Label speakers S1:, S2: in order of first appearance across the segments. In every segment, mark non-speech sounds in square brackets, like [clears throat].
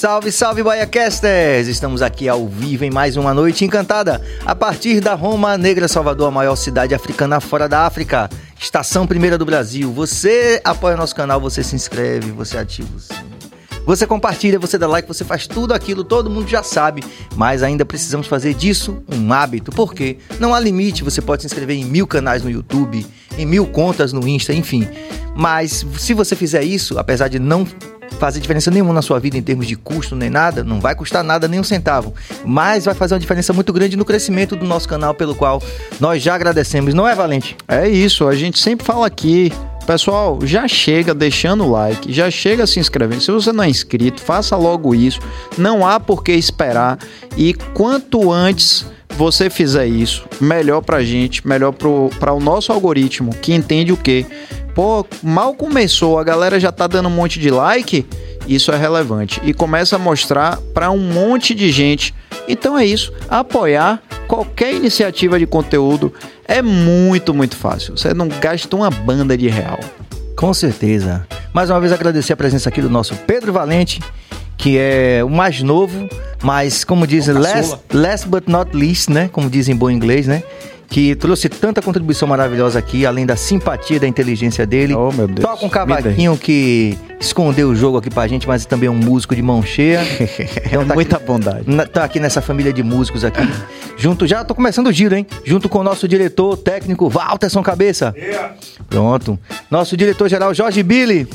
S1: Salve, salve, BaiaCasters! Estamos aqui ao vivo em mais uma noite encantada, a partir da Roma Negra, Salvador, a maior cidade africana fora da África. Estação Primeira do Brasil. Você apoia nosso canal, você se inscreve, você ativa o sininho. Você compartilha, você dá like, você faz tudo aquilo, todo mundo já sabe, mas ainda precisamos fazer disso um hábito. Por quê? Não há limite, você pode se inscrever em mil canais no YouTube, em mil contas no Insta, enfim. Mas se você fizer isso, apesar de não fazer diferença nenhuma na sua vida em termos de custo nem nada, não vai custar nada nem um centavo, mas vai fazer uma diferença muito grande no crescimento do nosso canal, pelo qual nós já agradecemos, não é, Valente?
S2: É isso, a gente sempre fala aqui. Pessoal, já chega deixando o like, já chega se inscrevendo. Se você não é inscrito, faça logo isso. Não há por que esperar. E quanto antes você fizer isso, melhor pra gente, melhor para o nosso algoritmo, que entende o quê? Pô, mal começou, a galera já tá dando um monte de like, isso é relevante. E começa a mostrar para um monte de gente. Então é isso, apoiar qualquer iniciativa de conteúdo é muito, muito fácil. Você não gasta uma banda de real.
S1: Com certeza. Mais uma vez agradecer a presença aqui do nosso Pedro Valente, que é o mais novo, mas como dizem, last, last but not least, né? Como dizem em bom inglês, né? Que trouxe tanta contribuição maravilhosa aqui, além da simpatia da inteligência dele.
S2: Oh, meu Deus.
S1: Toca um cavaquinho que escondeu o jogo aqui pra gente, mas também é um músico de mão cheia. [laughs]
S2: Então, tá Muita aqui, bondade.
S1: Na, tá aqui nessa família de músicos aqui. Junto, já tô começando o giro, hein? Junto com o nosso diretor técnico, Walterson Cabeça. Yeah. Pronto. Nosso diretor-geral, Jorge Billy.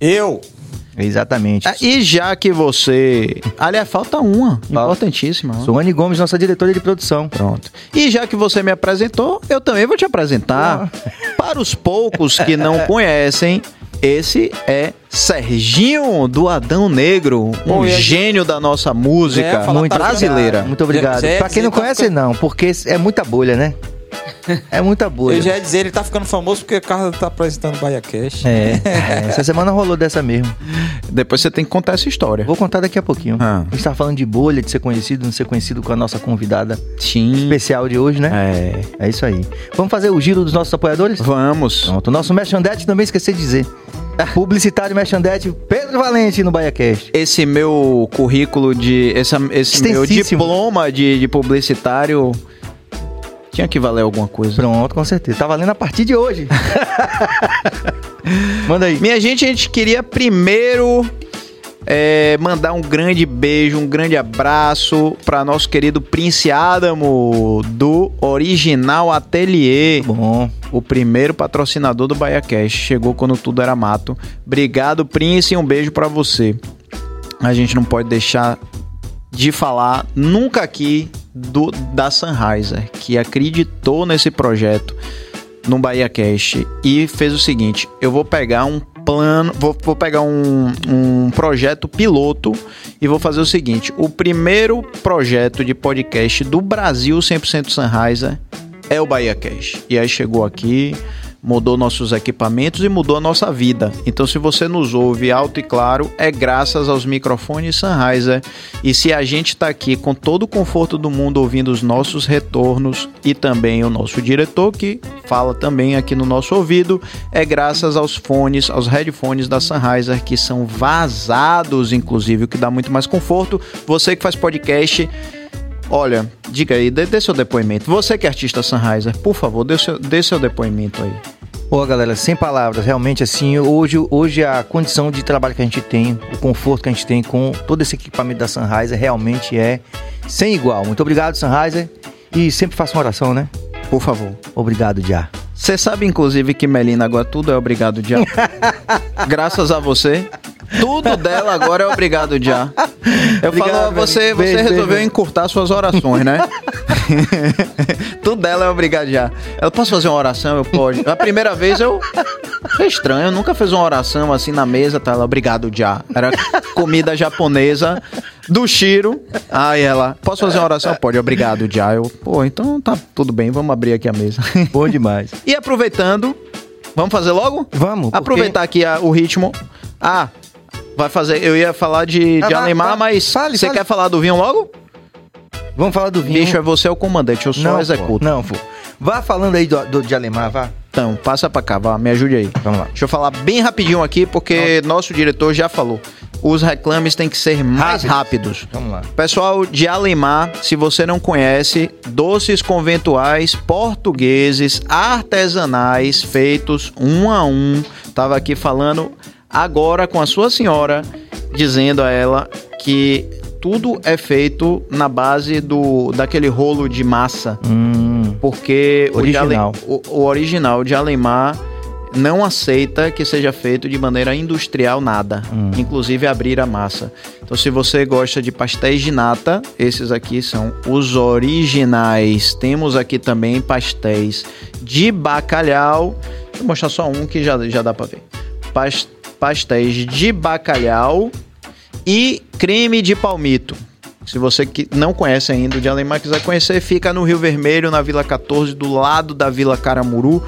S3: Eu.
S1: Exatamente.
S2: Ah, e já que você. Aliás, falta uma, importantíssima.
S1: Suane Gomes, nossa diretora de produção.
S2: Pronto. E já que você me apresentou, eu também vou te apresentar. Ah. Para os poucos que não [laughs] conhecem, esse é Serginho do Adão Negro, um gênio da nossa música
S1: é, muito brasileira.
S2: Muito obrigado.
S1: Para quem não conhece, não, porque é muita bolha, né? É muita boa.
S3: Eu já ia dizer, ele tá ficando famoso porque o Carlos tá apresentando Bahia Cash.
S1: É, é, essa semana rolou dessa mesmo.
S2: Depois você tem que contar essa história.
S1: Vou contar daqui a pouquinho. Ah. A gente tá falando de bolha, de ser conhecido, não ser conhecido com a nossa convidada
S2: Sim.
S1: especial de hoje, né?
S2: É.
S1: É isso aí. Vamos fazer o giro dos nossos apoiadores?
S2: Vamos.
S1: Pronto. O nosso merchandete também esqueci de dizer. Publicitário merchandete Pedro Valente no BaiaCast.
S2: Esse meu currículo de. Esse, esse meu diploma de, de publicitário tinha que valer alguma coisa.
S1: Pronto, com certeza. Tá valendo a partir de hoje. [laughs]
S2: Manda aí. Minha gente, a gente queria primeiro é, mandar um grande beijo, um grande abraço para nosso querido Prince Adamo do Original Atelier.
S1: Bom.
S2: O primeiro patrocinador do Bahia Cash. Chegou quando tudo era mato. Obrigado, Prince, e um beijo para você. A gente não pode deixar de falar nunca aqui do, da Sunriser, que acreditou nesse projeto no Bahia Cash e fez o seguinte: eu vou pegar um plano, vou, vou pegar um, um projeto piloto e vou fazer o seguinte: o primeiro projeto de podcast do Brasil 100% Sunriser é o Bahia Cash. E aí chegou aqui mudou nossos equipamentos e mudou a nossa vida. Então, se você nos ouve alto e claro, é graças aos microfones Sennheiser. E se a gente está aqui com todo o conforto do mundo ouvindo os nossos retornos e também o nosso diretor que fala também aqui no nosso ouvido, é graças aos fones, aos headphones da Sennheiser que são vazados, inclusive, o que dá muito mais conforto. Você que faz podcast Olha, diga aí, dê, dê, seu depoimento. Você que é artista Sunriser, por favor, dê seu, dê seu depoimento aí.
S1: Pô, galera, sem palavras, realmente assim, hoje, hoje a condição de trabalho que a gente tem, o conforto que a gente tem com todo esse equipamento da Sunriser realmente é sem igual. Muito obrigado, Sunriser, e sempre faça uma oração, né?
S2: Por favor.
S1: Obrigado, Já.
S2: Você sabe, inclusive, que Melina agora tudo é obrigado, Já. [laughs] Graças a você. Tudo dela agora é obrigado já. Eu Obrigado, falo, você, você beijo, resolveu beijo. encurtar suas orações, né? [laughs] Tudo dela é obrigado já. Eu posso fazer uma oração? Eu pode. A primeira vez eu foi estranho, eu nunca fiz uma oração assim na mesa, tá ela, obrigado já. Era comida japonesa do Shiro. Aí ela, posso fazer uma oração? Pode, obrigado já. Eu, pô, então tá tudo bem, vamos abrir aqui a mesa.
S1: Bom demais.
S2: E [laughs] aproveitando, vamos fazer logo?
S1: Vamos.
S2: Aproveitar porque... aqui a, o ritmo. Ah, Vai fazer. Eu ia falar de, ah, de Alemar, mas fale, você fale. quer falar do vinho logo?
S1: Vamos falar do vinho.
S2: Bicho, é você o comandante, eu só não, executo.
S1: Pô, não, pô. Vá falando aí do, do, de Alemar, vá.
S2: Então, passa pra cá, vá, me ajude aí.
S1: Vamos lá.
S2: Deixa eu falar bem rapidinho aqui, porque nosso diretor já falou. os reclames têm que ser mais rápidos.
S1: Vamos lá.
S2: Pessoal de Alemar, se você não conhece, doces conventuais portugueses artesanais feitos um a um. Tava aqui falando agora com a sua senhora, dizendo a ela que tudo é feito na base do daquele rolo de massa,
S1: Hum,
S2: porque o de Ale-
S1: Original.
S2: o, o original de Alemar não aceita que seja feito de maneira industrial nada, inclusive abrir a massa. Então, se você gosta de pastéis de nata, esses aqui são os originais. Temos aqui também pastéis de bacalhau. Vou mostrar só um que já, já dá para ver. Pas- pastéis de bacalhau e creme de palmito. Se você que não conhece ainda o de Alemar quiser conhecer, fica no Rio Vermelho, na Vila 14, do lado da Vila Caramuru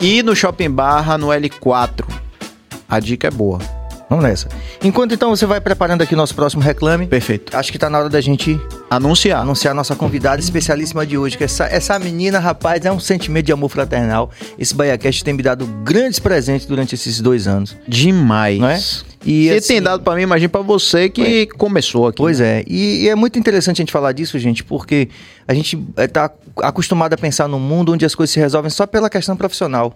S2: e no Shopping Barra, no L4. A dica é boa.
S1: Vamos nessa. Enquanto então você vai preparando aqui nosso próximo reclame,
S2: Perfeito.
S1: acho que tá na hora da gente
S2: Anunciar.
S1: anunciar a nossa convidada especialíssima de hoje, que essa, essa menina, rapaz, é um sentimento de amor fraternal. Esse BaiaCast tem me dado grandes presentes durante esses dois anos.
S2: Demais.
S1: Não é? E
S2: Se
S1: assim-
S2: tem dado pra mim, imagina pra você que começou aqui.
S1: Pois é, e, e é muito interessante a gente falar disso, gente, porque a gente está acostumado a pensar num mundo onde as coisas se resolvem só pela questão profissional,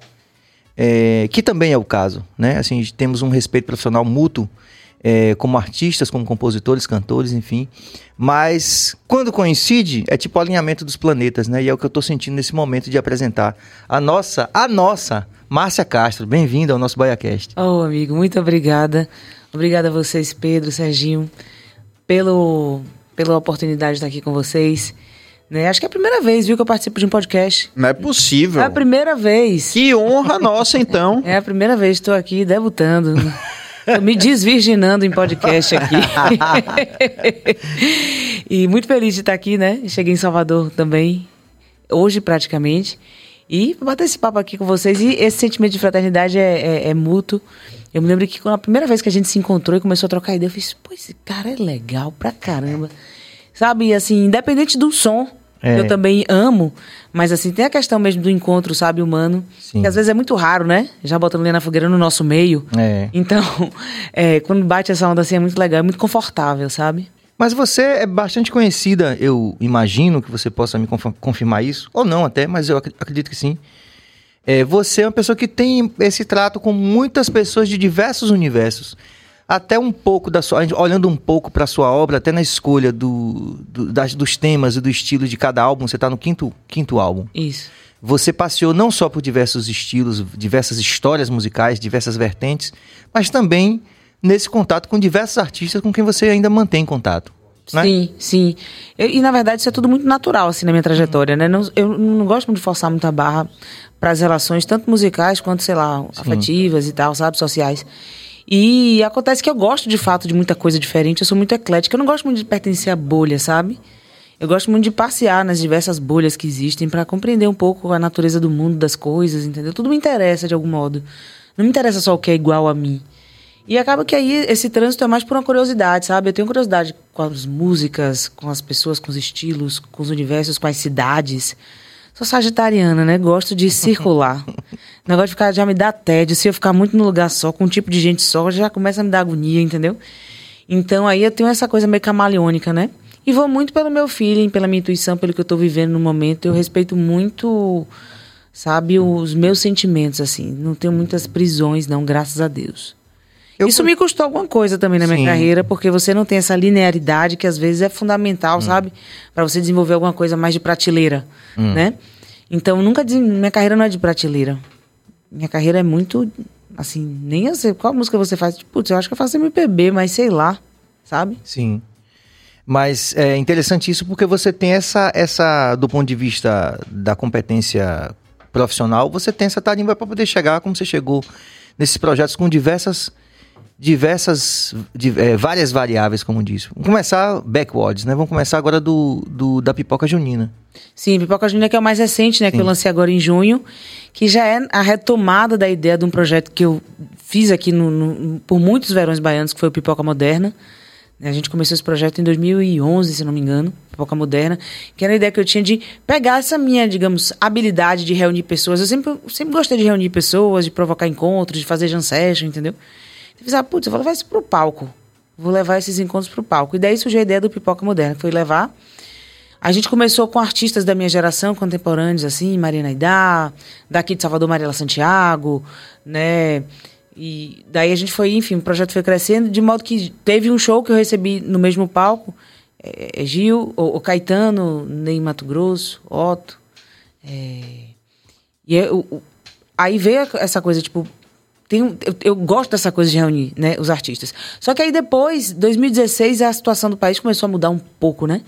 S1: É, que também é o caso, né? Assim, temos um respeito profissional mútuo, é, como artistas, como compositores, cantores, enfim. Mas quando coincide, é tipo alinhamento dos planetas, né? E é o que eu estou sentindo nesse momento de apresentar a nossa, a nossa Márcia Castro. Bem-vinda ao nosso BaiaCast.
S4: Oh, amigo, muito obrigada. Obrigada a vocês, Pedro, Serginho, pelo, pela oportunidade de estar aqui com vocês. Né? Acho que é a primeira vez, viu, que eu participo de um podcast.
S2: Não é possível.
S4: É a primeira vez.
S2: Que honra nossa, então. [laughs]
S4: É a primeira vez que estou aqui debutando. Tô me desvirginando em podcast aqui. [laughs] e muito feliz de estar aqui, né? Cheguei em Salvador também, hoje praticamente. E bater esse papo aqui com vocês. E esse sentimento de fraternidade é, é- é mútuo. Eu me lembro que quando a primeira vez que a gente se encontrou e começou a trocar ideia, eu fiz, pô, esse cara é legal pra caramba. Sabe, assim, independente do som,
S1: É.
S4: eu também amo, mas assim, tem a questão mesmo do encontro, sabe, humano,
S1: Sim.
S4: que às vezes é muito raro, né? Já botando lenha na fogueira no nosso meio.
S1: É.
S4: Então, [laughs] é, quando bate essa onda assim é muito legal, é muito confortável, sabe?
S1: Mas você é bastante conhecida, eu imagino que você possa me conf- confirmar isso, ou não até, mas eu ac- acredito que sim. É, você é uma pessoa que tem esse trato com muitas pessoas de diversos universos. Até um pouco da sua. Olhando um pouco para sua obra, até na escolha do, do- das- dos temas e do estilo de cada álbum, você está no quinto, quinto álbum.
S4: Isso.
S1: Você passeou não só por diversos estilos, diversas histórias musicais, diversas vertentes, mas também nesse contato com diversos artistas com quem você ainda mantém contato. né?
S4: Sim, sim. Eu- e na verdade isso é tudo muito natural assim na minha trajetória, né? Não- eu não gosto muito de forçar muita barra para as relações, tanto musicais quanto, sei lá, afetivas e tal, sabe, sociais. E acontece que eu gosto de fato de muita coisa diferente, eu sou muito eclética, eu não gosto muito de pertencer a bolha, sabe? Eu gosto muito de passear nas diversas bolhas que existem para compreender um pouco a natureza do mundo, das coisas, entendeu? Tudo me interessa de algum modo. Não me interessa só o que é igual a mim. E acaba que aí esse trânsito é mais por uma curiosidade, sabe? Eu tenho curiosidade com as músicas, com as pessoas, com os estilos, com os universos, com as cidades. Sou sagitariana, né? Gosto de [laughs] circular. O negócio de ficar já me dá tédio. Se eu ficar muito no lugar só, com um tipo de gente só, já começa a me dar agonia, entendeu? Então aí eu tenho essa coisa meio camaleônica, né? E vou muito pelo meu feeling, pela minha intuição, pelo que eu tô vivendo no momento. Eu respeito muito, sabe, os meus sentimentos, assim. Não tenho muitas prisões, não, graças a Deus.
S1: Eu
S4: Isso me custou alguma coisa também na minha
S1: Sim.
S4: carreira, porque você não tem essa linearidade que às vezes é fundamental, sabe? Pra você desenvolver alguma coisa mais de prateleira, né? Então, nunca minha carreira não é de prateleira. Minha carreira é muito assim, nem eu sei qual música você faz. Tipo, Putz, eu acho que eu faço MPB, mas sei lá, sabe?
S1: Sim. Mas é interessante isso porque você tem essa, essa do ponto de vista da competência profissional, você tem essa tarimba para poder chegar como você chegou nesses projetos com diversas diversas di- é, várias variáveis, como disse. Vamos começar backwards, né? Vamos começar agora do, do da pipoca junina.
S4: Sim, Pipoca Júnior que é o mais recente, né? Que eu lancei agora em junho, que já é a retomada da ideia de um projeto que eu fiz aqui no, no- por muitos verões baianos, que foi o Pipoca Moderna. A gente começou esse projeto em 2011, se não me engano, Pipoca Moderna, que era a ideia que eu tinha de pegar essa minha, digamos, habilidade de reunir pessoas. Eu sempre, sempre gostei de reunir pessoas, de provocar encontros, de fazer jam session, entendeu? Eu pensava, putz, eu vou levar isso pro palco. vou levar esses encontros pro palco. E daí surgiu a ideia do Pipoca Moderna, que foi levar. A gente começou com artistas da minha geração, contemporâneos, assim, Marina Aidá, daqui de Salvador, Mariela Santiago, né? E daí a gente foi, enfim, o projeto foi crescendo, de modo que teve um show que eu recebi no mesmo palco, é, é Gil, o, o Caetano, Ney Mato Grosso, Otto. É, e eu, aí veio essa coisa, tipo, tem um- eu, eu gosto dessa coisa de reunir né, os artistas. Só que aí depois, 2016, a situação do país começou a mudar um pouco, né?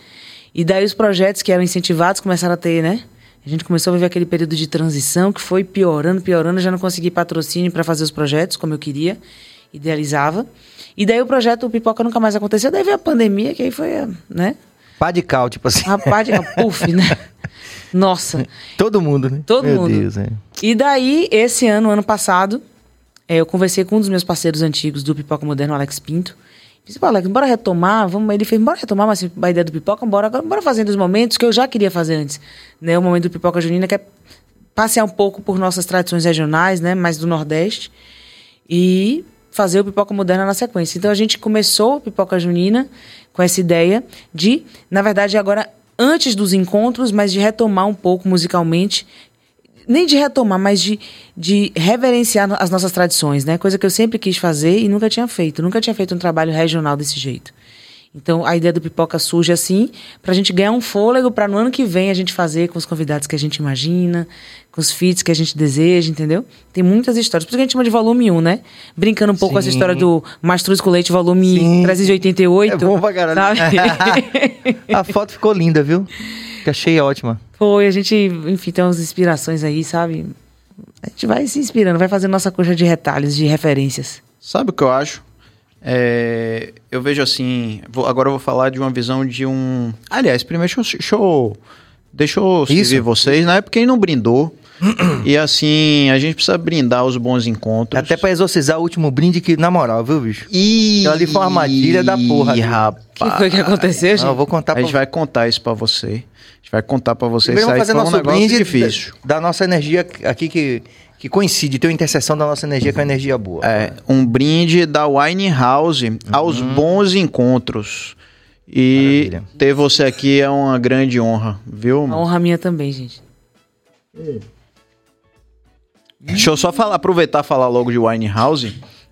S4: E daí os projetos que eram incentivados começaram a ter, né? A gente começou a viver aquele período de transição que foi piorando, piorando. Eu já não consegui patrocínio para fazer os projetos como eu queria, idealizava. E daí o projeto o Pipoca nunca mais aconteceu. Daí veio a pandemia, que aí foi, né?
S1: Pá de cal, tipo assim.
S4: Rapaz, de- puf, né? Nossa.
S1: Todo mundo, né?
S4: Todo
S1: Meu
S4: mundo.
S1: Deus, é.
S4: E daí, esse ano, ano passado, eh, eu conversei com um dos meus parceiros antigos do Pipoca Moderno, Alex Pinto. Disse, pô, Alex, bora retomar, vamos... Ele fez, bora retomar mas a ideia do Pipoca, bora, bora fazer dos momentos que eu já queria fazer antes. Né? O momento do Pipoca Junina, que é passear um pouco por nossas tradições regionais, né? Mais do Nordeste. E fazer o Pipoca Moderna na sequência. Então, a gente começou o Pipoca Junina com essa ideia de, na verdade, agora antes dos encontros, mas de retomar um pouco musicalmente nem de retomar, mas de, de reverenciar as nossas tradições, né? Coisa que eu sempre quis fazer e nunca tinha feito. Nunca tinha feito um trabalho regional desse jeito. Então a ideia do pipoca surge assim, pra gente ganhar um fôlego para no ano que vem a gente fazer com os convidados que a gente imagina, com os feats que a gente deseja, entendeu? Tem muitas histórias. Por isso que a gente chama de volume 1, né? Brincando um pouco com essa
S1: Sim.
S4: história do Mastruz com Leite, volume
S1: Sim.
S4: 388.
S1: É bom pra caralho. [laughs] A foto ficou linda, viu? Que achei ótima.
S4: Foi, a gente, enfim, tem umas inspirações aí, sabe? A gente vai se inspirando, vai fazendo nossa coxa de retalhos, de referências.
S2: Sabe o que eu acho? É, eu vejo assim. vou- agora eu vou falar de uma visão de um. Aliás, primeiro deixa eu. Deixa eu, deixa eu servir
S1: Isso.
S2: vocês, né? Porque quem não brindou. E assim, a gente precisa brindar os bons encontros.
S1: Até pra exorcizar o último brinde que, na moral, viu, bicho?
S2: Ih,
S1: Aquilo ali foi uma armadilha da porra,
S2: Ih,
S1: viu?
S4: O
S2: rapaz.
S4: que foi que aconteceu,
S1: Não,
S4: gente?
S1: eu vou contar
S2: A
S1: pra
S2: gente vai contar isso pra você. A gente vai contar pra você.
S1: Primeiro
S2: Isso
S1: vamos
S2: aí
S1: fazer
S2: foi um
S1: nosso
S2: negócio
S1: brinde
S2: difícil.
S1: Da, da nossa energia aqui que, que coincide, tem uma interseção da nossa energia com a energia boa.
S2: É, um brinde da Wine House aos bons encontros. E
S1: Maravilha.
S2: ter você aqui é uma grande honra, viu?
S4: Uma honra minha também, gente.
S2: Deixa eu só falar, aproveitar e falar logo de Wine House,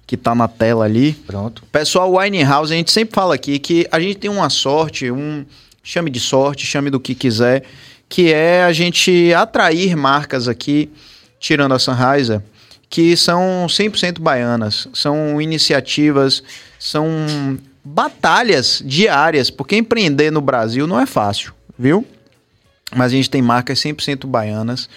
S2: que tá na tela ali.
S1: Pronto.
S2: Pessoal, Wine House, a gente sempre fala aqui que a gente tem uma sorte, um chame de sorte, chame do que quiser, que é a gente atrair marcas aqui, tirando a Sunriser, que são 100% baianas, são iniciativas, são batalhas diárias, porque empreender no Brasil não é fácil, viu? Mas a gente tem marcas 100% baianas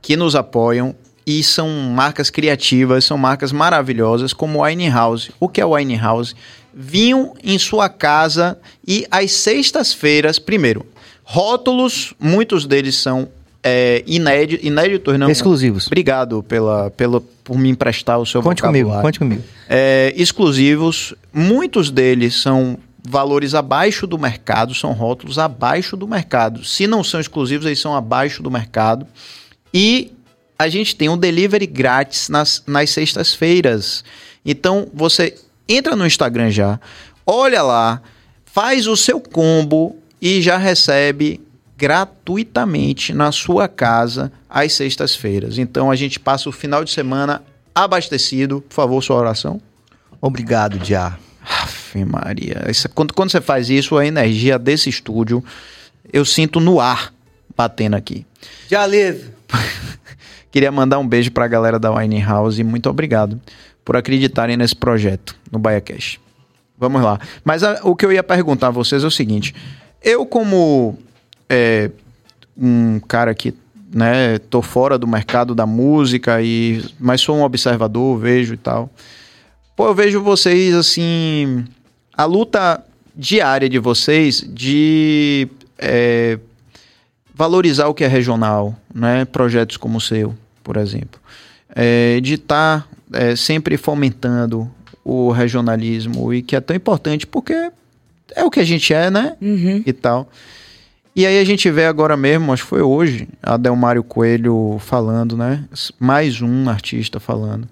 S2: que nos apoiam e são marcas criativas, são marcas maravilhosas, como Wine House. O que é Wine House? Vinham em sua casa e às sextas-feiras, primeiro, rótulos, muitos deles são é, inéditos, inéditos não.
S1: Exclusivos.
S2: Obrigado pela, pela, por me emprestar o seu
S1: Conte comigo,
S2: vocabulário
S1: conte comigo.
S2: é, exclusivos. Muitos deles são valores abaixo do mercado, são rótulos abaixo do mercado. Se não são exclusivos, eles são abaixo do mercado. E a gente tem um delivery grátis nas, nas sextas-feiras. Então você entra no Instagram já, olha lá, faz o seu combo e já recebe gratuitamente na sua casa às sextas-feiras. Então a gente passa o final de semana abastecido. Por favor, sua oração.
S1: Obrigado, Já.
S2: Ave Maria. Isso- quando, quando você faz isso, a energia desse estúdio eu sinto no ar batendo aqui.
S1: Já live. [laughs]
S2: Queria mandar um beijo pra galera da Wine House e muito obrigado por acreditarem nesse projeto no BaiaCast. Vamos lá. Mas a- o que eu ia perguntar a vocês é o seguinte: eu, como é, um cara que né, tô fora do mercado da música, e mas sou um observador, vejo e tal. Pô, eu vejo vocês assim. A luta diária de vocês de é, valorizar o que é regional, né? Projetos como o seu, por exemplo. É, de estar sempre fomentando o regionalismo e que é tão importante porque é o que a gente é, né?
S4: Uhum.
S2: E tal. E aí a gente vê agora mesmo, acho que foi hoje, a Delmário Coelho falando, né? Mais um artista falando.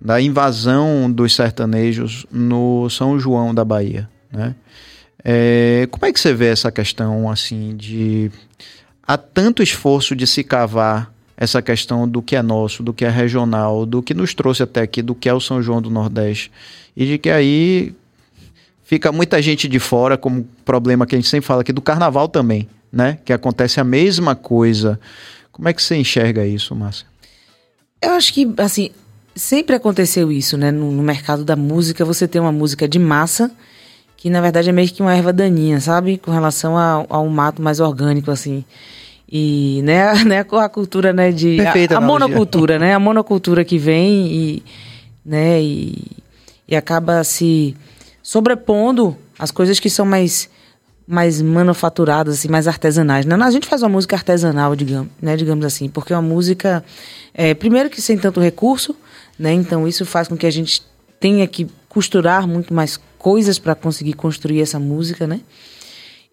S2: da invasão dos sertanejos no São João da Bahia, né? É, como é que você vê essa questão assim de há tanto esforço de se cavar essa questão do que é nosso, do que é regional, do que nos trouxe até aqui, do que é o São João do Nordeste e de que aí fica muita gente de fora, como problema que a gente sempre fala aqui do Carnaval também, né? Que acontece a mesma coisa. Como é que você enxerga isso, Márcia?
S4: Eu acho que assim sempre aconteceu isso, né? No, no mercado da música, você tem uma música de massa que na verdade é meio que uma erva daninha, sabe? Com relação a, a um mato mais orgânico, assim. E, né, [laughs] né a cultura, né, de...
S1: Perfeita
S4: a, a monocultura, né? A monocultura que vem e, né, e, e acaba se sobrepondo as coisas que são mais mais manufaturadas, assim, mais artesanais. Né? A gente faz uma música artesanal, digamos, né, digamos assim, porque é uma música, é, primeiro que sem tanto recurso, né, então isso faz com que a gente tenha que costurar muito mais coisas para conseguir construir essa música, né?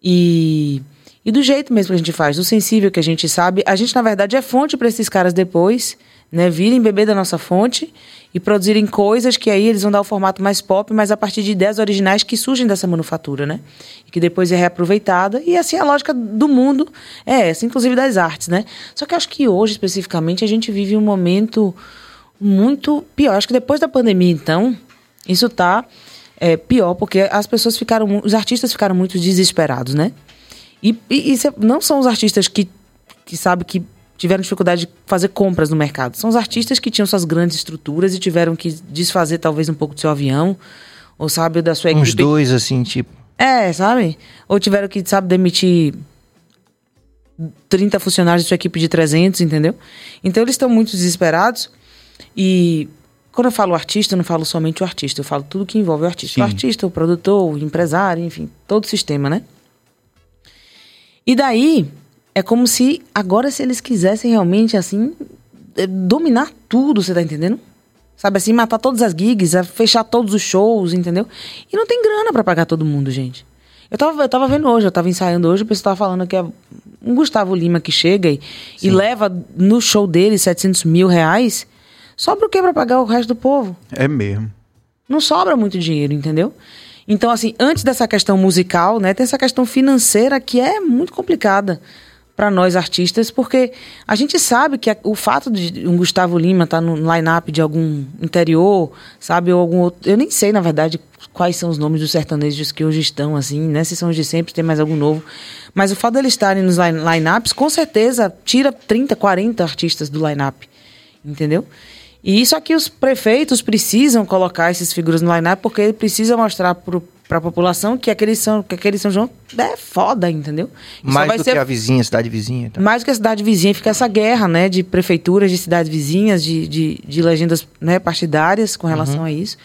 S4: E, e do jeito mesmo que a gente faz, do sensível que a gente sabe, a gente na verdade é fonte para esses caras depois, né, virem beber da nossa fonte e produzirem coisas que aí eles vão dar o formato mais pop, mas a partir de ideias originais que surgem dessa manufatura, né? E que depois é reaproveitada. E assim a lógica do mundo é essa, inclusive das artes, né? Só que acho que hoje, especificamente, a gente vive um momento muito pior. Acho que depois da pandemia, então, isso tá é, pior, porque as pessoas ficaram, os artistas ficaram muito desesperados, né? E, e, e não são os artistas que, que sabe que tiveram dificuldade de fazer compras no mercado. São os artistas que tinham suas grandes estruturas e tiveram que desfazer talvez um pouco do seu avião, ou sabe, da sua
S1: Uns
S4: equipe.
S1: dois, assim, tipo.
S4: É, sabe? Ou tiveram que, sabe, demitir 30 funcionários de sua equipe de 300, entendeu? Então eles estão muito desesperados e quando eu falo artista, eu não falo somente o artista, eu falo tudo que envolve o artista.
S1: Sim.
S4: O artista, o produtor, o empresário, enfim, todo o sistema, né? E daí, é como se agora se eles quisessem realmente, assim, eh, dominar tudo, você tá entendendo? Sabe assim, matar todas as gigs, a fechar todos os shows, entendeu? E não tem grana pra pagar todo mundo, gente. Eu tava, eu tava vendo hoje, eu tava ensaiando hoje, o pessoal tava falando que é um Gustavo Lima que chega e, e leva no show dele 700 mil reais. Sobra o que pra pagar o resto do povo?
S2: É mesmo.
S4: não sobra muito dinheiro, entendeu? Então, assim, antes dessa questão musical, né, tem essa questão financeira que é muito complicada para nós artistas, porque a gente sabe que o fato de um Gustavo Lima estar no line-up de algum interior, sabe, ou algum outro, eu nem sei, na verdade, quais são os nomes dos sertanejos que hoje estão, assim, né, se são os de sempre, tem mais algum novo, mas o fato deles estarem nos line- line-ups, com certeza, tira 30, 40 artistas do line-up, entendeu? E isso aqui os prefeitos precisam colocar essas figuras no line-up porque precisa mostrar para a população que aquele São, que aquele São João é foda, entendeu? Só
S1: Mais do
S4: ser
S1: que a vizinha, a cidade vizinha. Tá?
S4: mais do que a cidade vizinha, fica essa guerra, né, de prefeituras de cidades vizinhas, de, de, de legendas né, partidárias com relação a isso.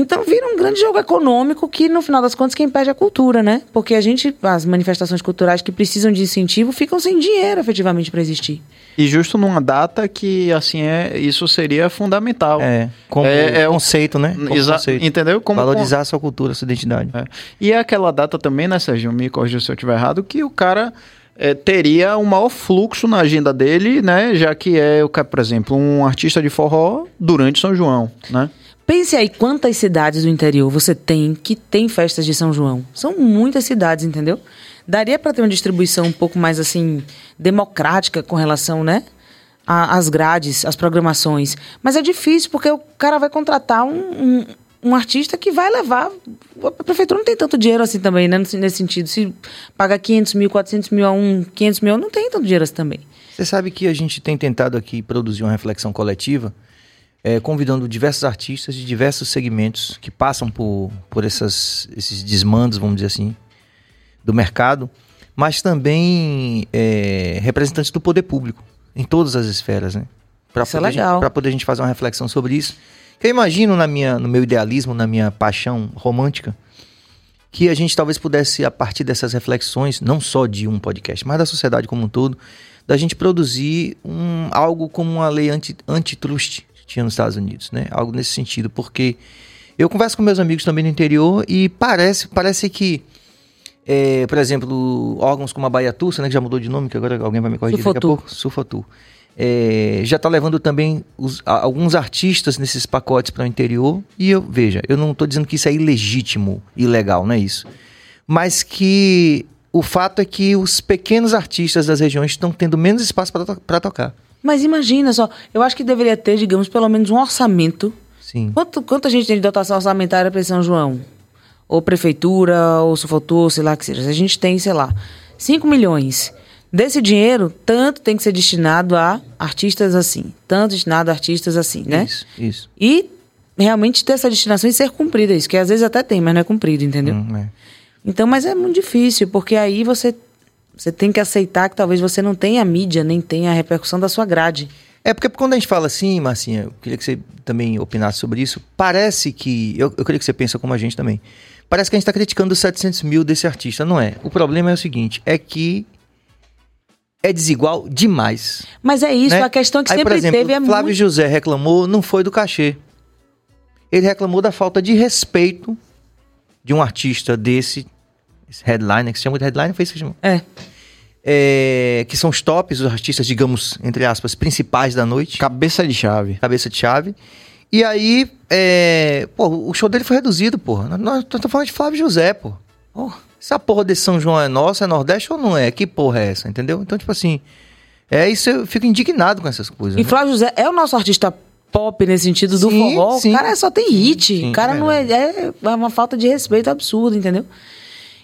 S4: Então vira um grande jogo econômico que, no final das contas, quem perde é a cultura, né? Porque a gente, as manifestações culturais que precisam de incentivo ficam sem dinheiro efetivamente para existir.
S2: E justo numa data que, assim, é, isso seria fundamental.
S1: É, como
S2: É- é um-
S1: conceito, né? Como
S2: Exa-
S1: conceito.
S2: Entendeu? Como,
S1: Valorizar a sua cultura, a sua identidade.
S2: É. E é aquela data também, né, Sérgio? Me corrija se eu estiver errado, que o cara é, teria o maior fluxo na agenda dele, né? Já que é, por exemplo, um artista de forró durante São João, né?
S4: Pense aí quantas cidades do interior você tem que tem festas de São João. São muitas cidades, entendeu? Daria para ter uma distribuição um pouco mais assim democrática com relação, né? Às grades, às programações. Mas é difícil porque o cara vai contratar um, um, um artista que vai levar. A prefeitura não tem tanto dinheiro assim também, né? Nesse sentido. Se paga 500 mil, 400 mil a um, 500 mil, não tem tanto dinheiro assim também.
S1: Você sabe que a gente tem tentado aqui produzir uma reflexão coletiva, eh, convidando diversos artistas de diversos segmentos que passam por, por essas, esses desmandos, vamos dizer assim, do mercado, mas também eh, representantes do poder público, em todas as esferas, né? Para
S4: Isso é legal.
S1: Para poder a gente fazer uma reflexão sobre isso. Eu imagino na minha, no meu idealismo, na minha paixão romântica, que a gente talvez pudesse, a partir dessas reflexões, não só de um podcast, mas da sociedade como um todo, da gente produzir um, algo como uma lei anti, antitrust tinha nos Estados Unidos, né? Algo nesse sentido, porque eu converso com meus amigos também no interior e parece, parece que, é, por exemplo, órgãos como a Baia Tursa, né, que já mudou de nome, que agora alguém vai me corrigir daqui a pouco, Sufotur. é, já está levando também os- a- alguns artistas nesses pacotes para o interior. E eu, veja, eu não estou dizendo que isso é ilegítimo, ilegal, não é isso. Mas que o fato é que os pequenos artistas das regiões estão tendo menos espaço para tocar.
S4: Mas imagina só, eu acho que deveria ter, digamos, pelo menos um orçamento.
S1: Sim.
S4: Quanto, quanto a gente tem de dotação orçamentária para São João? Ou prefeitura, ou Sufotur, sei lá que seja. A gente tem, sei lá, 5 milhões. Desse dinheiro, tanto tem que ser destinado a artistas assim, tanto destinado a artistas assim, né?
S1: Isso, isso.
S4: E realmente ter essa destinação e ser cumprida isso, que às vezes até tem, mas não é cumprido, entendeu?
S1: Hum, é.
S4: Então, mas é muito difícil, porque aí você, você tem que aceitar que talvez você não tenha mídia, nem tenha a repercussão da sua grade.
S1: É porque quando a gente fala assim, Marcinha, eu queria que você também opinasse sobre isso. Parece que. Eu, eu queria que você pensa como a gente também. Parece que a gente está criticando os 700 mil desse artista. Não é. O problema é o seguinte: é que é desigual demais.
S4: Mas é isso,
S1: né?
S4: a questão que
S1: Aí,
S4: sempre
S1: por exemplo,
S4: teve é
S1: Flávio
S4: muito...
S1: José reclamou, não foi do cachê. Ele reclamou da falta de respeito de um artista desse, esse headliner, que se chama de headliner, foi isso que se chama?
S4: É,
S1: É, que são os tops, os artistas, digamos, entre aspas, principais da noite.
S2: Cabeça de chave.
S1: cabeça de chave. E aí, é, pô, o show dele foi reduzido, porra. Nós estamos falando de Flávio José, pô. Essa porra desse São João é nossa, é Nordeste ou não é? Que porra é essa, entendeu? Então, tipo assim, é isso, eu fico indignado com essas coisas.
S4: E
S1: né?
S4: Flávio José é o nosso artista pop nesse sentido do
S1: Sim,
S4: forró.
S1: sim.
S4: O cara só tem hit.
S1: Sim,
S4: o cara
S1: é
S4: não é, é. é uma falta de respeito absurda, entendeu?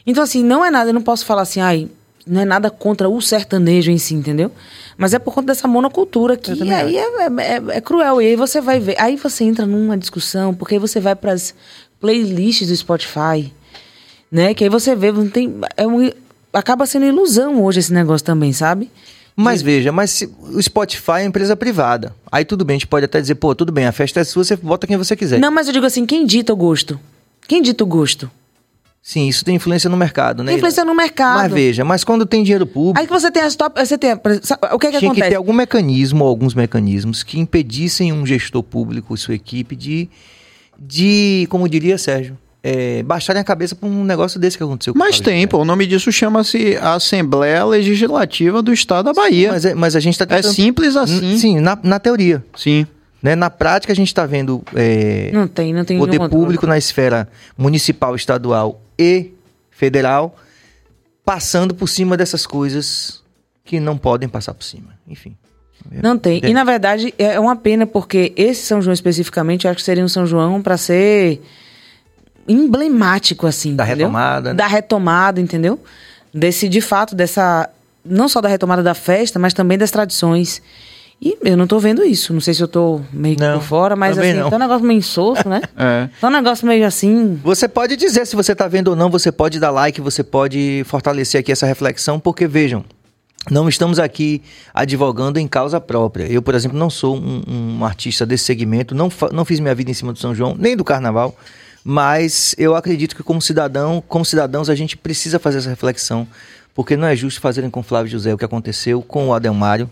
S4: Então, assim, não é nada, eu não posso falar assim, ai, não é nada contra o sertanejo em si, entendeu? Mas é por conta dessa monocultura que aí é, é- é- é cruel. E aí você vai ver. Aí você entra numa discussão, porque aí você vai pras playlists do Spotify, né? Que aí você vê, não tem. É um, acaba sendo ilusão hoje esse negócio também, sabe?
S1: Mas veja, mas o Spotify é empresa privada. Aí tudo bem, a gente pode até dizer, pô, tudo bem, a festa é sua, você bota quem você quiser.
S4: Não, mas eu digo assim, quem dita o gosto? Quem dita o gosto?
S1: Sim, isso tem influência no mercado, né?
S4: Influência no mercado.
S1: Mas veja, mas quando tem dinheiro público.
S4: Aí que você tem as top. Você tem. sabe, O que é que
S1: tinha
S4: acontece?
S1: que ter algum mecanismo ou alguns mecanismos que impedissem um gestor público e sua equipe de, de como diria Sérgio, é, baixarem a cabeça pra um negócio desse que aconteceu com o
S2: Mas tem, pô. O nome disso chama-se Assembleia Legislativa do Estado da Bahia.
S1: Mas, é- mas a gente tá
S2: É
S1: tentando-
S2: simples assim.
S1: N- Sim, na, na teoria.
S2: Sim.
S1: Né? Na prática, a gente está vendo é,
S4: Não tem, não tem
S1: poder público na esfera municipal, estadual e federal passando por cima dessas coisas que não podem passar por cima. Enfim.
S4: Não tem. E na verdade é uma pena porque esse São João especificamente eu acho que seria um São João pra ser emblemático assim,
S1: Da
S4: entendeu?
S1: retomada, né?
S4: Da retomada, entendeu? Desse de fato dessa não só da retomada da festa, mas também das tradições. E eu não tô vendo isso. Não sei se eu tô meio que
S1: Não,
S4: por fora, mas assim,
S1: não.
S4: tá um negócio meio insosso, né? [laughs]
S2: É.
S4: Tá um negócio meio assim.
S1: Você pode dizer se você está vendo ou não, você pode dar like, você pode fortalecer aqui essa reflexão, porque vejam, não estamos aqui advogando em causa própria. Eu, por exemplo, não sou um, um artista desse segmento, não, não fiz minha vida em cima do São João, nem do Carnaval, mas eu acredito que como cidadão, como cidadãos, a gente precisa fazer essa reflexão, porque não é justo fazerem com Flávio José o que aconteceu com o Adelmário.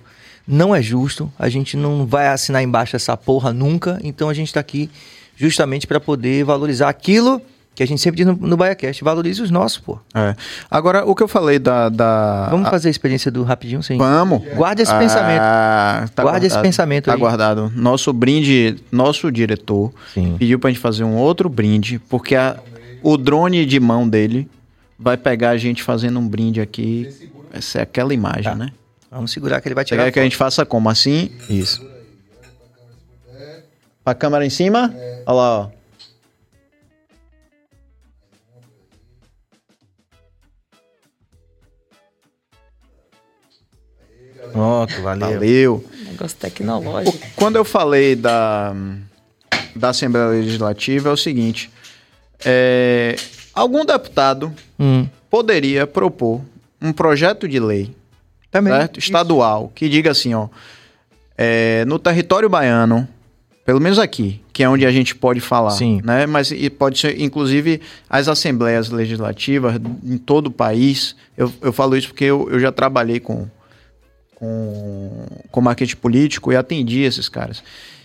S1: Não é justo, a gente não vai assinar embaixo essa porra nunca, então a gente está aqui justamente para poder valorizar aquilo que a gente sempre diz no, no BaiaCast, valorize os nossos, pô.
S2: É. Agora, o que eu falei da. da
S1: Vamos
S2: a-
S1: fazer a experiência do rapidinho, sim.
S2: Vamos.
S1: Guarde esse
S2: Ah,
S1: pensamento.
S2: tá
S1: Guarde esse
S2: guardado.
S1: pensamento
S2: Tá
S1: aí.
S2: guardado. Nosso brinde, nosso diretor
S1: Sim.
S2: pediu pra gente fazer um outro brinde, porque a- o drone de mão dele vai pegar a gente fazendo um brinde aqui. Vai ser aquela imagem,
S1: Tá.
S2: né?
S1: Vamos segurar que ele vai
S2: Você
S1: tirar.
S2: quer que a gente faça como? Assim?
S1: Isso.
S2: A câmera em cima? Olha lá, ó.
S1: Pronto, valeu.
S2: Valeu.
S4: Negócio tecnológico.
S2: Quando eu falei da, da Assembleia Legislativa, é o seguinte: é, algum deputado
S1: Hum.
S2: poderia propor um projeto de lei
S1: Também.
S2: certo? estadual que diga assim, ó, é, no território baiano, pelo menos aqui, que é onde a gente pode falar,
S1: Sim.
S2: né? Mas e pode ser, inclusive, as assembleias legislativas em todo o país. Eu, eu falo isso porque eu, eu já trabalhei com, com, com marketing político e atendi esses caras.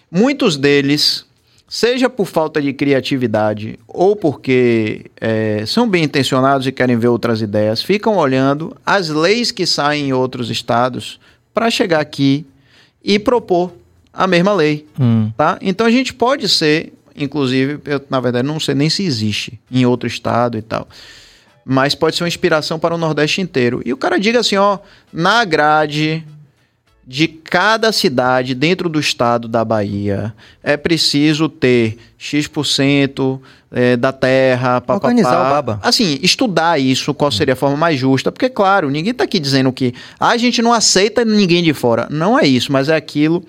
S2: Muitos deles, seja por falta de criatividade ou porque é, são bem intencionados e querem ver outras ideias, ficam olhando as leis que saem em outros estados para chegar aqui e propor a mesma lei,
S1: Hum.
S2: tá? Então a gente pode ser, inclusive, eu na verdade não sei nem se existe em outro estado e tal, mas pode ser uma inspiração para o Nordeste inteiro. E o cara diga assim, ó, na grade de cada cidade dentro do estado da Bahia é preciso ter X% eh, da terra, papapá.
S1: Organizar o baba.
S2: Assim, estudar isso, qual seria a forma mais justa, porque, claro, ninguém tá aqui dizendo que "Ah, a gente não aceita ninguém de fora. Não é isso, mas é aquilo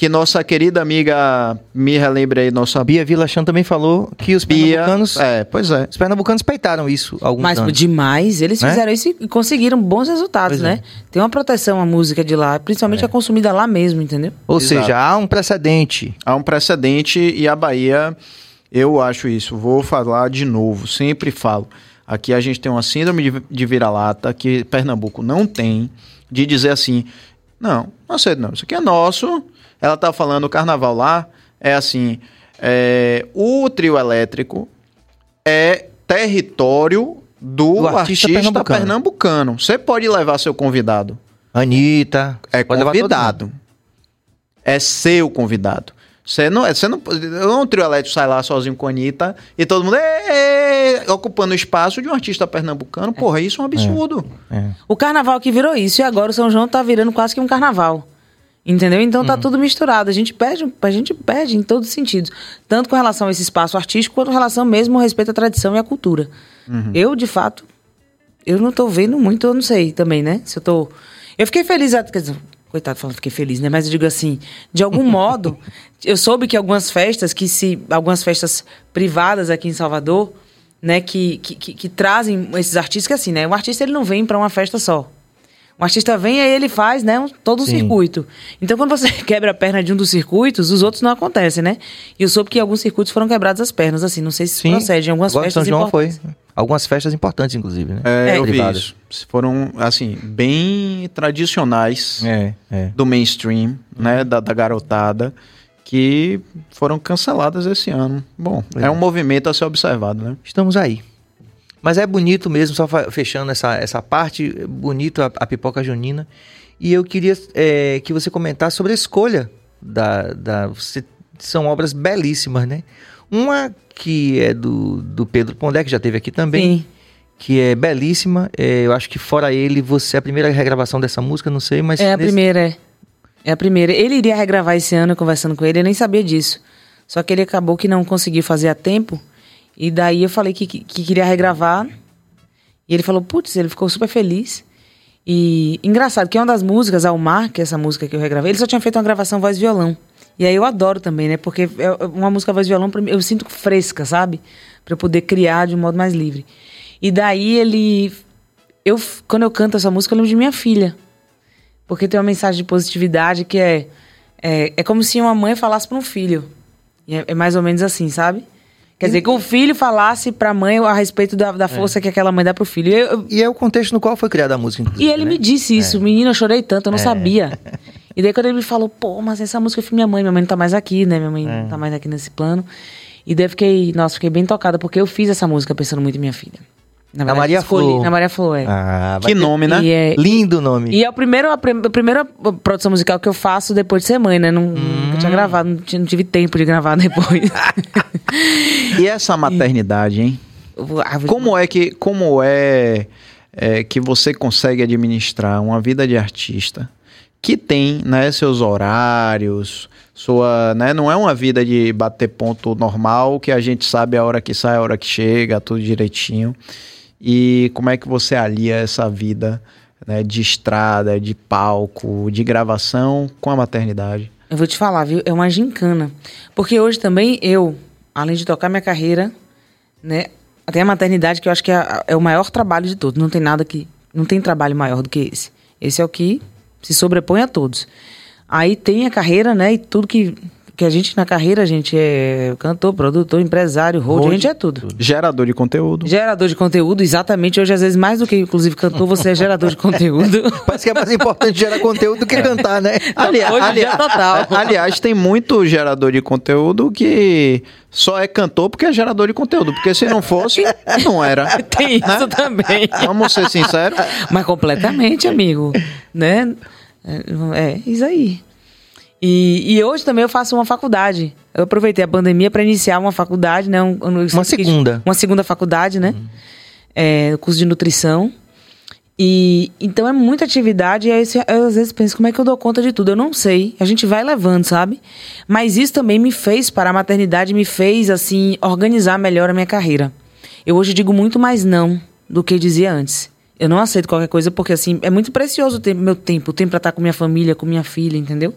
S2: que nossa querida amiga, me relembre aí, nossa
S1: Bia Vilachan também falou que os
S2: Bia.
S1: pernambucanos,
S2: É, pois é.
S1: os pernambucanos peitaram isso alguns
S4: Mas
S1: anos.
S4: demais, eles
S1: Né?
S4: fizeram isso e conseguiram bons resultados,
S1: Pois é.
S4: né? Tem uma proteção à música de lá, principalmente a consumida lá mesmo, entendeu?
S1: Ou
S2: Exato.
S1: seja, há um precedente.
S2: Há um precedente e a Bahia, eu acho isso, vou falar de novo, sempre falo. Aqui a gente tem uma síndrome de, de vira-lata que Pernambuco não tem, de dizer assim, não, não aceito não, isso aqui é nosso. Ela tá falando o carnaval lá, é assim, é, o trio elétrico é território do,
S1: Do artista
S2: artista,
S1: pernambucano.
S2: pernambucano. Você pode levar seu convidado.
S1: Anitta.
S2: É
S1: pode levar todo
S2: convidado. É seu convidado. Você não, você não, um trio elétrico sai lá sozinho com a Anitta e todo mundo "Ê, ê", ocupando o espaço de um artista pernambucano. Porra, isso é um absurdo.
S1: mundo. É.
S4: O carnaval que virou isso e agora o São João tá virando quase que um carnaval. Entendeu? Então tá tudo misturado. A gente perde, a gente perde em todos os sentidos. Tanto com relação a esse espaço artístico, quanto com relação mesmo ao respeito à tradição e à cultura. Eu, de fato, eu não tô vendo muito, eu não sei também, né? Se eu tô. Eu fiquei feliz, quer dizer, coitado falando fiquei feliz, né? Mas eu digo assim, de algum [laughs] modo, eu soube que algumas festas, que se. Algumas festas privadas aqui em Salvador, né, que, que, que, que trazem esses artistas, que assim, né? O artista ele não vem para uma festa só. O artista vem e ele faz, né, um- todo um
S1: Sim.
S4: circuito. Então, quando você [laughs] quebra a perna de um dos circuitos, os outros não acontecem, né? E eu soube que alguns circuitos foram quebradas as pernas, assim, não sei se
S1: Sim.
S4: procede em algumas
S1: Agora
S4: festas
S1: São João foi.
S4: importantes.
S1: Algumas festas importantes, inclusive, né?
S2: É,
S4: É.
S2: eu vi isso. Foram, assim, bem tradicionais
S1: É, é.
S2: do mainstream, né, da, da garotada, que foram canceladas esse ano. Bom, é
S1: é.
S2: um movimento a ser observado, né?
S1: Estamos aí. Mas é bonito mesmo, só fechando essa, essa parte, bonito a, a pipoca junina. E eu queria é, que você comentasse sobre a escolha da. da você- são obras belíssimas, né? Uma que é do, do Pedro Pondé, que já teve aqui também,
S4: Sim.
S1: que é belíssima. É, eu acho que fora ele, você é a primeira regravação dessa música, não sei, mas.
S4: É a
S1: nesse-
S4: primeira, é. É a primeira. Ele iria regravar esse ano, conversando com ele, eu nem sabia disso. Só que ele acabou que não conseguiu fazer a tempo. E daí eu falei que, que, que queria regravar. E ele falou, putz, ele ficou super feliz. E engraçado, que é uma das músicas, Almar, que é essa música que eu regravei, ele só tinha feito uma gravação voz violão. E aí eu adoro também, né? Porque é uma música voz violão, mim, eu sinto fresca, sabe? Pra eu poder criar de um modo mais livre. E daí ele. Eu, quando eu canto essa música, eu lembro de minha filha. Porque tem uma mensagem de positividade que é. É, é como se uma mãe falasse para um filho. É, é mais ou menos assim, sabe? Quer dizer, que o filho falasse pra mãe a respeito da, da força que aquela mãe dá pro filho. Eu- eu-
S1: E é o contexto no qual foi criada a música, inclusive.
S4: e ele
S1: né?
S4: me disse isso, menino, eu chorei tanto, eu não sabia. [laughs] E daí quando ele me falou, pô, mas essa música foi minha mãe, minha mãe não tá mais aqui, né? Minha mãe não tá mais aqui nesse plano. E daí eu fiquei, nossa, fiquei bem tocada, porque eu fiz essa música pensando muito em minha filha. Na,
S1: Na Maria Flor.
S4: Na Maria Flor, é.
S1: Ah,
S2: Que
S1: ter-
S2: nome, né?
S4: É-
S1: Lindo nome.
S4: E é o primeiro, a, prim- a primeira produção musical que eu faço depois de ser mãe, né? Não, Nunca tinha gravado, não, tinha- não tive tempo de gravar [laughs] depois.
S2: E essa maternidade, hein?
S4: Ah,
S2: Como é que como é, é, que você consegue administrar uma vida de artista que tem né, seus horários, sua, né, não é uma vida de bater ponto normal que a gente sabe a hora que sai, a hora que chega, tudo direitinho. E como é que você alia essa vida né, de estrada, de palco, de gravação com a maternidade?
S4: Eu vou te falar, viu? É uma gincana. Porque hoje também eu, além de tocar minha carreira, né? Tem a maternidade que eu acho que é, é o maior trabalho de todos. Não tem nada que. Não tem trabalho maior do que esse. Esse é o que se sobrepõe a todos. Aí tem a carreira, né? E tudo que. Que a gente na carreira, a gente é cantor, produtor, empresário, road, a gente é tudo.
S2: Gerador de conteúdo.
S4: Gerador de conteúdo, exatamente. Hoje, às vezes, mais do que, inclusive, cantor, você é gerador de [laughs] conteúdo.
S1: Parece que é mais importante gerar conteúdo do que cantar, né?
S2: Aliás, [laughs]
S4: Hoje em dia,
S2: aliás-
S4: total. [laughs]
S2: aliás, tem muito gerador de conteúdo que só é cantor porque é gerador de conteúdo. Porque se não fosse, não era.
S4: Tem isso também.
S2: Vamos ser sinceros.
S4: Mas completamente, amigo. Né? É, é isso aí. E, e hoje também eu faço uma faculdade. Eu aproveitei a pandemia para iniciar uma faculdade, né? Um, um-
S1: Uma segunda.
S4: Uma segunda faculdade, né? É, curso de nutrição. E então é muita atividade e aí eu às vezes penso como é que eu dou conta de tudo. Eu não sei. A gente vai levando, sabe? Mas isso também me fez para a maternidade, me fez assim organizar melhor a minha carreira. Eu hoje digo muito mais não do que dizia antes. Eu não aceito qualquer coisa porque assim é muito precioso o tempo, meu tempo, o tempo para estar com minha família, com minha filha, entendeu?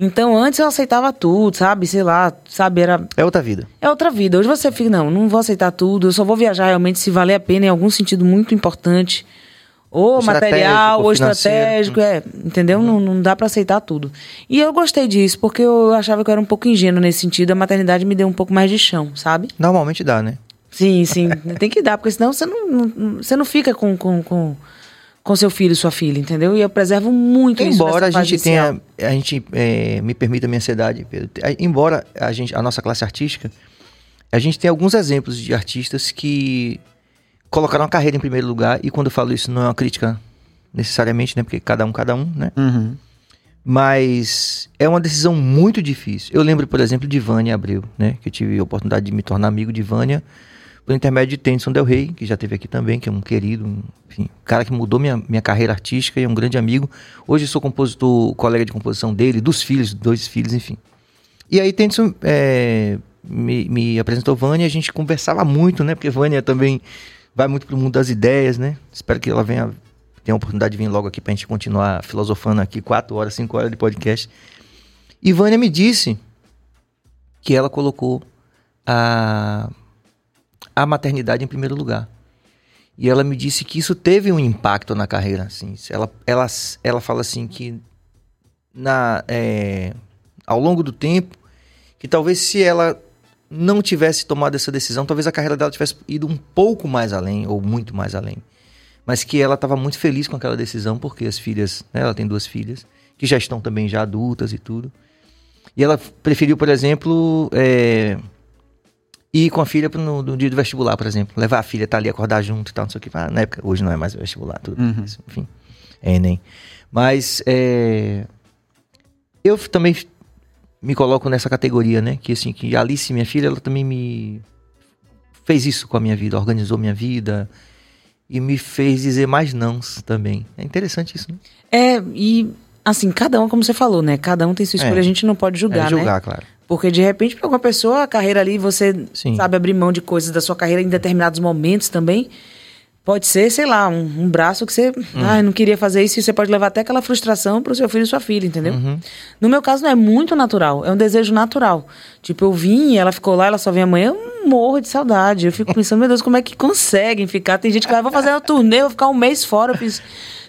S4: Então antes eu aceitava tudo, sabe? Sei lá, sabe era
S1: É outra vida.
S4: é outra vida. Hoje você fica, não, não vou aceitar tudo, eu só vou viajar realmente se valer a pena em algum sentido muito importante. Ou material, ou estratégico, é, entendeu? Não, não dá pra aceitar tudo. E eu gostei disso, porque eu achava que eu era um pouco ingênua nesse sentido, a maternidade me deu um pouco mais de chão, sabe?
S1: Normalmente dá, né?
S4: Sim, sim, tem que dar, porque senão você não, não- você não fica com, com, com, com seu filho e sua filha, entendeu? E eu preservo muito isso
S1: Embora a
S4: nessa fase
S1: gente
S4: inicial.
S1: tenha, a gente é, me permita a minha ansiedade, Pedro, é, embora a gente, a nossa classe artística, a gente tem alguns exemplos de artistas que colocaram a carreira em primeiro lugar e quando eu falo isso não é uma crítica necessariamente, né, porque cada um cada um, né?
S2: Uhum.
S1: Mas é uma decisão muito difícil. Eu lembro, por exemplo, de Vânia Abreu, né? Que eu tive a oportunidade de me tornar amigo de Vânia por intermédio de Tennyson Del Rey, que já teve aqui também, que é um querido, um, enfim, cara que mudou minha, minha carreira artística e é um grande amigo. Hoje sou compositor, colega de composição dele, dos filhos, dois filhos, enfim. E aí Tennyson é, me, me apresentou Vânia e a gente conversava muito, né? Porque Vânia também vai muito pro mundo das ideias, né? Espero que ela venha, tenha a oportunidade de vir logo aqui pra gente continuar filosofando aqui quatro horas, cinco horas de podcast. E Vânia me disse que ela colocou a, a maternidade em primeiro lugar. E ela me disse que isso teve um impacto na carreira. Assim. Ela, ela, ela fala assim que na, é, ao longo do tempo, que talvez se ela não tivesse tomado essa decisão, talvez a carreira dela tivesse ido um pouco mais além, ou muito mais além. Mas que ela estava muito feliz com aquela decisão, porque as filhas, né, ela tem duas filhas, que já estão também já adultas e tudo. E ela preferiu, por exemplo, é, ir com a filha no, no dia do vestibular, por exemplo. Levar a filha, tá ali, acordar junto e tal, não sei o que. Ah, Na época, hoje não é mais vestibular, tudo
S2: Uhum.
S1: isso, enfim. É Enem. Mas é, eu também me coloco nessa categoria, né? Que assim, que a Alice, minha filha, ela também me fez isso com a minha vida, organizou minha vida e me fez dizer mais nãos também. É interessante isso, né?
S4: É, e assim, cada um, como você falou, né? Cada um tem sua escolha,
S1: É.
S4: a gente não pode julgar,
S1: é
S4: né?
S1: julgar, claro.
S4: Porque de repente, para alguma pessoa, a carreira ali, você
S1: Sim.
S4: sabe abrir mão de coisas da sua carreira em determinados momentos também. Pode ser, sei lá, um, um braço que você
S1: Hum.
S4: ah, não queria fazer isso e você pode levar até aquela frustração pro seu filho e sua filha, entendeu?
S1: Uhum.
S4: No meu caso, não é muito natural, é um desejo natural. Tipo, eu vim, ela ficou lá, ela só vem amanhã, eu morro de saudade. Eu fico pensando, meu Deus, como é que conseguem ficar? Tem gente que vai, vou fazer uma turnê, vou ficar um mês fora. Eu penso,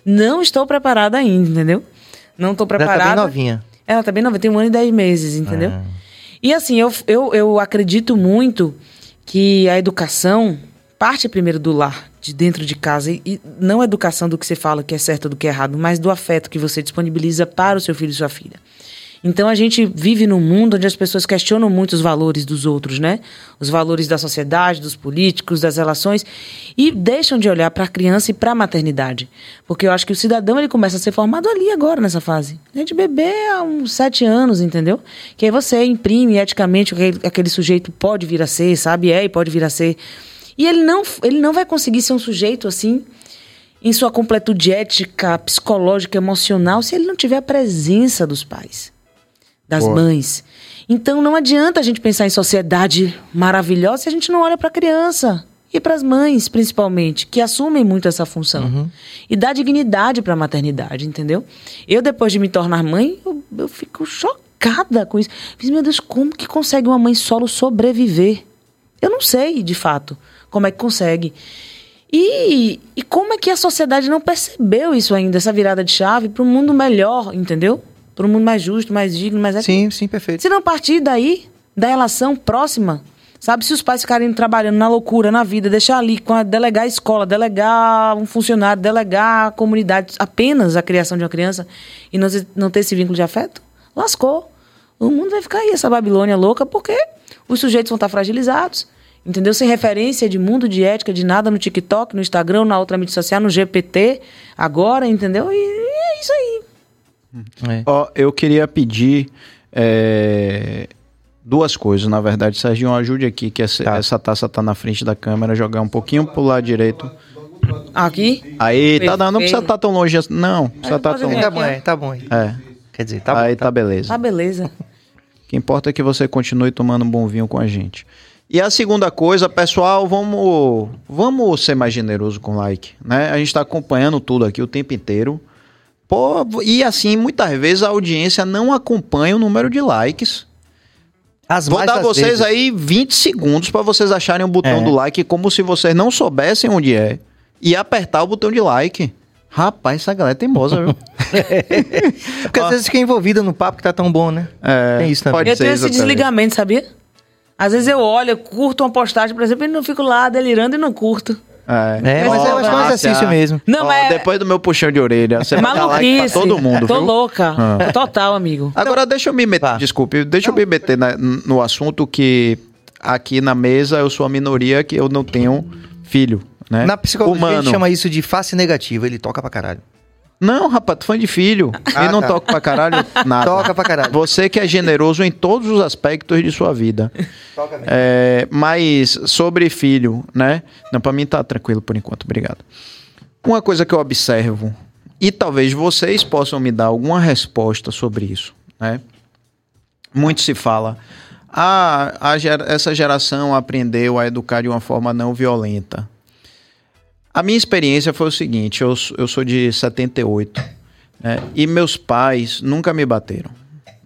S4: não estou preparada ainda, entendeu? Não estou
S1: Ela tá
S4: preparada.
S1: bem novinha.
S4: Ela tá bem nova, tem um ano e dez meses, entendeu?
S1: Ah.
S4: E assim, eu, eu, eu acredito muito que a educação parte primeiro do lar, de dentro de casa. E, não a educação do que você fala que é certo do que é errado, mas do afeto que você disponibiliza para o seu filho e sua filha. Então a gente vive num mundo onde as pessoas questionam muito os valores dos outros, né? Os valores da sociedade, dos políticos, das relações e deixam de olhar para a criança e para a maternidade, porque eu acho que o cidadão ele começa a ser formado ali agora nessa fase, né? de bebê a uns sete anos, entendeu? Que aí você imprime eticamente o que aquele, sujeito pode vir a ser, sabe? É e pode vir a ser. E ele não, ele não vai conseguir ser um sujeito assim em sua completude ética, psicológica, emocional, se ele não tiver a presença dos pais, das
S2: Boa.
S4: mães. Então não adianta a gente pensar em sociedade maravilhosa se a gente não olha para a criança e para as mães, principalmente, que assumem muito essa função. E dá dignidade para a maternidade, entendeu? Eu, depois de me tornar mãe, eu, eu fico chocada com isso. Fiz, meu Deus, como que consegue uma mãe solo sobreviver? Eu não sei, de fato, como é que consegue. E, e como é que a sociedade não percebeu isso ainda, essa virada de chave para um mundo melhor, entendeu? Para um mundo mais justo, mais digno, mais ético.
S1: Sim, sim, perfeito.
S4: Se não partir daí, da relação próxima, sabe? Se os pais ficarem trabalhando na loucura, na vida, deixar ali, com a, delegar a escola, delegar um funcionário, delegar a comunidade, apenas a criação de uma criança, e não, não ter esse vínculo de afeto, lascou. O mundo vai ficar aí, essa Babilônia louca, porque os sujeitos vão estar fragilizados. Entendeu? Sem referência de mundo, de ética, de nada no TikTok, no Instagram, na outra mídia social, no GPT, agora, entendeu? E, e é isso aí.
S1: É.
S2: Ó, eu queria pedir é, duas coisas, na verdade. Serginho, ajude aqui, que essa,
S1: Tá.
S2: essa taça tá na frente da câmera, jogar um pouquinho pro lado direito.
S4: Aqui?
S2: Aí, tá dando, não precisa estar tão longe assim. Não, precisa estar
S4: pode
S2: tão longe.
S1: Tá bom, é, tá bom. aí.
S2: É,
S1: Quer dizer, tá
S2: aí
S1: bom.
S2: tá beleza.
S4: Ah, beleza.
S2: O que importa é que você continue tomando um bom vinho com a gente. E a segunda coisa, pessoal, vamos, vamos ser mais generoso com o like, né? A gente está acompanhando tudo aqui o tempo inteiro. Pô, e assim, muitas vezes a audiência não acompanha o número de likes.
S1: As
S2: Vou dar vocês
S1: vezes-
S2: aí 20 segundos para vocês acharem o botão
S1: É.
S2: do like como se vocês não soubessem onde é e apertar o botão de like. Rapaz, essa galera é teimosa, viu? [laughs]
S1: Porque às vezes fica envolvida no papo que tá tão bom, né?
S2: É,
S1: Tem isso também.
S2: pode
S4: eu
S2: ser
S4: tenho esse desligamento, sabia? Às vezes eu olho, eu curto uma postagem, por exemplo, e não fico lá delirando e não curto.
S2: É,
S1: É, mas eu acho que é um exercício mesmo.
S4: Não,
S2: ó,
S4: mas
S2: Depois do meu puxão de orelha, você vai dar like
S4: maluquice.
S2: pra todo mundo,
S4: Tô
S2: viu?
S4: louca.
S2: Ah.
S4: Total, amigo.
S2: Agora deixa eu me meter,
S1: Tá.
S2: desculpe, deixa eu me meter na- no assunto que aqui na mesa eu sou a minoria que eu não tenho filho, né?
S1: Na psicologia a
S2: Humano.
S1: gente chama isso de face negativa. Ele toca pra caralho.
S2: Não, rapaz, tu fã de filho.
S1: Ah,
S2: e não
S1: tá.
S2: toca pra caralho [laughs] nada.
S1: Toca pra caralho.
S2: Você que é generoso em todos os aspectos de sua vida.
S1: Toca mesmo.
S2: É, mas sobre filho, né? Não, pra mim tá tranquilo por enquanto, obrigado. Uma coisa que eu observo, e talvez vocês possam me dar alguma resposta sobre isso, né? Muito se fala, ah, a essa geração aprendeu a educar de uma forma não violenta. A minha experiência foi o seguinte, eu, eu sou de 78, né? E meus pais nunca me bateram.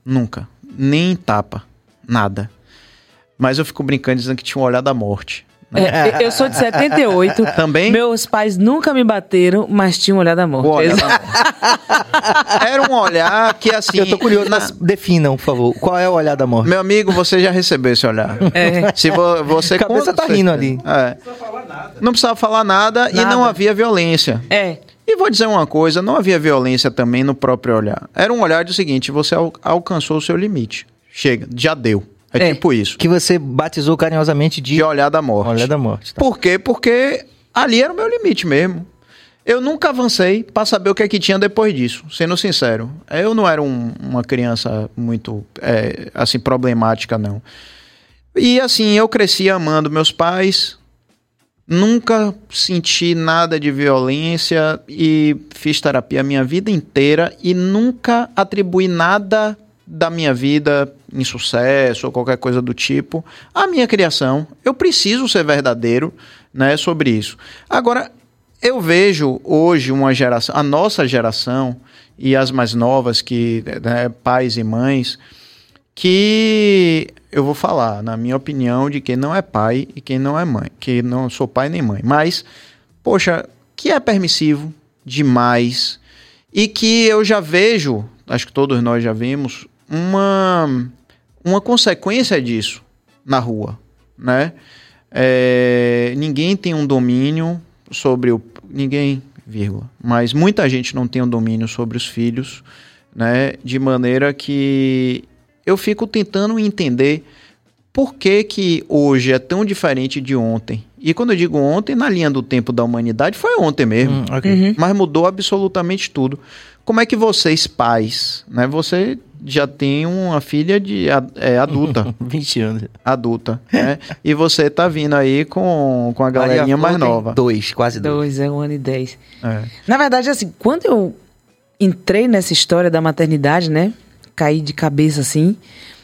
S2: Nunca. Nem tapa. Nada. Mas eu fico brincando dizendo que tinha um olhar da morte.
S4: É, eu sou de 78.
S2: Também?
S4: Meus pais nunca me bateram, mas tinham.
S2: O olhar da morte. Era um olhar que assim.
S1: eu tô curioso,
S2: na-
S1: mas definam, por favor. Qual é o olhar da morte?
S2: Meu amigo, você já recebeu esse olhar.
S4: É.
S2: Se vo- você
S1: A cabeça tá rindo ali.
S2: É. Não precisava falar nada, e
S4: Nada.
S2: não havia violência.
S4: É.
S2: E vou dizer uma coisa, não havia violência também no próprio olhar. Era um olhar do seguinte, você al- alcançou o seu limite. Chega, já deu. É,
S4: É.
S2: tipo isso.
S1: Que você batizou carinhosamente de,
S2: De olhar da morte.
S1: olhar da morte. tá?
S2: Por quê? Porque ali era o meu limite mesmo. Eu nunca avancei pra saber o que é que tinha depois disso, sendo sincero. Eu não era um- uma criança muito, é, assim, problemática, não. E assim, eu cresci amando meus pais, nunca senti nada de violência e fiz terapia a minha vida inteira e nunca atribuí nada da minha vida em sucesso ou qualquer coisa do tipo à minha criação. Eu preciso ser verdadeiro, né, sobre isso. Agora, eu vejo hoje uma geração, a nossa geração e as mais novas que né, pais e mães que eu vou falar, na minha opinião, de quem não é pai e quem não é mãe, que não sou pai nem mãe, mas poxa, que é permissivo demais e que eu já vejo, acho que todos nós já vimos, uma uma consequência disso na rua, né? É, ninguém tem um domínio sobre o ninguém, vírgula, mas muita gente não tem um domínio sobre os filhos, né? De maneira que eu fico tentando entender por que que hoje é tão diferente de ontem. E quando eu digo ontem, na linha do tempo da humanidade, foi ontem mesmo.
S1: Hum, ok.
S4: Uhum.
S2: Mas mudou absolutamente tudo. Como é que vocês, pais, né? Você já tem uma filha de é, adulta, [laughs]
S1: 20 anos.
S2: adulta, né? E você tá vindo aí com, com a galerinha mais nova.
S1: Dois, quase dois.
S4: Dois, é um ano e dez.
S2: É.
S4: Na verdade, assim, quando eu entrei nessa história da maternidade, né? Caí de cabeça assim.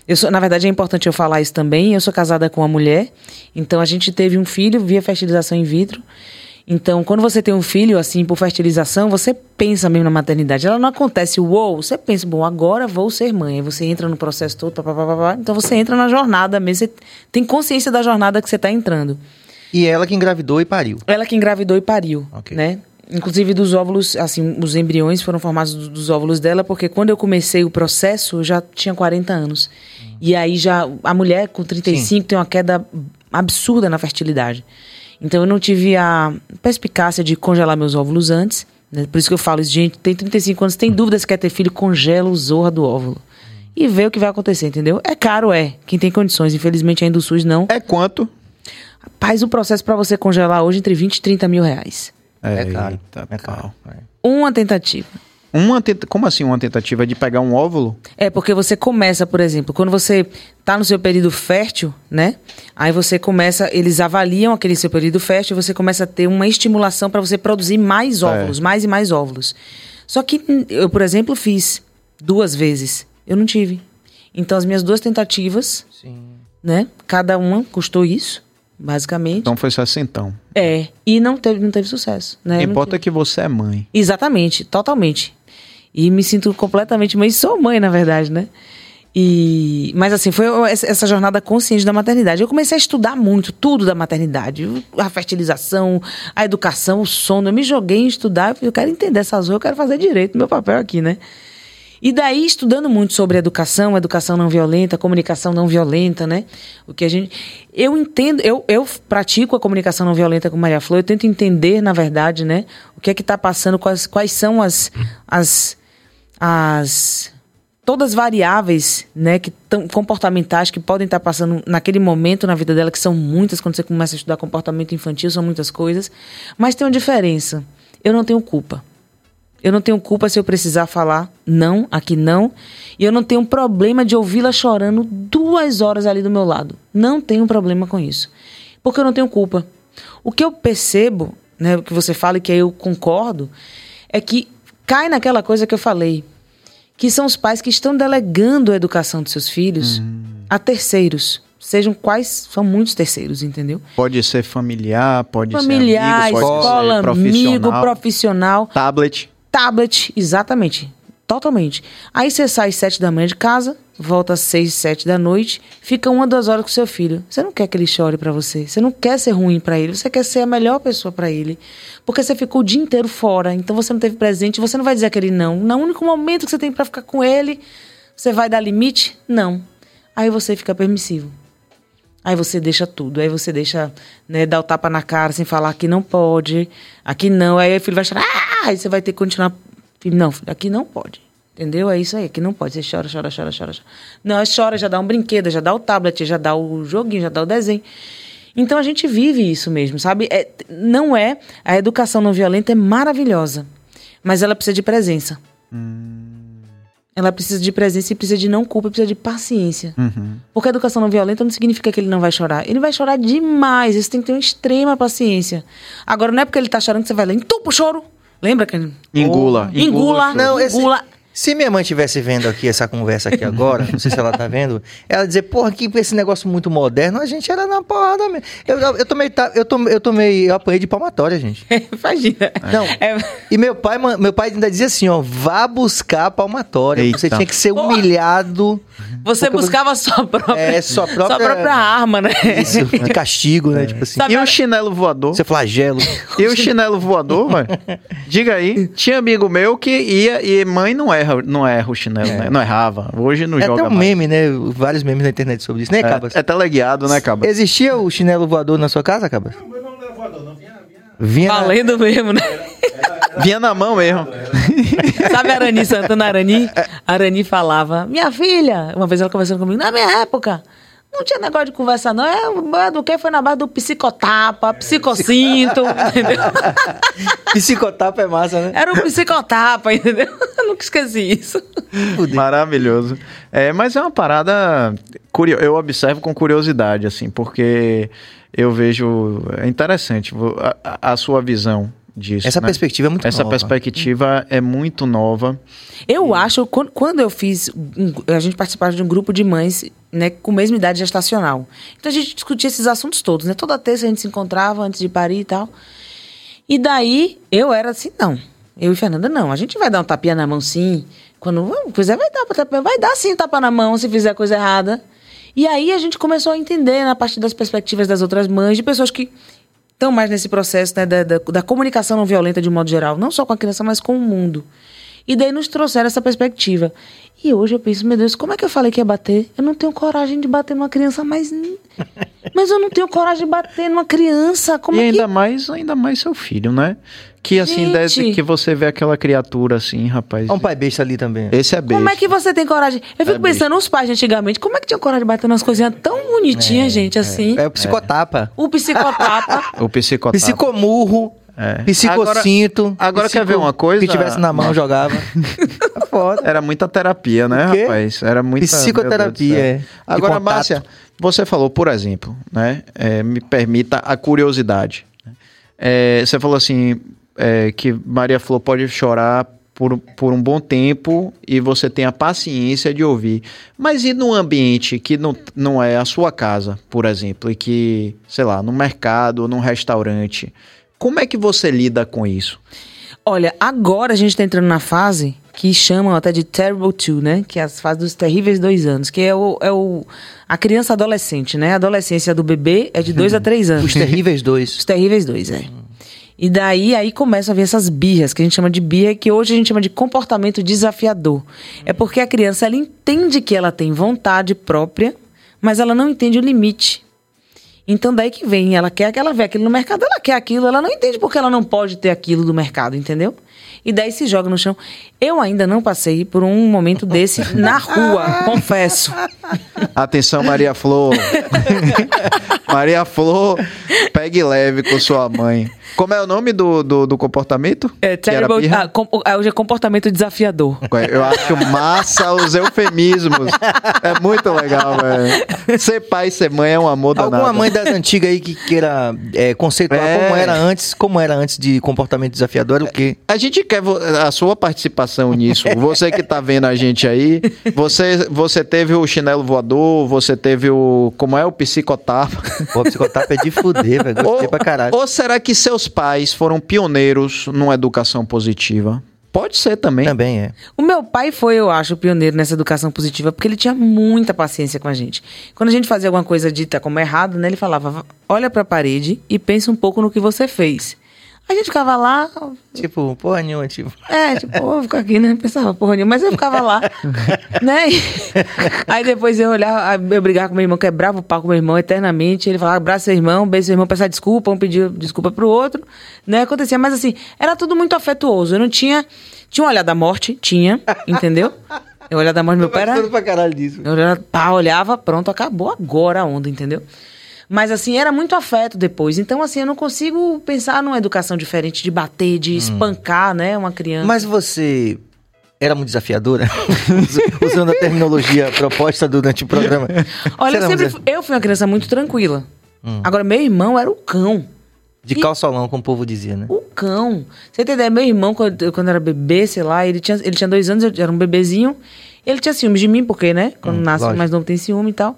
S4: Eu sou, na verdade, é importante eu falar isso também. Eu sou casada com uma mulher, então a gente teve um filho via fertilização in vitro. Então, quando você tem um filho, assim, por fertilização, você pensa mesmo na maternidade. Ela não acontece, uou, você pensa, bom, agora vou ser mãe. Aí você entra no processo todo, pá, pá, pá, pá, pá. então você entra na jornada mesmo, você tem consciência da jornada que você está entrando.
S1: E ela que engravidou e pariu.
S4: Ela que engravidou e pariu,
S1: Ok.
S4: né? Inclusive dos óvulos, assim, os embriões foram formados do- dos óvulos dela, porque quando eu comecei o processo, eu já tinha 40 anos. E aí já a mulher com 35 tem uma queda absurda na fertilidade. Então eu não tive a perspicácia de congelar meus óvulos antes, né? Por isso que eu falo, gente, tem 35 anos, tem dúvida se quer ter filho, congela o zorra do óvulo. E vê o que vai acontecer, entendeu? É caro, é. Quem tem condições, infelizmente ainda o SUS não.
S2: É quanto?
S4: Rapaz, o processo para você congelar hoje entre 20 e 30 mil reais.
S1: É caro.
S2: Eita,
S1: É caro. É.
S4: Uma tentativa.
S2: Uma tenta... Como assim uma tentativa de pegar um óvulo?
S4: É, porque você começa, por exemplo, quando você tá no seu período fértil, né? Aí você começa, eles avaliam aquele seu período fértil, você começa a ter uma estimulação para você produzir mais óvulos, mais e mais óvulos. Só que eu, por exemplo, fiz duas vezes. Eu não tive. Então as minhas duas tentativas,
S1: Sim.
S4: né? Cada uma custou isso, basicamente.
S2: Então foi 60.
S4: É, e não teve, não teve sucesso, né? Não
S2: Importa que você é mãe.
S4: Exatamente, totalmente. E me sinto completamente mãe, sou mãe, na verdade, né? E, mas assim, foi essa jornada consciente da maternidade. Eu comecei a estudar muito, tudo da maternidade. A fertilização, a educação, o sono. Eu me joguei em estudar, eu quero entender essas coisas, eu quero fazer direito meu papel aqui, né? E daí, estudando muito sobre educação, educação não violenta, comunicação não violenta, né? O que a gente. Eu entendo, eu, eu pratico a comunicação não violenta com Maria Flor, eu tento entender, na verdade, né? O que é que está passando, quais, quais são as, as, as todas as variáveis né, que tão, comportamentais que podem estar passando naquele momento na vida dela, que são muitas, quando você começa a estudar comportamento infantil, são muitas coisas. Mas tem uma diferença. Eu não tenho culpa. Eu não tenho culpa se eu precisar falar não, aqui não. E eu não tenho problema de ouvi-la chorando duas horas ali do meu lado. Não tenho problema com isso. Porque eu não tenho culpa. O que eu percebo, né, o que você fala e que eu concordo, é que cai naquela coisa que eu falei que são os pais que estão delegando a educação dos seus filhos
S2: Hum.
S4: a terceiros. Sejam quais, são muitos terceiros, entendeu?
S2: Pode ser familiar, pode
S4: Familiar,
S2: ser amigo, pode
S4: escola,
S2: ser
S4: amigo,
S2: profissional.
S4: profissional,
S2: Tablet.
S4: tablet, exatamente. Totalmente. Aí você sai às sete da manhã de casa, volta às seis, sete da noite, fica uma, duas horas com seu filho. Você não quer que ele chore pra você. Você não quer ser ruim pra ele. Você quer ser a melhor pessoa pra ele. Porque você ficou o dia inteiro fora. Então você não teve presente. Você não vai dizer aquele não. No único momento que você tem pra ficar com ele, você vai dar limite? Não. Aí você fica permissivo. Aí você deixa tudo. Aí você deixa, né, dar o tapa na cara sem falar que não pode, aqui não. Aí o filho vai chorar. Ah! Aí você vai ter que continuar. Não, aqui não pode. Entendeu? É isso aí, aqui não pode. Você chora, chora, chora, chora. chora. Não, aí chora, já dá um brinquedo, já dá o tablet, já dá o joguinho, já dá o desenho. Então a gente vive isso mesmo, sabe? É, não é. A educação não violenta é maravilhosa, mas ela precisa de presença. Ela precisa de presença e precisa de não culpa, precisa de paciência. Porque a educação não violenta não significa que ele não vai chorar. Ele vai chorar demais. Você tem que ter uma extrema paciência. Agora, não é porque ele tá chorando que você vai lá, entupa o choro. Lembra que.
S2: Engula.
S4: Engula.
S1: Não, esse-
S4: engula.
S1: Se minha mãe estivesse vendo aqui essa conversa aqui agora, não sei se ela tá vendo, ela dizer, porra, que esse negócio muito moderno, a gente era na porrada mesmo. Eu, eu, eu tomei, eu tomei, eu tomei, eu apanhei de palmatória, gente. [laughs]
S4: Imagina.
S1: Não.
S4: É,
S1: E meu pai, meu pai ainda dizia assim, ó, vá buscar a palmatória.
S2: Eita.
S1: Você tinha que ser humilhado.
S4: você buscava a sua [laughs] própria,
S1: É, sua própria-
S4: sua própria arma, né?
S1: Isso, de [laughs] castigo, né? Tipo assim.
S4: Sabe-
S2: E o chinelo voador?
S1: Seu flagelo.
S2: E o chinelo voador, velho? Diga aí. Tinha amigo meu que ia e mãe não erra, não erra o chinelo, né? Não errava. Hoje não
S1: É
S2: joga
S1: até um
S2: mais.
S1: meme, né? Vários memes na internet sobre isso, né, Cabas?
S2: É, é teleguiado, né, Caba?
S1: Existia o chinelo voador na sua casa, Cabas? Vinha na-
S4: Valendo mesmo, né? [laughs]
S2: Vinha na mão mesmo. [laughs]
S4: Sabe a Arani Santana Arani? A Arani falava, minha filha, uma vez ela conversando comigo, na minha época, não tinha negócio de conversa, não. É, do que foi na base do psicotapa, psicocinto, [laughs] entendeu?
S1: Psicotapa é massa, né?
S4: Era um psicotapa, entendeu? Eu nunca esqueci isso.
S2: Maravilhoso. É, mas é uma parada curio... eu observo com curiosidade assim, porque eu vejo é interessante a- a sua visão disso.
S1: Essa
S2: né?
S1: perspectiva é muito
S2: Essa
S1: nova.
S2: perspectiva é muito nova.
S4: Eu acho, quando, quando eu fiz, um- a gente participava de um grupo de mães, né, com mesma idade gestacional. Então a gente discutia esses assuntos todos, né? Toda terça a gente se encontrava antes de parir e tal. E daí eu era assim, não. Eu e Fernanda, não. A gente vai dar um tapinha na mão, sim. Quando quiser, vai dar, vai dar sim tapa na mão se fizer coisa errada. E aí a gente começou a entender, na partir das perspectivas das outras mães, de pessoas que estão mais nesse processo né, da, da, da comunicação não violenta de um modo geral, não só com a criança, mas com o mundo. E daí nos trouxeram essa perspectiva. E hoje eu penso, meu Deus, como é que eu falei que ia bater? Eu não tenho coragem de bater numa criança, mas. [laughs] Mas eu não tenho coragem de bater numa criança. Como
S2: e
S4: é
S2: ainda
S4: que.
S2: mais, ainda mais seu filho, né? Que assim,
S4: Gente.
S2: desde que você vê aquela criatura assim, rapaz.
S1: Um pai besta ali também.
S2: Esse é beijo.
S4: Como é que você tem coragem? Eu fico
S2: É
S4: pensando, os pais de antigamente, como é que tinham coragem de bater umas coisinhas tão bonitinhas, gente, assim?
S1: É o psicotapa.
S4: O psicotapa. [laughs]
S2: O psicotapa.
S1: Psicomurro.
S2: É.
S1: Psicocinto.
S2: agora
S1: psico-
S2: quer ver uma coisa?
S1: Que tivesse na mão, jogava. [laughs] É foda.
S2: Era muita terapia, né, rapaz? Era muita
S1: Psicoterapia, é.
S2: Agora. Márcia, você falou, por exemplo, né? é, me permita a curiosidade. É, você falou assim é, que Maria Flor pode chorar por, por um bom tempo e você tem a paciência de ouvir. Mas e num ambiente que não, não é a sua casa, por exemplo, e que, sei lá, no mercado ou num restaurante, como é que você lida com isso?
S4: Olha, agora a gente tá entrando na fase que chamam até de Terrible Two, né? Que é a fase dos terríveis dois anos, que é o, é o a criança adolescente, né? A adolescência do bebê é de dois a [laughs] três anos.
S1: Os terríveis dois.
S4: Os terríveis dois, é. E daí, aí começam a vir essas birras, que a gente chama de birra, que hoje a gente chama de comportamento desafiador. É porque a criança, ela entende que ela tem vontade própria, mas ela não entende o limite. Então daí que vem, ela quer que ela vê aquilo no mercado, ela quer aquilo, ela não entende porque ela não pode ter aquilo do mercado, entendeu? E daí se joga no chão. Eu ainda não passei por um momento desse na rua, [laughs] confesso.
S2: Atenção, Maria Flor. [laughs] Maria Flor, pegue leve com sua mãe. Como é o nome do, do, do comportamento?
S4: É, terrible, ah, com- ah, hoje é comportamento desafiador.
S2: Eu acho massa os eufemismos. É muito legal, velho. Ser pai e ser mãe é um amor danado.
S1: Alguma mãe das antigas aí que queira é, conceituar
S2: É.
S1: como era antes, como era antes de comportamento desafiador, era o quê?
S2: A gente quer a sua participação nisso. Você que tá vendo a gente aí, você, você teve o chinelo voador, você teve o. Como é o psicotapa?
S1: Pô, psicotapa é de fuder, velho. Gostei pra caralho.
S2: ou será que seus pais foram pioneiros numa educação positiva? Pode ser também.
S1: Também é.
S4: O meu pai foi, eu acho, pioneiro nessa educação positiva, porque ele tinha muita paciência com a gente. Quando a gente fazia alguma coisa dita como errado, né, ele falava: olha pra parede e pensa um pouco no que você fez. A gente ficava lá,
S1: Tipo, porra nenhuma, tipo.
S4: é, tipo, vou ficar aqui, né? Pensava, porra nenhuma, mas eu ficava lá, [laughs] né? E- Aí depois eu olhava, eu brigava com meu irmão, quebrava o pau com meu irmão eternamente. Ele falava, abraça seu irmão, beija seu irmão, peça desculpa, um pedia desculpa pro outro, né? Acontecia, mas assim, era tudo muito afetuoso. Eu não tinha. Tinha um olhar da morte, tinha, entendeu? O olhar da morte do meu pai era.
S1: pra caralho disso.
S4: Eu olhava, pá, olhava, pronto, acabou agora a onda, entendeu? Mas assim, era muito afeto depois. Então, assim, eu não consigo pensar numa educação diferente de bater, de espancar, né, uma criança.
S1: Mas você era muito desafiadora? [laughs] Usando a terminologia proposta durante o programa.
S4: Olha, eu sempre eu fui uma criança muito tranquila. Agora, meu irmão era o cão.
S1: De calçolão, como o povo dizia, né?
S4: O cão. Você tem ideia? Meu irmão, quando, quando era bebê, sei lá, ele tinha, ele tinha dois anos, eu era um bebezinho. Ele tinha ciúmes de mim, porque, né? Quando nasce
S1: lógico.
S4: mais novo tem ciúme e tal.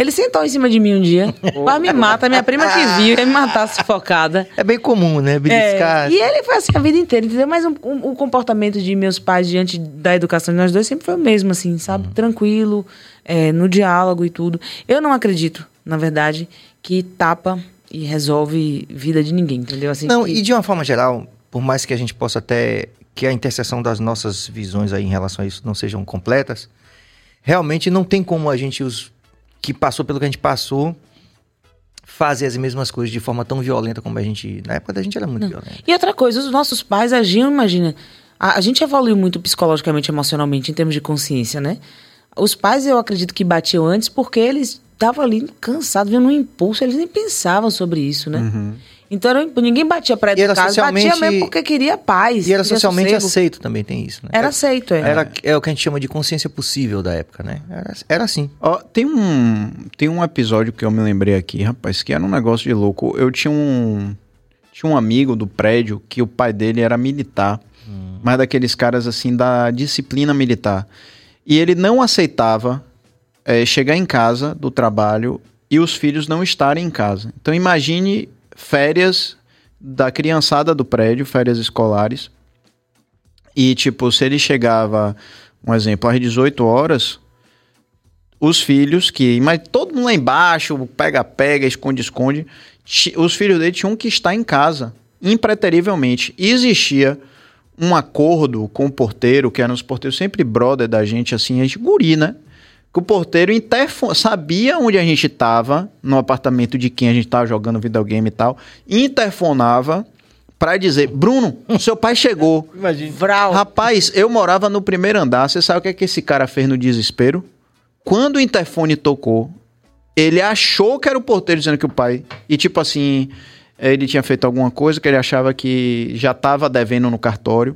S4: Ele sentou em cima de mim um dia, quase me mata. Minha prima que viu, ia me matar sufocada.
S1: É bem comum, né? Beliscar.
S4: É, e ele foi assim a vida inteira, entendeu? Mas um- um- o comportamento de meus pais diante da educação de nós dois sempre foi o mesmo, assim, sabe?
S1: Uhum.
S4: Tranquilo, é, no diálogo e tudo. Eu não acredito, na verdade, que tapa e resolve vida de ninguém, entendeu? Assim,
S1: Não,
S4: que-
S1: e de uma forma geral, por mais que a gente possa até. que a interseção das nossas visões aí em relação a isso não sejam completas, realmente não tem como a gente, os que passou pelo que a gente passou, fazer as mesmas coisas de forma tão violenta como a gente. Na época da gente era muito violenta.
S4: E outra coisa, os nossos pais agiam, imagina. A, a gente evoluiu muito psicologicamente, emocionalmente, em termos de consciência, né? Os pais, eu acredito que batiam antes porque eles estavam ali cansados, vendo um impulso, eles nem pensavam sobre isso, né? Então era ninguém batia pra
S1: E era
S4: educar, batia
S1: socialmente-
S4: mesmo porque queria paz.
S1: E era socialmente
S4: sossego.
S1: aceito também, tem isso, né?
S4: Era aceito, é.
S1: Era, é o que a gente chama de consciência possível da época, né? Era, era assim.
S2: Ó, tem um tem um episódio que eu me lembrei aqui, rapaz, que era um negócio de louco. Eu tinha um tinha um amigo do prédio que o pai dele era militar, mas daqueles caras assim da disciplina militar. E ele não aceitava eh, chegar em casa do trabalho e os filhos não estarem em casa. Então imagine férias da criançada do prédio, férias escolares. E tipo, se ele chegava, um exemplo, às 18 horas, os filhos que. Mas todo mundo lá embaixo, pega-pega, esconde-esconde. Os filhos dele tinham que estar em casa, impreterivelmente. E existia um acordo com o porteiro, que eram os porteiros sempre brother da gente, assim, a gente guri, né? Que o porteiro interfo- sabia onde a gente estava, no apartamento de quem a gente estava jogando videogame e tal, interfonava pra dizer: Bruno, seu pai chegou.
S1: Imagina.
S4: Vral.
S2: Rapaz, eu morava no primeiro andar. Você sabe o que, é que esse cara fez no desespero? Quando o interfone tocou, ele achou que era o porteiro dizendo que o pai. E tipo assim. Ele tinha feito alguma coisa que ele achava que já estava devendo no cartório.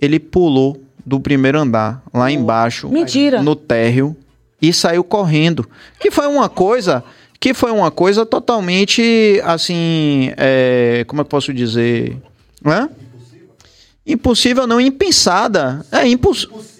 S2: Ele pulou do primeiro andar, lá embaixo,
S4: Mentira.
S2: no térreo, e saiu correndo. Que foi uma coisa. Que foi uma coisa totalmente assim. é, como é eu posso dizer? Hã? Impossível, não, impensada. É impossível.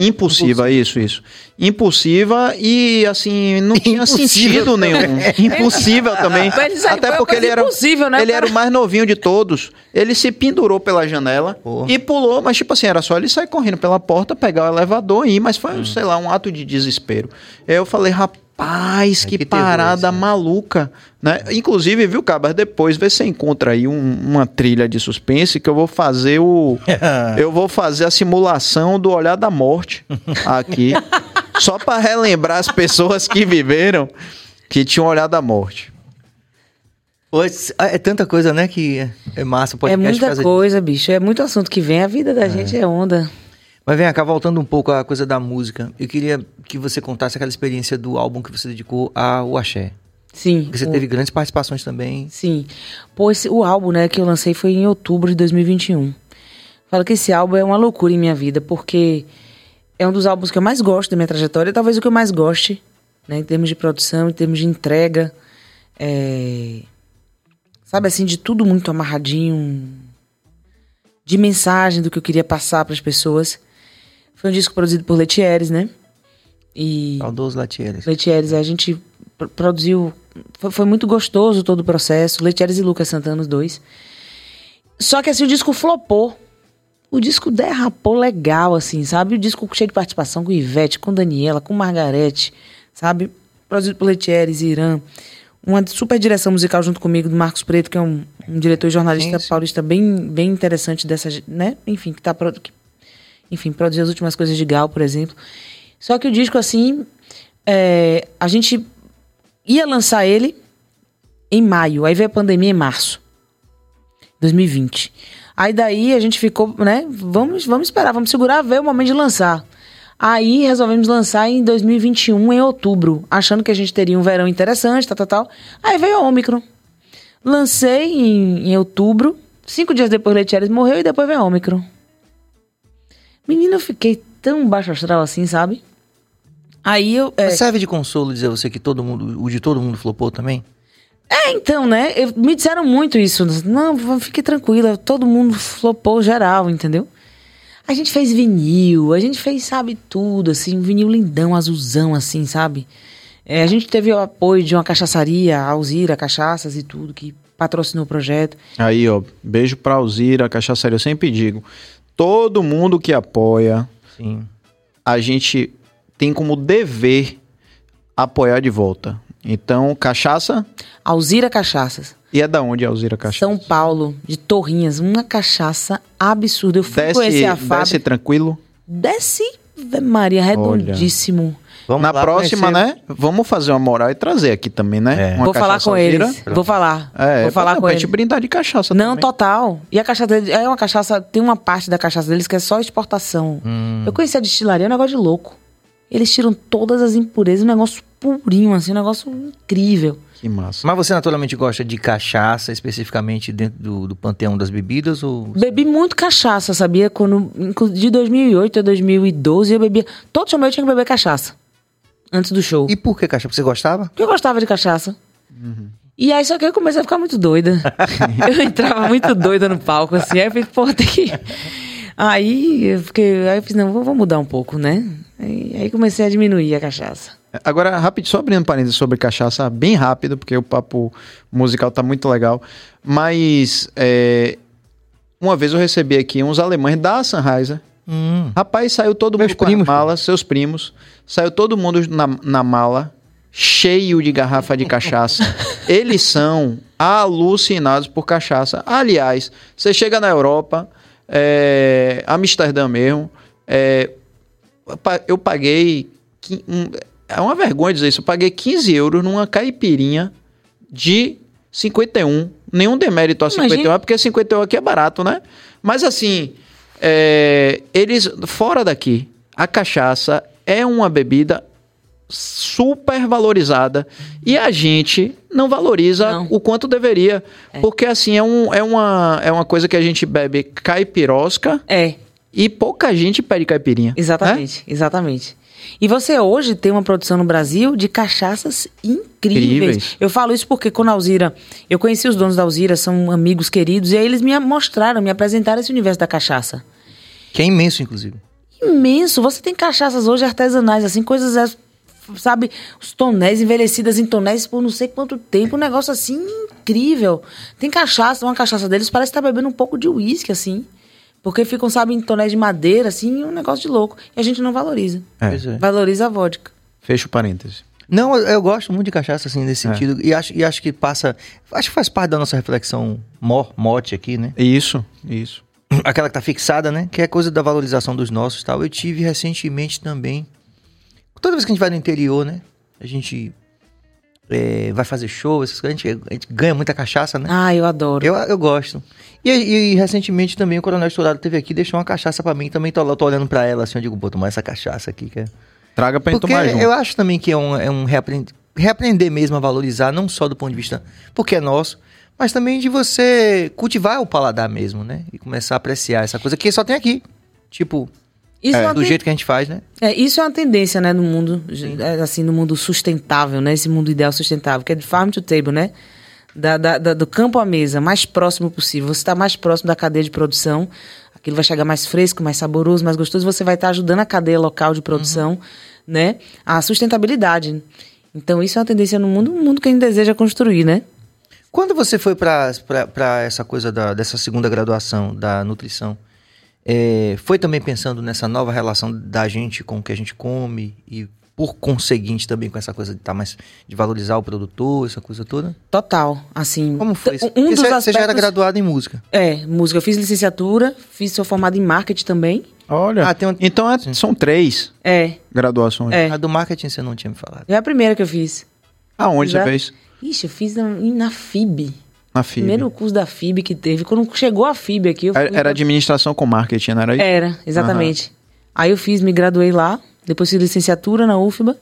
S2: Impulsiva, isso, isso. Impulsiva e, assim, não tinha
S1: Impossível
S2: sentido nenhum. Impossível também.
S4: Mas
S2: Até porque ele era,
S4: impossível, né,
S2: ele era o mais novinho de todos. Ele se pendurou pela janela
S1: Porra.
S2: e pulou, mas tipo assim, era só ele sair correndo pela porta, pegar o elevador e ir, mas foi, sei lá, um ato de desespero. Aí eu falei, rapaz, que,
S1: que terror
S2: parada
S1: isso, né?
S2: maluca, né? Inclusive, viu, Cabas, depois vê se você encontra aí um- uma trilha de suspense que eu vou fazer o... [laughs] eu vou fazer a simulação do Olhar da Morte aqui, [laughs] só pra relembrar as pessoas que viveram que tinham olhado a morte.
S1: Pois, é tanta coisa, né, que é- é massa.
S4: É muita coisa, bicho. É muito assunto que vem. A vida da gente é onda.
S1: Mas vem cá, voltando um pouco à coisa da música, eu queria que você contasse aquela experiência do álbum que você dedicou ao Axé.
S4: Sim.
S1: Porque você
S4: o-
S1: teve grandes participações também.
S4: Sim. Pô, esse- o álbum, né, que eu lancei foi em outubro de 2021. Falo que esse álbum é uma loucura em minha vida, porque é um dos álbuns que eu mais gosto da minha trajetória, talvez o que eu mais goste, né, em termos de produção, em termos de entrega. é, Sabe assim, de tudo muito amarradinho. De mensagem do que eu queria passar para as pessoas. Foi um disco produzido por Letieres, né? E.
S1: Saudoso Latieres.
S4: Letieres, a gente pr- produziu. Foi, foi muito gostoso todo o processo. Letieres e Lucas Santana, os dois. Só que assim, o disco flopou. O disco derrapou legal, assim, sabe? O disco cheio de participação com Ivete, com Daniela, com Margarete, sabe? Produzido por Letieres e Irã. Uma super direção musical junto comigo do Marcos Preto, que é um, um diretor e jornalista
S1: Sim, sim.
S4: paulista bem, bem interessante dessa, né? Enfim, que tá que, enfim, produziu as últimas coisas de Gal, por exemplo. Só que o disco, assim, é, a gente ia lançar ele em maio, aí veio a pandemia em março. 2020. Aí daí a gente ficou, né? Vamos, vamos esperar, vamos segurar, ver o momento de lançar. Aí resolvemos lançar em 2021, em outubro, achando que a gente teria um verão interessante, tal, tal, tal. Aí veio a Omicron. Lancei em, em outubro, cinco dias depois Letieres morreu e depois veio a Omicron. Menina, eu fiquei tão baixo astral assim, sabe? Aí eu. é,
S1: Mas serve de consolo dizer você que todo mundo, o de todo mundo flopou também?
S4: É, então, né? eu- me disseram muito isso. Não, fique tranquila, todo mundo flopou geral, entendeu? A gente fez vinil, a gente fez, sabe, tudo, assim, um vinil lindão, azulzão, assim, sabe? É, a gente teve o apoio de uma cachaçaria, a Alzira Cachaças e tudo, que patrocinou o projeto.
S2: Aí, ó, beijo pra Alzira, cachaçaria. Eu sempre digo, todo mundo que apoia,
S1: Sim.
S2: a gente tem como dever apoiar de volta. Então, cachaça,
S4: Alzira Cachaças,
S2: e é da onde a Alzira Cachaça?
S4: São Paulo, de Torrinhas, uma cachaça absurda. Eu fui
S2: Desce,
S4: conhecer a
S2: desce
S4: fábrica.
S2: tranquilo.
S4: Desce, Maria, redondíssimo.
S1: Vamos
S2: Na
S1: lá
S2: próxima,
S1: conhecer.
S2: né? Vamos fazer uma moral e trazer aqui também, né?
S1: É.
S2: Uma
S4: Vou falar com eles. Vou falar.
S2: É,
S4: Vou falar
S2: não,
S4: com eles.
S2: gente brindar de cachaça
S4: Não,
S2: também.
S4: total. E a cachaça dele é uma cachaça, tem uma parte da cachaça deles que é só exportação.
S1: Hum.
S4: Eu conheci a destilaria, é um negócio de louco. Eles tiram todas as impurezas, um negócio purinho, assim, um negócio incrível.
S2: Que massa.
S1: Mas você naturalmente gosta de cachaça, especificamente dentro do, do panteão das bebidas? Ou...
S4: Bebi muito cachaça, sabia? Quando, de 2008 a 2012 eu bebia. Todo show meu eu tinha que beber cachaça. Antes do show.
S1: E por que cachaça? Porque você gostava?
S4: Porque eu gostava de cachaça.
S2: Uhum.
S4: E aí, só que eu comecei a ficar muito doida. [laughs] eu entrava muito doida no palco, assim. Aí eu falei, pô, tem que. Aí eu fiquei. Aí eu fiz, não, vou, vou mudar um pouco, né? Aí, aí comecei a diminuir a cachaça.
S2: Agora, rápido, só abrindo parênteses sobre cachaça, bem rápido, porque o papo musical tá muito legal. Mas, é, uma vez eu recebi aqui uns alemães da Sennheiser.
S1: Hum.
S2: Rapaz, saiu todo
S1: Meus
S2: mundo com
S1: primos,
S2: as malas, seus primos. Saiu todo mundo na, na mala, cheio de garrafa de cachaça. [laughs] Eles são alucinados por cachaça. Aliás, você chega na Europa, é, Amsterdã mesmo, é, eu pa- eu paguei. é uma vergonha dizer isso. Eu paguei 15 euros numa caipirinha de 51. Nenhum demérito a
S4: Imagina.
S2: 51, é porque 51 aqui é barato, né? Mas assim, é, eles, fora daqui, a cachaça é uma bebida super valorizada e a gente não valoriza
S4: Não.
S2: o quanto deveria. Porque assim, é, um, é, uma, é uma coisa que a gente bebe caipirosca
S4: É,
S2: e pouca gente pede caipirinha. né?
S4: exatamente, exatamente. E você hoje tem uma produção no Brasil de cachaças incríveis.
S2: Incríveis.
S4: Eu falo isso porque quando a Alzira, eu conheci os donos da Alzira, são amigos queridos, e aí eles me mostraram, me apresentaram esse universo da cachaça.
S1: Que é imenso, inclusive.
S4: imenso. Você tem cachaças hoje artesanais, assim, coisas, é, sabe, os tonéis envelhecidas em tonéis por não sei quanto tempo, um negócio assim incrível. Tem cachaça, uma cachaça deles parece estar bebendo um pouco de uísque, assim. Porque ficam, sabe, em tonéis de madeira, assim, um negócio de louco. E a gente não valoriza.
S2: É.
S1: É.
S4: Valoriza a vodka.
S2: Fecha o parêntese.
S1: Não, eu, eu gosto muito de cachaça, assim, nesse
S2: É.
S1: sentido. E acho, e acho que passa. Acho que faz parte da nossa reflexão mor, mote aqui, né?
S2: Isso, isso. [clears throat]
S1: Aquela que tá fixada, né? Que é coisa da valorização dos nossos e tal. Eu tive recentemente também. Toda vez que a gente vai no interior, né? A gente é, vai fazer show, essas coisas, a gente, a gente ganha muita cachaça, né?
S4: Ah, eu adoro.
S1: Eu, eu gosto. E, e recentemente também o Coronel Estourado teve aqui, deixou uma cachaça pra mim. Também tô, tô olhando pra ela assim, eu digo, pô, tomar essa cachaça aqui. Que é...
S2: Traga pra gente
S1: Porque
S2: tomar junto.
S1: eu acho também que é um, é um reaprender, reaprender mesmo a valorizar, não só do ponto de vista porque é nosso, mas também de você cultivar o paladar mesmo, né? E começar a apreciar essa coisa que só tem aqui. Tipo,
S4: é uma
S1: do jeito que a gente faz, né?
S4: é, isso é uma tendência, né, no mundo, é, assim, no mundo sustentável, né? Esse mundo ideal sustentável, que é de farm to table, né? Da, da- da- do campo à mesa, mais próximo possível. Você está mais próximo da cadeia de produção, aquilo vai chegar mais fresco, mais saboroso, mais gostoso. Você vai estar ajudando a cadeia local de produção, né? A sustentabilidade. Então, isso é uma tendência no mundo, um mundo que a gente deseja construir, né?
S1: Quando você foi pra essa coisa da, dessa segunda graduação da nutrição, é, foi também pensando nessa nova relação da gente com o que a gente come e por conseguinte também com essa coisa de tá mais de valorizar o produtor, essa coisa toda?
S4: Total, assim.
S1: Como foi isso?
S4: Um
S1: Porque
S4: dos
S1: você,
S4: aspectos...
S1: você já era graduado em música.
S4: É, música. Eu fiz licenciatura, fiz, sou formada em marketing também.
S2: Olha.
S1: Ah, tem um-
S2: Então é- são três
S4: É,
S2: graduações.
S4: É.
S1: A do marketing você não tinha me falado.
S4: é a primeira que eu fiz.
S2: Aonde
S4: Já-
S2: você fez?
S4: Ixi, eu fiz na, na FIB.
S2: Na FIB.
S4: Primeiro curso da FIB que teve. Quando chegou a FIB aqui, eu fui...
S2: Era, administração com marketing, não era isso?
S4: Era, exatamente. Aí eu fiz, me graduei lá, depois fiz licenciatura na UFBA.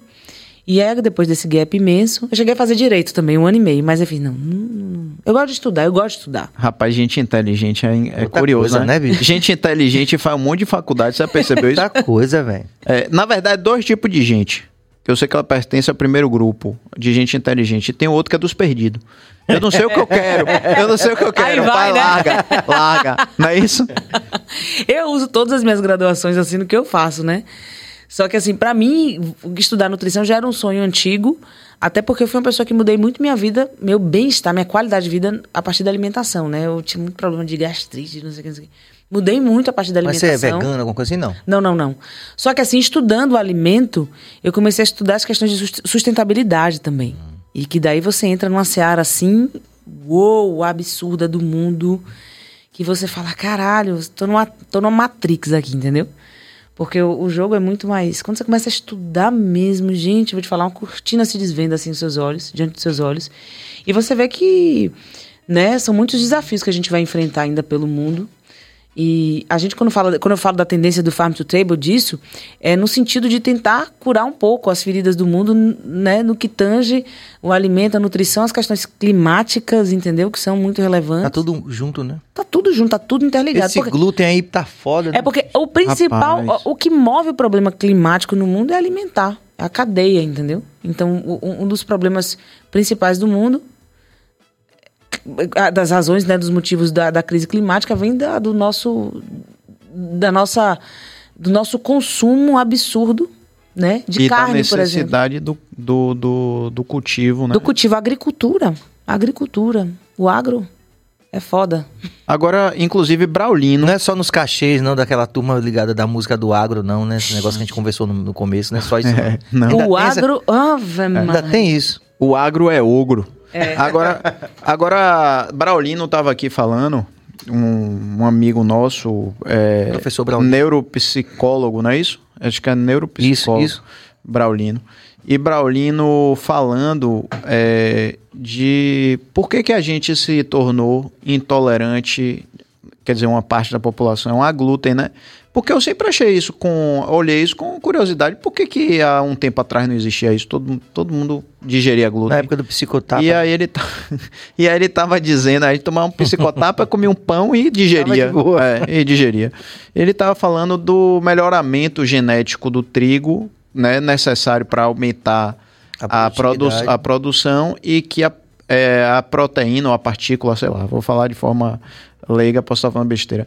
S4: E aí, depois desse gap imenso, eu cheguei a fazer direito também, um ano e meio. Mas eu fiz, não, não, não. eu gosto de estudar, eu gosto de estudar.
S2: Rapaz, gente inteligente é, é curioso,
S1: coisa,
S2: né?
S1: né, bicho?
S2: Gente inteligente faz um monte de faculdade, você já percebeu isso?
S1: Outra coisa, velho.
S2: É, na verdade, dois tipos de gente. Eu sei que ela pertence ao primeiro grupo de gente inteligente. E tem outro que é dos perdidos. Eu não sei o que eu [laughs] quero. Eu não sei o que eu quero.
S4: Aí vai, né?
S2: larga, larga. Não é isso? [laughs]
S4: Eu uso todas as minhas graduações assim no que eu faço, né? Só que assim, pra mim, estudar nutrição já era um sonho antigo, até porque eu fui uma pessoa que mudei muito minha vida, meu bem-estar, minha qualidade de vida a partir da alimentação, né? Eu tinha muito problema de gastrite, não sei o que, não sei o que. Mudei muito a partir da
S1: Mas
S4: alimentação.
S1: você é vegano, alguma coisa assim? Não.
S4: Não, não, não. Só que assim, estudando o alimento, eu comecei a estudar as questões de sust- sustentabilidade também. E que daí você entra numa seara assim, uou, absurda do mundo, que você fala, caralho, tô numa, tô numa Matrix aqui, entendeu? Porque o, o jogo é muito mais. Quando você começa a estudar mesmo, gente, vou te falar, uma cortina se desvenda assim nos seus olhos, diante dos seus olhos. E você vê que, né, são muitos desafios que a gente vai enfrentar ainda pelo mundo. E a gente, quando, fala, quando eu falo da tendência do Farm to Table, disso, é no sentido de tentar curar um pouco as feridas do mundo, né, no que tange o alimento, a nutrição, as questões climáticas, entendeu? Que são muito relevantes.
S1: Tá tudo junto, né?
S4: Tá tudo junto, tá tudo interligado.
S1: Esse
S4: Porque-
S1: glúten aí tá foda.
S4: é porque o principal,
S2: Rapaz.
S4: o, que move o problema climático no mundo é alimentar, é a cadeia, entendeu? Então, um, dos problemas principais do mundo, das razões, né, dos motivos da, da crise climática, vem da, do nosso, da nossa, do nosso consumo absurdo, né, de
S2: e
S4: carne,
S2: da
S4: por exemplo.
S2: necessidade do, do, do, do cultivo, né?
S4: Do cultivo, a agricultura, a agricultura, o agro é foda.
S2: Agora, inclusive, Braulino.
S1: Não é só nos cachês, não, daquela turma ligada da música do agro, não, né? Esse negócio que a gente conversou no, no começo, não é só isso. [laughs]
S2: É,
S1: não.
S4: o
S1: tem essa-
S4: agro, ave
S1: Ainda tem isso.
S2: O agro é ogro.
S4: É.
S2: Agora, agora, Braulino estava aqui falando, um, um amigo nosso, é,
S1: Professor Braulino.
S2: neuropsicólogo, não é isso? Acho que é neuropsicólogo.
S1: Isso, isso.
S2: Braulino. E Braulino falando é, de por que, que a gente se tornou intolerante, quer dizer, uma parte da população a glúten, né? Porque eu sempre achei isso com. Olhei isso com curiosidade. Por que, que há um tempo atrás não existia isso? Todo, todo mundo digeria glúten.
S1: Na época do psicotapa.
S2: E aí ele, tá, [laughs] e aí ele tava dizendo, aí tomar um psicotapa, [laughs] comia um pão e digeria. É, e digeria. Ele tava falando do melhoramento genético do trigo, né, necessário para aumentar
S1: A
S2: a, produ a produção e que a, é, a proteína ou a partícula, sei lá, vou falar de forma leiga, posso estar falando besteira,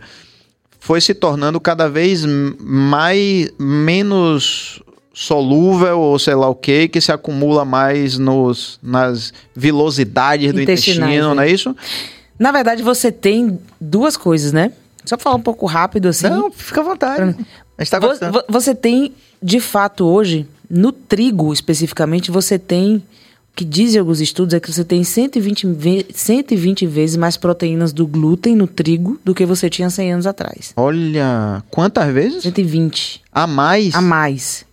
S2: foi se tornando cada vez mais menos solúvel ou sei lá o que, que se acumula mais nos, nas vilosidades do intestino,
S4: né?
S2: não é isso?
S4: Na verdade, você tem duas coisas, né? Só pra falar um pouco rápido assim.
S1: Não, fica à vontade. A gente tá gostando.
S4: vo- Você tem, de fato, hoje, no trigo especificamente, você tem. Que dizem alguns estudos é que você tem 120, ve 120 vezes mais proteínas do glúten no trigo do que você tinha 100 anos atrás.
S2: Olha, quantas vezes?
S4: 120
S2: A mais?
S4: a mais.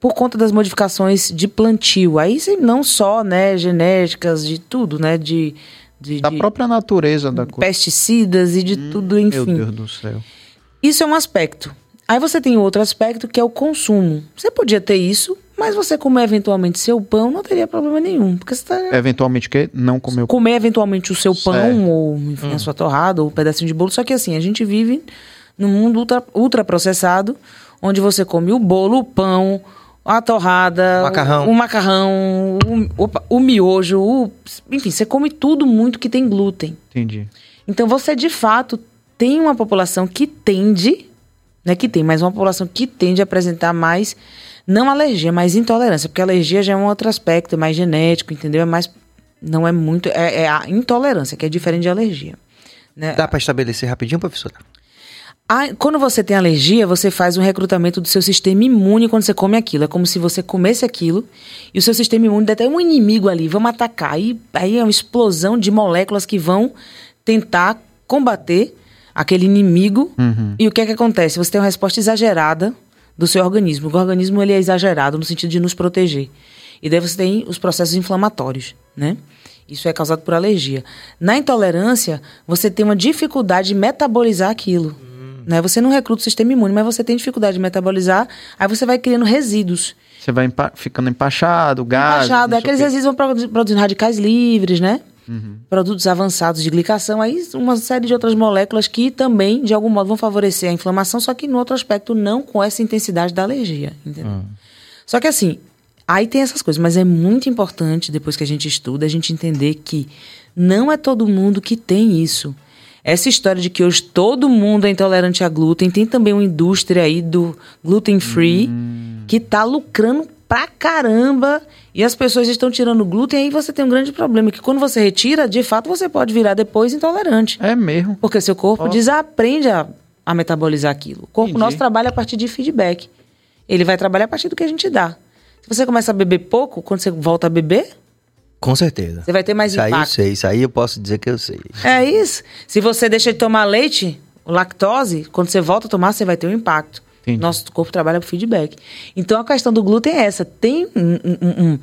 S4: Por conta das modificações de plantio. Aí sim, não só, né, genéticas, de tudo, né? De, de,
S2: Da
S4: de
S2: própria natureza da coisa.
S4: pesticidas e de tudo,
S2: Meu
S4: enfim.
S2: Deus do céu.
S4: Isso é um aspecto. Aí você tem outro aspecto que é o consumo. Você podia ter isso, mas você comer eventualmente seu pão não teria problema nenhum. Porque você tá
S2: Eventualmente o quê? Não comeu.
S4: comer eventualmente o seu pão,
S2: Certo.
S4: ou enfim, a sua torrada, ou um pedacinho de bolo. Só que assim, a gente vive num mundo ultra, ultraprocessado, onde você come o bolo, o pão, a torrada,
S1: Macarrão.
S4: o, o macarrão, o, opa, o miojo, o- enfim, você come tudo muito que tem glúten.
S2: Entendi.
S4: Então você de fato tem uma população que tende, né, que tem, mas uma população que tende a apresentar mais não alergia, mas intolerância, porque alergia já é um outro aspecto, é mais genético, entendeu? É mais não é muito, é, é a intolerância que é diferente de alergia. Né?
S1: Dá pra estabelecer rapidinho, professora?
S4: A- quando você tem alergia, você faz um recrutamento do seu sistema imune quando você come aquilo. É como se você comesse aquilo e o seu sistema imune até um inimigo ali, vamos atacar. Aí, aí é uma explosão de moléculas que vão tentar combater aquele inimigo. E o que é que acontece? Você tem uma resposta exagerada do seu organismo. O organismo ele é exagerado no sentido de nos proteger. E daí você tem os processos inflamatórios, né? Isso é causado por alergia. Na intolerância, você tem uma dificuldade de metabolizar aquilo. Né? Você não recruta o sistema imune, mas você tem dificuldade de metabolizar, aí você vai criando resíduos.
S2: Você vai empa- ficando empachado, gás.
S4: Empachado, aqueles
S2: quê.
S4: resíduos vão produ- produzindo radicais livres, né?
S2: Uhum.
S4: Produtos avançados de glicação, aí uma série de outras moléculas que também, de algum modo, vão favorecer a inflamação, só que no outro aspecto, não com essa intensidade da alergia, entendeu? Só que assim, aí tem essas coisas, mas é muito importante, depois que a gente estuda, a gente entender que não é todo mundo que tem isso. Essa história de que hoje todo mundo é intolerante a glúten, tem também uma indústria aí do gluten free que tá lucrando pra caramba e as pessoas estão tirando glúten, aí você tem um grande problema, que quando você retira, de fato você pode virar depois intolerante.
S2: É mesmo.
S4: Porque seu corpo desaprende a, a metabolizar aquilo. O corpo
S2: Entendi.
S4: nosso trabalha a partir de feedback. Ele vai trabalhar a partir do que a gente dá. Se você começa a beber pouco, quando você volta a beber,
S1: Com certeza.
S4: você vai ter mais
S1: Isso aí eu
S4: impacto.
S1: sei, isso aí eu posso dizer que eu sei.
S4: É isso. Se você deixa de tomar leite, lactose, quando você volta a tomar, você vai ter um impacto.
S2: Entendi.
S4: Nosso corpo trabalha por feedback. Então a questão do glúten é essa. Tem um, um- um-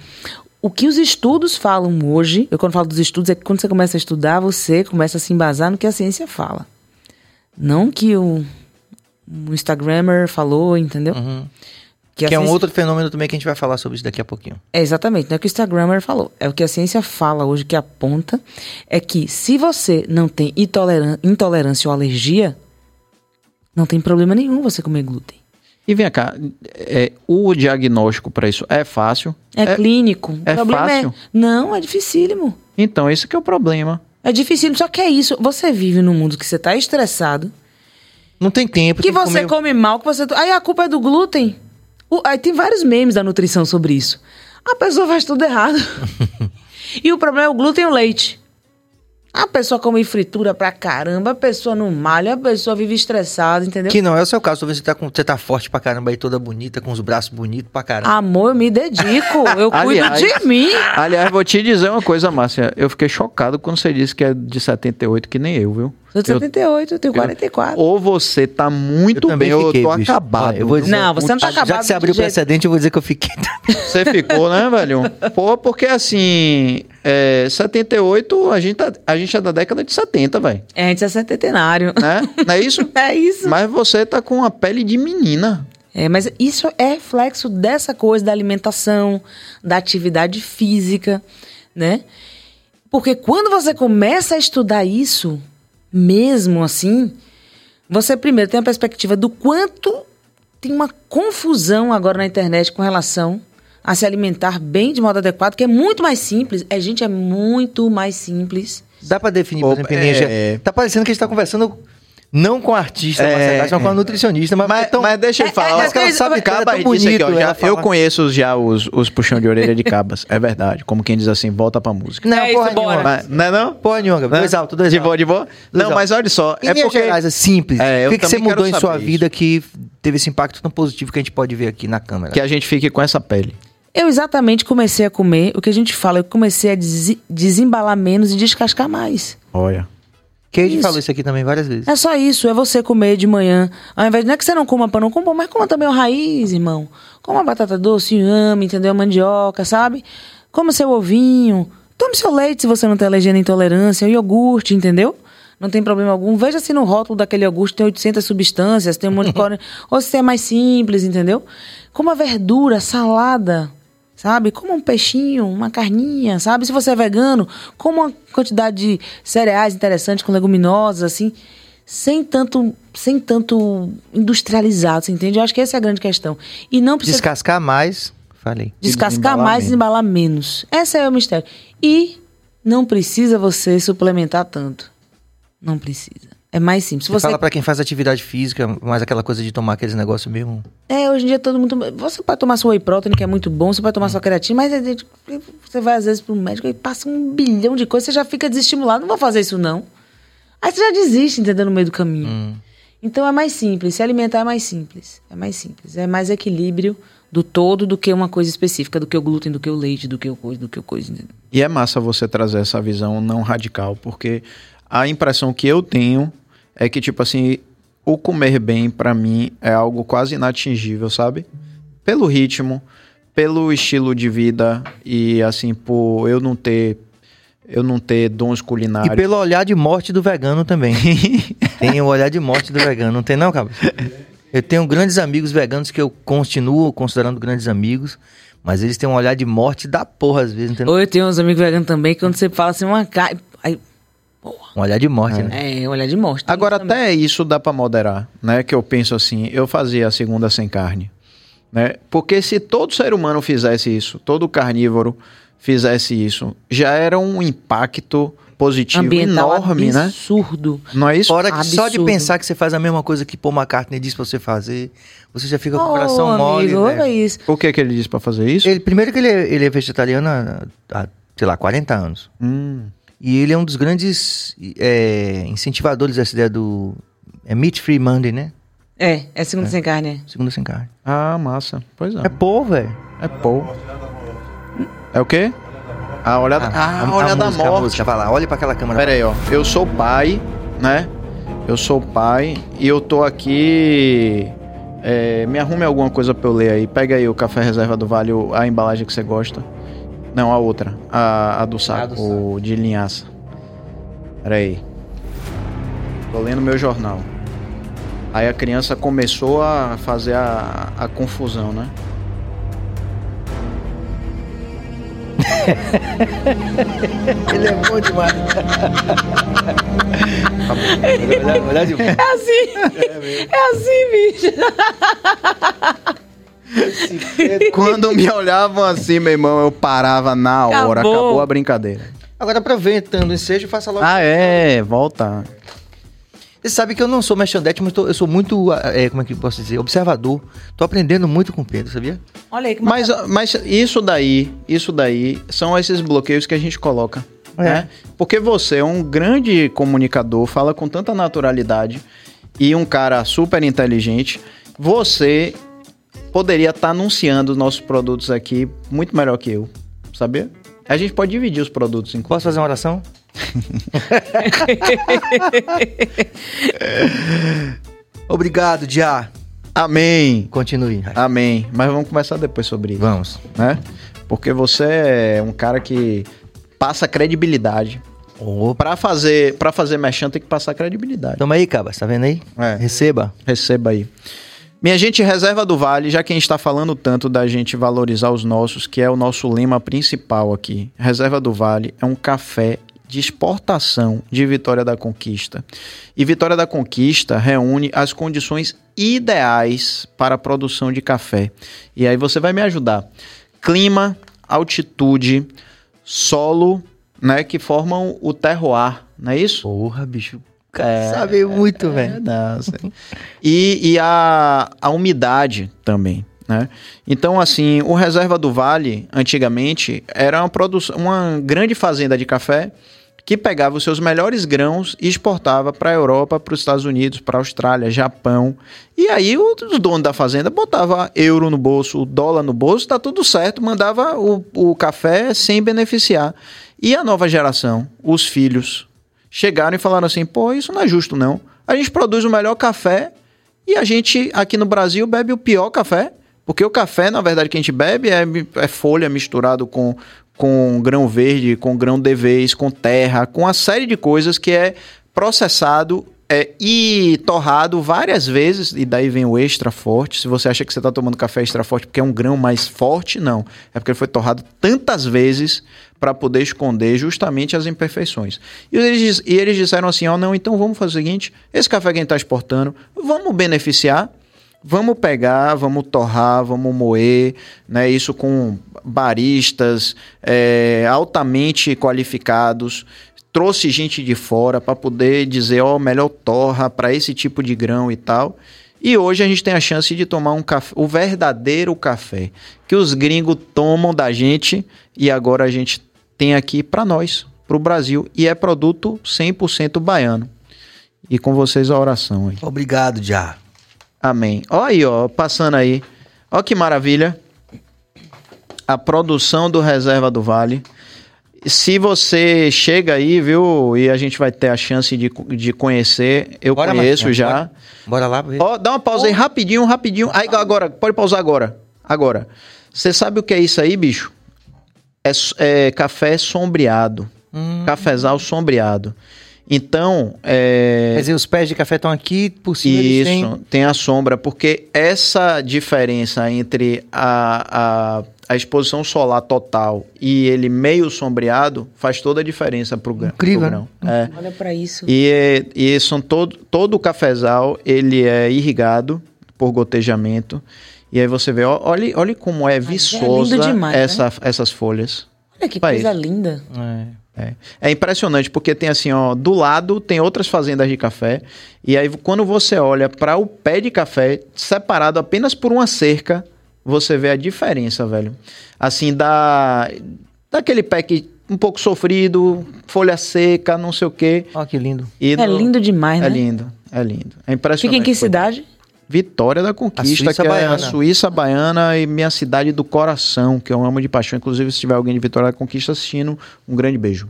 S4: O que os estudos falam hoje, eu quando falo dos estudos, é que quando você começa a estudar, você começa a se embasar no que a ciência fala. Não que o, o Instagrammer falou, entendeu?
S1: Que,
S4: a
S1: é um outro fenômeno também que a gente vai falar sobre isso daqui a pouquinho.
S4: É exatamente, não é o que o Instagrammer falou. É o que a ciência fala hoje, que aponta, é que se você não tem intolerância ou alergia, não tem problema nenhum você comer glúten.
S2: E vem cá, é, o diagnóstico para isso é fácil?
S4: É, clínico.
S2: é
S4: problema
S2: fácil?
S4: é. Não, é dificílimo.
S2: Então, esse que é o problema.
S4: É dificílimo, só que é isso. Você vive num mundo que você tá estressado,
S1: Não tem tempo.
S4: que
S1: tem
S4: você
S1: comer-
S4: come mal, que você. Aí a culpa é do glúten. O- aí tem vários memes da nutrição sobre isso. A pessoa faz tudo errado. [laughs] e o problema é o glúten e o leite. A pessoa come fritura pra caramba, a pessoa não malha, a pessoa vive estressada, entendeu?
S1: Que não é o seu caso. Que você tá, com, você tá forte pra caramba aí, toda bonita, com os braços bonitos pra caramba.
S4: Amor, eu me dedico, eu [laughs] cuido
S2: Aliás-
S4: de mim.
S2: Aliás, vou te dizer uma coisa, Márcia. Eu fiquei chocado quando você disse que é de 78, que nem eu, viu?
S4: Sou de
S2: Eu-
S4: 78, eu tenho 44.
S2: Ou você tá muito
S1: Eu também
S2: bem, ou eu
S1: fiquei,
S2: tô
S1: bicho.
S2: acabado.
S1: Olha, eu vou dizer-
S4: Não, você não tá
S1: Já
S4: acabado
S1: que você abriu o
S4: jeito-
S1: precedente, eu vou dizer que eu fiquei. [laughs]
S2: Você ficou, né, velho? Pô, porque assim. é, 78, a gente, tá, a gente é da década de 70, velho.
S4: É, a gente é centenário.
S2: Né? Não é isso? [laughs]
S4: É isso.
S2: Mas você tá com a pele de menina.
S4: É, mas isso é reflexo dessa coisa da alimentação, da atividade física, né? Porque quando você começa a estudar isso, mesmo assim, você primeiro tem a perspectiva do quanto tem uma confusão agora na internet com relação a se alimentar bem de modo adequado, que é muito mais simples. É, gente, é muito mais simples.
S1: Dá pra definir, por exemplo, energia.
S2: é.
S1: Tá parecendo que a gente tá conversando não com a artista,
S2: É,
S1: mas com a
S2: é.
S1: nutricionista, mas,
S2: Mas,
S1: tão-
S2: mas deixa eu
S4: É,
S2: falar.
S4: é,
S2: mas
S4: é, é,
S2: sabe,
S4: é
S2: acaba
S1: tão
S2: disso aqui,
S1: bonito
S2: ó, já-
S1: ela
S2: eu
S1: falar.
S2: conheço já os, os puxão de orelha de cabas. É verdade. Como quem diz assim, volta pra música.
S1: Não,
S4: É
S1: porra
S4: isso,
S1: nenhuma.
S2: Mas, não é não?
S1: Porra nenhuma, Gabriel.
S2: Né?
S1: dois altos, dois
S2: De boa, de boa? Não, mas olha só.
S1: Em
S2: é porque...
S1: gerais, é simples.
S2: É, eu
S1: o que, que você mudou em sua vida que teve esse impacto tão positivo que a gente pode ver aqui na câmera?
S2: Que a gente fique com essa pele.
S4: Eu exatamente comecei a comer o que a gente fala, eu comecei a desi- desembalar menos e descascar mais.
S2: Olha.
S1: Kate
S4: Isso.
S1: falou isso aqui também várias vezes.
S4: É só isso, é você comer de manhã. Ao invés de não é que você não coma pão, não coma mas coma também o raiz, irmão. Coma batata doce, inhame, entendeu? Mandioca, sabe? Coma seu ovinho. Tome seu leite se você não tem alergia nem intolerância. O iogurte, entendeu? Não tem problema algum. Veja se no rótulo daquele iogurte tem 800 substâncias, tem um monte de [laughs] cor... Ou se é mais simples, entendeu? Coma verdura, salada, sabe? Coma um peixinho, uma carninha, sabe? Se você é vegano, coma uma quantidade de cereais interessantes com leguminosas, assim, sem tanto, sem tanto industrializado, você entende? Eu acho que essa é a grande questão. E não precisa
S1: Descascar mais, falei.
S4: descascar
S2: desembalar
S4: mais e
S2: menos.
S4: embalar menos. Esse é o mistério. E não precisa você suplementar tanto. Não precisa. É mais simples. Se
S1: Você
S4: você
S1: fala pra quem faz atividade física, mais aquela coisa de tomar aqueles negócios mesmo.
S4: É, hoje em dia todo mundo. Você pode tomar sua whey protein, que é muito bom, você pode tomar sua creatina, mas é você vai às vezes pro médico e passa um bilhão de coisas, você já fica desestimulado. Não vou fazer isso, não. Aí você já desiste, entendeu? No meio do caminho. Então é mais simples. Se alimentar é mais simples. É mais simples. É mais equilíbrio do todo do que uma coisa específica, do que o glúten, do que o leite, do que o coisa, do que o coisa, entendeu?
S2: E é massa você trazer essa visão não radical, porque a impressão que eu tenho é que, tipo assim, o comer bem, pra mim, é algo quase inatingível, sabe? Pelo ritmo, pelo estilo de vida e, assim, por eu não ter. Eu não ter dons
S1: E
S2: culinários.
S1: pelo olhar de morte do vegano também. [laughs] tem o olhar de morte do vegano, não tem não, Cabas? Eu tenho grandes amigos veganos que eu continuo considerando grandes amigos, mas eles têm um olhar de morte da porra às vezes, entendeu?
S4: Ou eu tenho uns amigos veganos também, que quando você fala assim, uma carne. Aí,
S1: Um olhar de morte, né?
S4: é, olhar de morte.
S2: Agora,
S4: também.
S2: até isso dá pra moderar, né? Que eu penso assim, eu fazia a segunda sem carne, né? Porque se todo ser humano fizesse isso, todo carnívoro fizesse isso, já era um impacto positivo
S4: ambiental
S2: enorme, né?
S4: absurdo.
S2: Não é isso?
S1: Fora que só de
S4: Absurdo.
S1: pensar que você faz a mesma coisa que Paul McCartney disse pra você fazer, você já fica com o coração mole,
S4: amigo,
S1: né?
S4: olha isso.
S2: O que que ele disse pra fazer isso?
S1: Ele, primeiro que ele é, ele é vegetariano há, há, sei lá, 40 anos.
S2: Hum,
S1: E ele é um dos grandes é, incentivadores dessa ideia do... É Meat Free Monday, né?
S4: É, é segunda sem carne. é.
S1: Segunda sem carne.
S2: Ah, massa. Pois é.
S1: É Paul, velho.
S2: É Paul. É o quê? A olhada, ah, a, olhada da
S1: música, a
S2: morte.
S1: música, vai lá, olha pra aquela câmera.
S2: Pera aí, ó. Eu sou pai, né? Eu sou pai e eu tô aqui. é, me arrume alguma coisa pra eu ler aí. Pega aí o café reserva do Vale, a embalagem que você gosta. Não, a outra. A, a do saco,
S1: do
S2: o de linhaça. Pera aí. Tô lendo meu jornal. Aí a criança começou a fazer a, a confusão, né? [laughs]
S1: Ele é bom demais.
S4: É assim. É assim, bicho. [laughs] [laughs]
S2: Quando me olhavam assim, meu irmão, eu parava na hora.
S4: Acabou.
S2: Acabou a brincadeira.
S1: Agora, aproveitando o ensejo, faça logo.
S2: Ah, é, volta.
S1: Você sabe que eu não sou mexandete, mas tô- eu sou muito, é, como é que eu posso dizer, observador. Tô aprendendo muito com o Pedro, sabia?
S4: Olha aí que
S2: Mas, mas isso daí, isso daí são esses bloqueios que a gente coloca.
S1: É.
S2: Né? Porque você é um grande comunicador, fala com tanta naturalidade e um cara super inteligente. Você poderia estar anunciando os nossos produtos aqui muito melhor que eu, sabia? A gente pode dividir os produtos, inclusive.
S1: Posso fazer uma oração? [laughs] Obrigado, Dia.
S2: Amém.
S1: Continue.
S2: Amém. Mas vamos conversar depois sobre isso.
S1: Vamos.
S2: né? Porque você é um cara que passa credibilidade.
S1: Opa.
S2: Pra fazer, pra fazer merchan tem que passar credibilidade.
S1: Toma aí, Cabas, tá vendo aí?
S2: É.
S1: Receba.
S2: Receba aí. Minha gente, Reserva do Vale, já que a gente está falando tanto da gente valorizar os nossos, que é o nosso lema principal aqui. Reserva do Vale é um café de exportação de Vitória da Conquista. E Vitória da Conquista reúne as condições ideais para a produção de café. E aí você vai me ajudar. Clima, altitude, solo, né, que formam o terroir, não é isso?
S1: Porra, bicho. Cara sabe muito,
S2: É,
S1: velho.
S2: não, e e a, a umidade também, né? Então, assim, o Reserva do Vale, antigamente, era uma, produção, uma grande fazenda de café que pegava os seus melhores grãos e exportava para a Europa, para os Estados Unidos, para a Austrália, Japão. E aí o- os donos da fazenda botava euro no bolso, dólar no bolso, tá tudo certo, mandava o, o café sem beneficiar. E a nova geração, os filhos, chegaram e falaram assim: pô, isso não é justo não. A gente produz o melhor café e a gente aqui no Brasil bebe o pior café. Porque o café, na verdade, que a gente bebe é, é folha misturado com, com grão verde, com grão de vez, com terra, com uma série de coisas que é processado é, e torrado várias vezes, e daí vem o extra forte. Se você acha que você está tomando café extra forte porque é um grão mais forte, não. É porque ele foi torrado tantas vezes para poder esconder justamente as imperfeições. E eles, e eles disseram assim: ó, não, então vamos fazer o seguinte: esse café que a gente está exportando, vamos beneficiar Vamos pegar, vamos torrar, vamos moer, né? Isso com baristas é, altamente qualificados. Trouxe gente de fora para poder dizer, ó, melhor torra para esse tipo de grão e tal. E hoje a gente tem a chance de tomar um café, o verdadeiro café que os gringos tomam da gente e agora a gente tem aqui para nós, para o Brasil, e é produto 100% baiano. E com vocês a oração aí.
S1: Obrigado, já.
S2: Amém. Ó aí, ó, passando aí. Ó que maravilha. A produção do Reserva do Vale. Se você chega aí, viu, e a gente vai ter a chance de, de conhecer, eu
S1: Bora,
S2: conheço já.
S1: Bora, bora lá.
S2: Ó, dá uma pausa aí rapidinho, rapidinho. Aí, agora, pode pausar agora. Agora. Você sabe o que é isso aí, bicho? É, é café sombreado.
S1: Hum.
S2: Cafezal sombreado. Então, é...
S1: Quer dizer, os pés de café estão aqui, por cima
S2: Isso,
S1: têm...
S2: tem a sombra, porque essa diferença entre a, a, a exposição solar total e ele meio sombreado faz toda a diferença pro, grão- pro
S1: Incrível,
S2: grão. É.
S4: Olha pra isso.
S2: E, é- e são todo, todo o cafezal, ele é irrigado por gotejamento. E aí você vê, olha, olha como é
S4: é
S2: viçosa
S4: lindo demais, né?
S2: essa, essas folhas.
S4: Olha que coisa linda.
S1: É.
S2: É. É impressionante, porque tem assim, ó, do lado tem outras fazendas de café, e aí quando você olha para o pé de café, separado apenas por uma cerca, você vê a diferença, velho. Assim, da daquele pé que um pouco sofrido, folha seca, não sei o quê.
S1: Ó, que lindo.
S2: e
S4: É
S2: do-
S4: lindo demais,
S2: É
S4: né?
S2: lindo, é lindo. É impressionante.
S4: Fica em que cidade?
S2: Vitória da Conquista,
S1: Suíça
S2: que é
S1: baiana.
S2: a Suíça Baiana e minha cidade do coração, que eu amo de paixão. Inclusive, se tiver alguém de Vitória da Conquista assistindo, um grande beijo.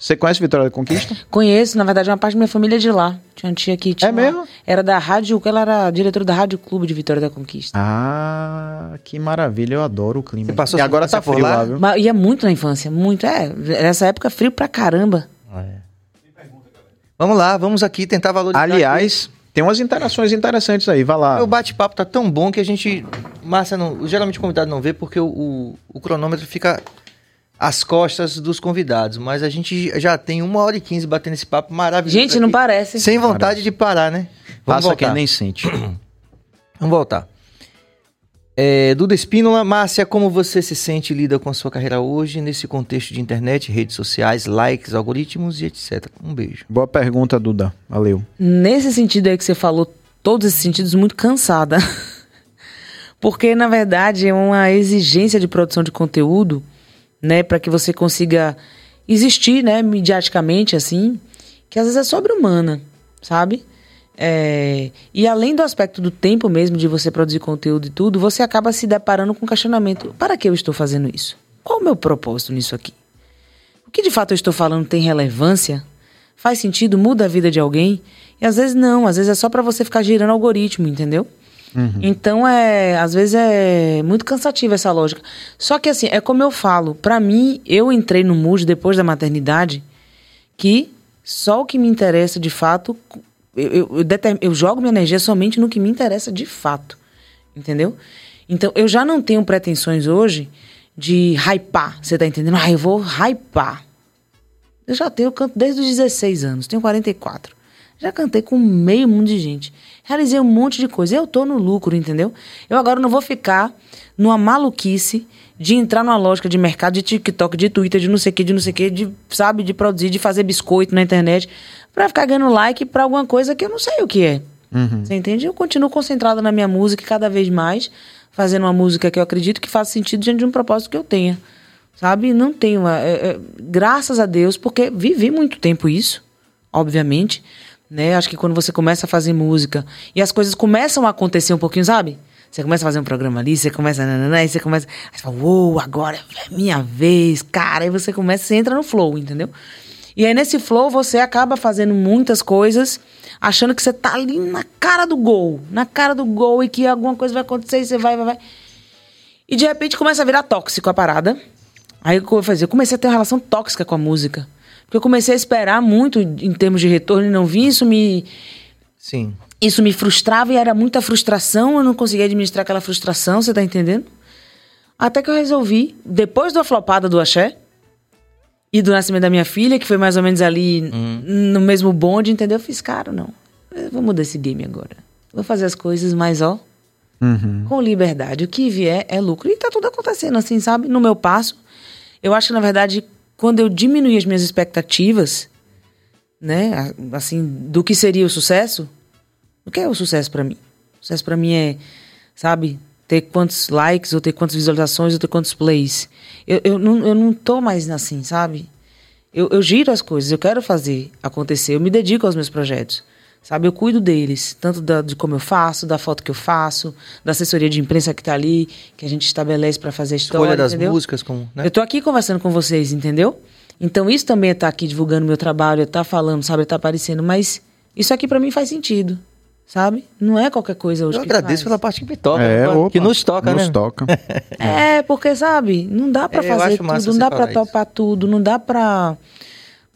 S2: Você conhece Vitória da Conquista?
S4: Conheço, na verdade, uma parte da minha família é de lá. Tinha uma tia que tinha.
S2: É mesmo?
S4: Era da rádio, ela era diretora da Rádio Clube de Vitória da Conquista.
S2: Ah, que maravilha, eu adoro o clima.
S1: Você passou
S2: e agora tá
S1: por
S2: frio
S1: lá?
S2: lá, viu?
S4: Mas ia muito na infância, muito. É, nessa época frio pra caramba.
S1: Vamos lá, vamos aqui tentar valorizar.
S2: Aliás, tem umas interações interessantes aí, vai lá.
S1: aqui. o bate-papo tá tão bom que a gente. Márcia, não, geralmente o convidado não vê porque o, o, o cronômetro fica às costas dos convidados. Mas a gente já tem uma hora e quinze batendo esse papo maravilhoso.
S4: Gente, não
S1: aqui,
S4: parece.
S1: Sem vontade de parar, né? Vamos
S2: Passa
S1: voltar.
S2: quem nem sente. [clears throat]
S1: Vamos voltar. É, Duda Espínola, Márcia, como você se sente e lida com a sua carreira hoje nesse contexto de internet, redes sociais, likes, algoritmos e etc? Um beijo.
S2: Boa pergunta, Duda. Valeu.
S4: Nesse sentido aí que você falou, todos esses sentidos, muito cansada. [laughs] Porque, na verdade, é uma exigência de produção de conteúdo, né, para que você consiga existir, né, mediaticamente, assim, que às vezes é sobre-humana, sabe? É, e além do aspecto do tempo mesmo de você produzir conteúdo e tudo, você acaba se deparando com o questionamento: para que eu estou fazendo isso? Qual o meu propósito nisso aqui? O que de fato eu estou falando tem relevância? Faz sentido? Muda a vida de alguém? E às vezes não, às vezes é só para você ficar girando algoritmo, entendeu? Então é, às vezes é muito cansativa essa lógica. Só que assim, é como eu falo, pra mim, eu entrei no Mood depois da maternidade que só o que me interessa de fato, eu, eu, eu, determ- eu jogo minha energia somente no que me interessa de fato. Entendeu? Então eu já não tenho pretensões hoje de hypar. Você tá entendendo? Ah, eu vou hypar. Eu já tenho, canto desde os 16 anos, tenho 44. Já cantei com meio mundo de gente. Realizei um monte de coisa. Eu tô no lucro, entendeu? Eu agora não vou ficar numa maluquice de entrar numa lógica de mercado, de TikTok, de Twitter, de não sei o que, de não sei o que, de, sabe, de produzir, de fazer biscoito na internet, pra ficar ganhando like pra alguma coisa que eu não sei o que é. Você entende? Eu continuo concentrada na minha música e cada vez mais, fazendo uma música que eu acredito que faça sentido diante de um propósito que eu tenha. Sabe? Não tenho. é, é, graças a Deus, porque vivi muito tempo isso, obviamente. Né? Acho que quando você começa a fazer música e as coisas começam a acontecer um pouquinho, sabe? Você começa a fazer um programa ali, você começa. nananã, Aí você começa. Aí você fala, uou, agora é minha vez, cara. Aí você começa, você entra no flow, entendeu? E aí nesse flow você acaba fazendo muitas coisas, achando que você tá ali na cara do gol. Na cara do gol e que alguma coisa vai acontecer e você vai, vai, vai. E de repente começa a virar tóxico a parada. Aí o que eu vou fazer? Eu comecei a ter uma relação tóxica com a música. Porque eu comecei a esperar muito em termos de retorno e não vi isso me.
S1: Sim.
S4: Isso me frustrava e era muita frustração, eu não conseguia administrar aquela frustração, você tá entendendo? Até que eu resolvi, depois da flopada do axé e do nascimento da minha filha, que foi mais ou menos ali no mesmo bonde, entendeu? Eu fiz, cara, não. Eu vou mudar esse game agora. Vou fazer as coisas mais, ó, com liberdade. O que vier é lucro. E tá tudo acontecendo assim, sabe? No meu passo. Eu acho que, na verdade, quando eu diminuí as minhas expectativas, né, assim, do que seria o sucesso, o que é o sucesso pra mim? O sucesso pra mim é, sabe, ter quantos likes, ou ter quantas visualizações, ou ter quantos plays. Eu, eu, não, eu não tô mais assim, sabe? Eu, eu giro as coisas, eu quero fazer acontecer, eu me dedico aos meus projetos. Sabe, eu cuido deles, tanto da, de como eu faço, da foto que eu faço, da assessoria de imprensa que tá ali, que a gente estabelece pra fazer a história,
S1: Escolha das
S4: entendeu?
S1: músicas, como. Né?
S4: Eu tô aqui conversando com vocês, entendeu? Então isso também é estar aqui divulgando meu trabalho, é estar falando, sabe, é estar aparecendo, mas isso aqui pra mim faz sentido, sabe? Não é qualquer coisa hoje
S1: Eu
S4: que
S1: agradeço
S4: faz.
S1: pela parte que me toca,
S2: É,
S1: né?
S2: opa,
S1: que nos toca,
S2: nos
S1: né?
S2: toca.
S4: É, porque sabe, não dá pra
S1: É,
S4: fazer tudo, não dá
S1: isso.
S4: topar tudo, não dá pra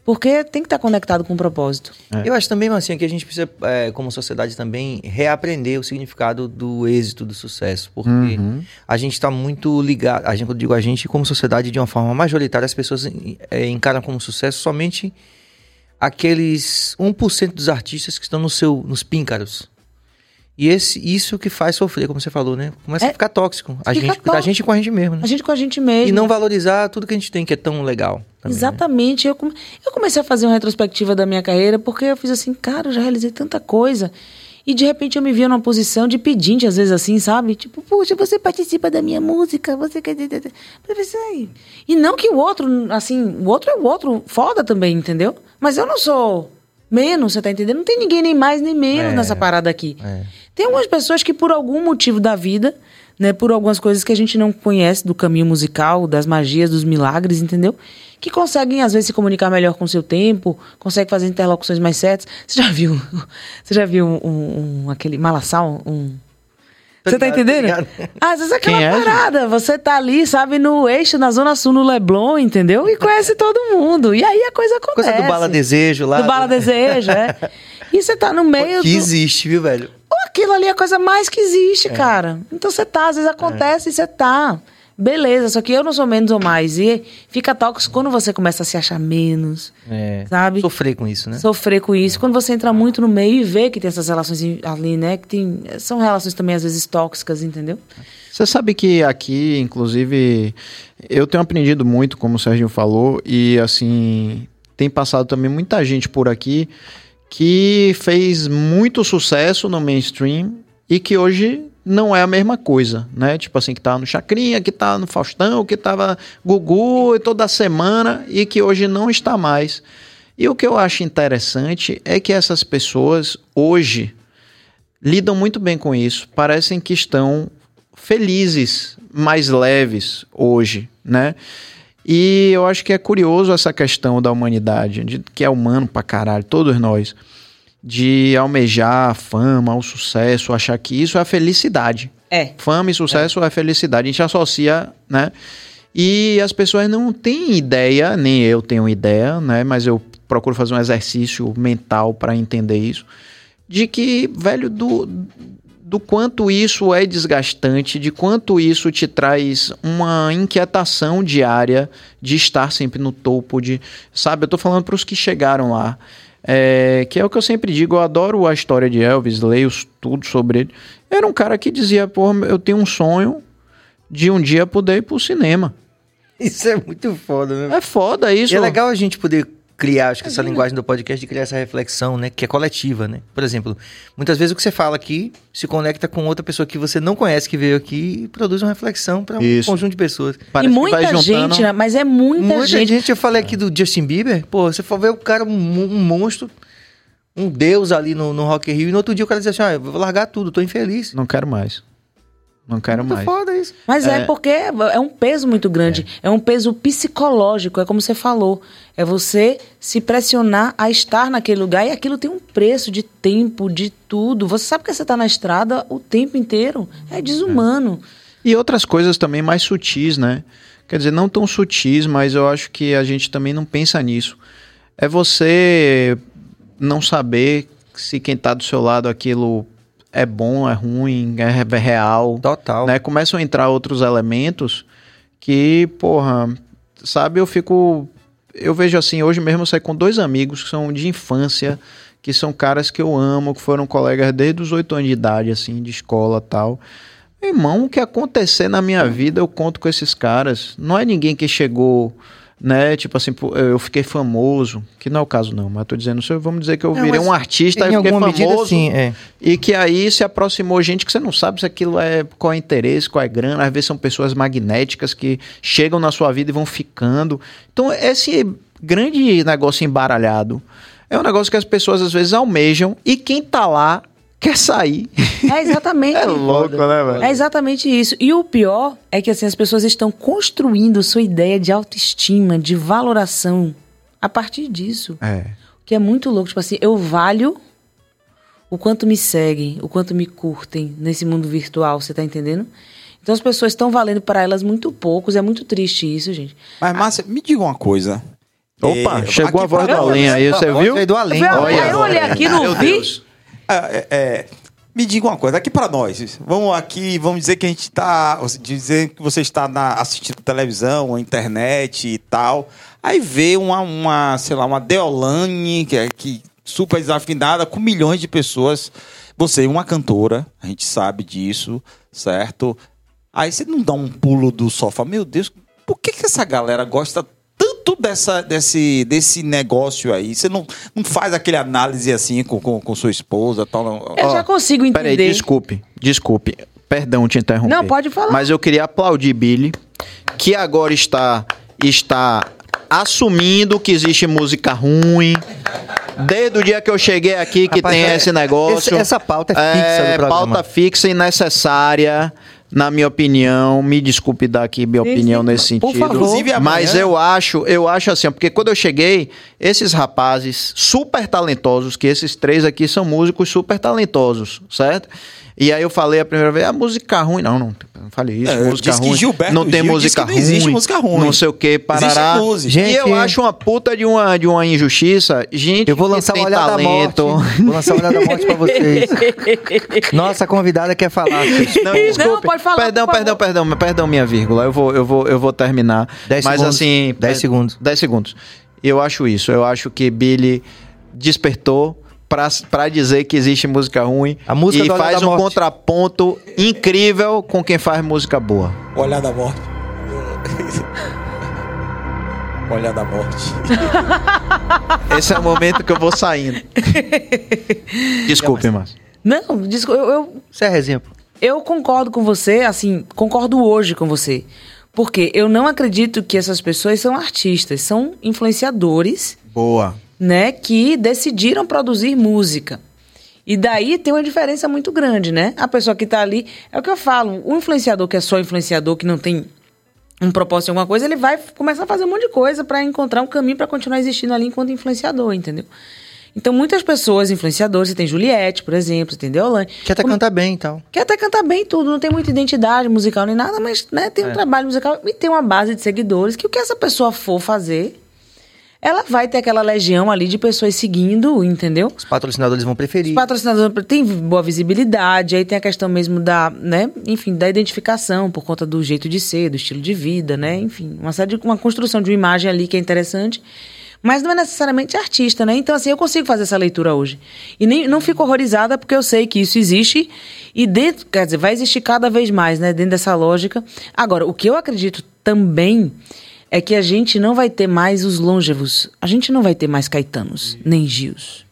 S4: porque tem que estar conectado com o propósito.
S1: Eu acho também, assim, que a gente precisa, é, como sociedade, também reaprender o significado do êxito, do sucesso. Porque
S2: Uhum.
S1: a gente está muito ligado. A gente, quando eu digo a gente, como sociedade, de uma forma majoritária, as pessoas é, encaram como sucesso somente aqueles 1% dos artistas que estão no seu, nos píncaros. E esse, isso que faz sofrer, como você falou, né? Começa
S4: É,
S1: a ficar tóxico. A
S4: fica
S1: gente, a
S4: tóxico.
S1: gente com a gente mesmo, né?
S4: A gente com a gente mesmo.
S1: E não valorizar tudo que a gente tem, que é tão legal. também, né?
S4: Exatamente. Eu, come- eu comecei a fazer uma retrospectiva da minha carreira porque eu fiz assim, cara, eu já realizei tanta coisa. E de repente eu me via numa posição de pedinte, às vezes assim, sabe? Tipo, puxa, você participa da minha música, você quer. E não que o outro, assim, o outro é o outro, foda também, entendeu? Mas eu não sou menos, você tá entendendo? Não tem ninguém nem mais nem menos
S1: É.
S4: nessa parada aqui.
S1: É.
S4: Tem algumas pessoas que, por algum motivo da vida, né, por algumas coisas que a gente não conhece do caminho musical, das magias, dos milagres, entendeu? Que conseguem, às vezes, se comunicar melhor com o seu tempo, conseguem fazer interlocuções mais certas. Você já viu? [laughs] Você já viu um, um- aquele malassal? Um. Você tá entendendo? Ah, Às vezes é aquela
S2: é, gente?
S4: parada. Você tá ali, sabe, no eixo, na Zona Sul, no Leblon, entendeu? E conhece todo mundo. E aí a coisa acontece.
S1: Coisa do Bala Desejo lá.
S4: Do Bala Desejo, é. [laughs] E você tá no meio
S1: Que
S4: do...
S1: existe, viu, velho?
S4: Aquilo ali é a coisa mais que
S1: É.
S4: existe, cara. Então você tá, às vezes acontece e você tá. Beleza, só que eu não sou menos ou mais. E fica tóxico quando você começa a se achar menos,
S1: É.
S4: sabe?
S1: Sofrer com isso, né?
S4: Sofrer com isso. Quando você entra muito no meio e vê que tem essas relações ali, né? Que tem, são relações também, às vezes, tóxicas, entendeu?
S2: Você sabe que aqui, inclusive, eu tenho aprendido muito, como o Serginho falou, e assim, tem passado também muita gente por aqui que fez muito sucesso no mainstream e que hoje não é a mesma coisa, né? Tipo assim, que tá no Chacrinha, que tá no Faustão, que tava Gugu toda semana e que hoje não está mais. E o que eu acho interessante é que essas pessoas hoje lidam muito bem com isso, parecem que estão felizes, mais leves hoje, né? E eu acho que é curioso essa questão da humanidade, de, que é humano pra caralho, todos nós, de almejar a fama, o sucesso, achar que isso é a felicidade.
S4: É.
S2: Fama e sucesso é. felicidade. A gente associa, né? E as pessoas não têm ideia, nem eu tenho ideia, né? Mas eu procuro fazer um exercício mental para entender isso. De que, velho, do, do quanto isso é desgastante, de quanto isso te traz uma inquietação diária de estar sempre no topo, de. Sabe, eu tô falando para os que chegaram lá. É, que é o que eu sempre digo, eu adoro a história de Elvis, leio tudo sobre ele. Era um cara que dizia, pô, eu tenho um sonho de um dia poder ir pro cinema.
S1: Isso é muito foda, né?
S2: É foda isso.
S1: E é legal a gente poder criar, acho que essa linguagem do podcast de criar essa reflexão, né, que é coletiva, né? Por exemplo, muitas vezes o que você fala aqui se conecta com outra pessoa que você não conhece que veio aqui e produz uma reflexão para um
S2: Isso.
S1: conjunto de pessoas.
S2: Parece
S4: e muita
S2: juntando-
S4: gente, né? mas é muita,
S1: Muita
S4: gente.
S1: gente. eu falei aqui do Justin Bieber, pô, você for ver o cara, um, um monstro, um deus ali no, no Rock Rio, e no outro dia o cara diz assim, ah, eu vou largar tudo, tô infeliz.
S2: Não quero mais. Não quero
S1: Muito
S2: mais.
S1: foda isso.
S4: Mas é.
S2: É.
S4: porque é um peso muito grande. É. um peso psicológico, é como você falou. É você se pressionar a estar naquele lugar e aquilo tem um preço de tempo, de tudo. Você sabe que você está na estrada o tempo inteiro. É desumano.
S2: E outras coisas também mais sutis, né? Quer dizer, não tão sutis, mas eu acho que a gente também não pensa nisso. É você não saber se quem tá do seu lado aquilo é bom, é ruim, é real.
S1: Total.
S2: né? Começam a entrar outros elementos que, porra, sabe, eu fico. Eu vejo assim, hoje mesmo eu saí com dois amigos que são de infância, que são caras que eu amo, que foram colegas desde os oito anos de idade, assim, de escola tal. Irmão, o que acontecer na minha vida eu conto com esses caras. Não é ninguém que chegou, né? Tipo assim, eu fiquei famoso, que não é o caso não, mas eu tô dizendo, vamos dizer que eu
S1: Não,
S2: virei
S1: mas
S2: um artista e fiquei famoso.
S1: sim, é.
S2: E que aí se aproximou gente que você não sabe se aquilo é qual é interesse, qual é grana. Às vezes são pessoas magnéticas que chegam na sua vida e vão ficando. Então, esse grande negócio embaralhado é um negócio que as pessoas às vezes almejam e quem tá lá quer sair. [laughs]
S4: É exatamente. [laughs]
S2: É louco, né, velho?
S4: É exatamente isso. E o pior é que assim, as pessoas estão construindo sua ideia de autoestima, de valoração a partir disso.
S2: É.
S4: Que é muito louco. Tipo assim, eu valho o quanto me seguem, o quanto me curtem nesse mundo virtual, você tá entendendo? Então as pessoas estão valendo para elas muito poucos. É muito triste isso, gente.
S3: Mas, Márcia, me diga uma coisa.
S2: Opa,
S3: É,
S2: chegou a voz do além aí, você
S1: A
S2: viu?
S1: veio do além.
S4: Eu,
S2: Olha
S4: eu olhei aqui, não vi.
S3: É, é, é, me diga uma coisa, aqui pra nós. Vamos aqui, vamos dizer que a gente tá. Dizer que você está na- assistindo televisão, internet e tal. Aí vê uma, uma sei lá, uma Deolane, que é que, super desafinada, com milhões de pessoas. Você é uma cantora, a gente sabe disso, certo? Aí você não dá um pulo do sofá. Meu Deus, por que, que essa galera gosta tanto dessa, desse, desse negócio aí? Você não, não faz aquele análise assim com, com, com sua esposa tal? Não?
S4: Eu já consigo entender.
S2: Peraí, desculpe, desculpe. Perdão te interromper.
S4: Não, pode falar.
S2: Mas eu queria aplaudir Billy, que agora está, está assumindo que existe música ruim. Desde o dia que eu cheguei aqui que
S1: Rapaz,
S2: tem
S1: é-
S2: esse negócio.
S1: esse- essa pauta é fixa do programa.
S2: pauta fixa e necessária, na minha opinião. Me desculpe dar aqui minha opinião
S4: sim.
S2: nesse
S4: Por
S2: sentido.
S4: favor.
S3: Inclusive, amanhã-
S2: Mas eu acho, eu acho assim, porque quando eu cheguei, esses rapazes super talentosos, que esses três aqui são músicos super talentosos, certo? E aí eu falei a primeira vez, a música ruim, não, não, não falei isso,
S3: É,
S2: música ruim,
S3: Gilberto
S2: não tem
S3: Gil
S2: música
S3: que não existe
S2: ruim,
S3: música ruim.
S2: não sei o que, parará.
S1: Gente,
S2: e eu acho uma puta de uma, de uma injustiça, gente
S1: Eu vou lançar
S2: tem
S1: o Olhar da Morte.
S2: talento...
S1: Vou lançar o Olhar da Morte pra vocês. [laughs] Nossa convidada quer falar.
S2: Não,
S4: Não,
S2: desculpe.
S4: pode falar,
S2: Perdão, perdão, perdão, perdão minha vírgula. Eu vou, eu vou, eu vou terminar.
S1: Dez
S2: Mas
S1: segundos.
S2: assim,
S1: Dez
S2: é,
S1: segundos.
S2: 10 segundos. Eu acho isso. Eu acho que Billy despertou pra, pra dizer que existe música ruim
S1: A música
S2: e faz um
S1: Morte.
S2: contraponto incrível com quem faz música boa.
S3: Olhar da morte. [laughs] Olhar da morte. [laughs]
S2: Esse é o momento que eu vou saindo. [laughs] Desculpe, Márcio.
S4: Não, desculpa, eu, eu,
S1: Isso é resenha. pô.
S4: eu concordo com você, assim, concordo hoje com você. Porque eu não acredito que essas pessoas são artistas, são influenciadores,
S2: Boa.
S4: Né, que decidiram produzir música. E daí tem uma diferença muito grande, né? A pessoa que tá ali, é o que eu falo, o influenciador que é só influenciador, que não tem um propósito em alguma coisa, ele vai começar a fazer um monte de coisa para encontrar um caminho para continuar existindo ali enquanto influenciador, entendeu? Então, muitas pessoas, influenciadores, você tem Juliette, por exemplo, você tem Deolane.
S1: Que até canta bem e tal.
S4: Que até canta bem tudo, não tem muita identidade musical nem nada, mas né,
S1: É.
S4: tem um trabalho musical e tem uma base de seguidores que o que essa pessoa for fazer, ela vai ter aquela legião ali de pessoas seguindo, entendeu?
S1: Os patrocinadores vão preferir.
S4: Os patrocinadores têm boa visibilidade, aí tem a questão mesmo da, né, enfim, da identificação por conta do jeito de ser, do estilo de vida, né, enfim, uma série de, uma construção de uma imagem ali que é interessante, mas não é necessariamente artista, né? Então assim, eu consigo fazer essa leitura hoje. E nem não fico horrorizada porque eu sei que isso existe e dentro, quer dizer, vai existir cada vez mais, né, dentro dessa lógica. Agora, o que eu acredito também é que a gente não vai ter mais os longevos. A gente não vai ter mais Caetanos, nem Gios.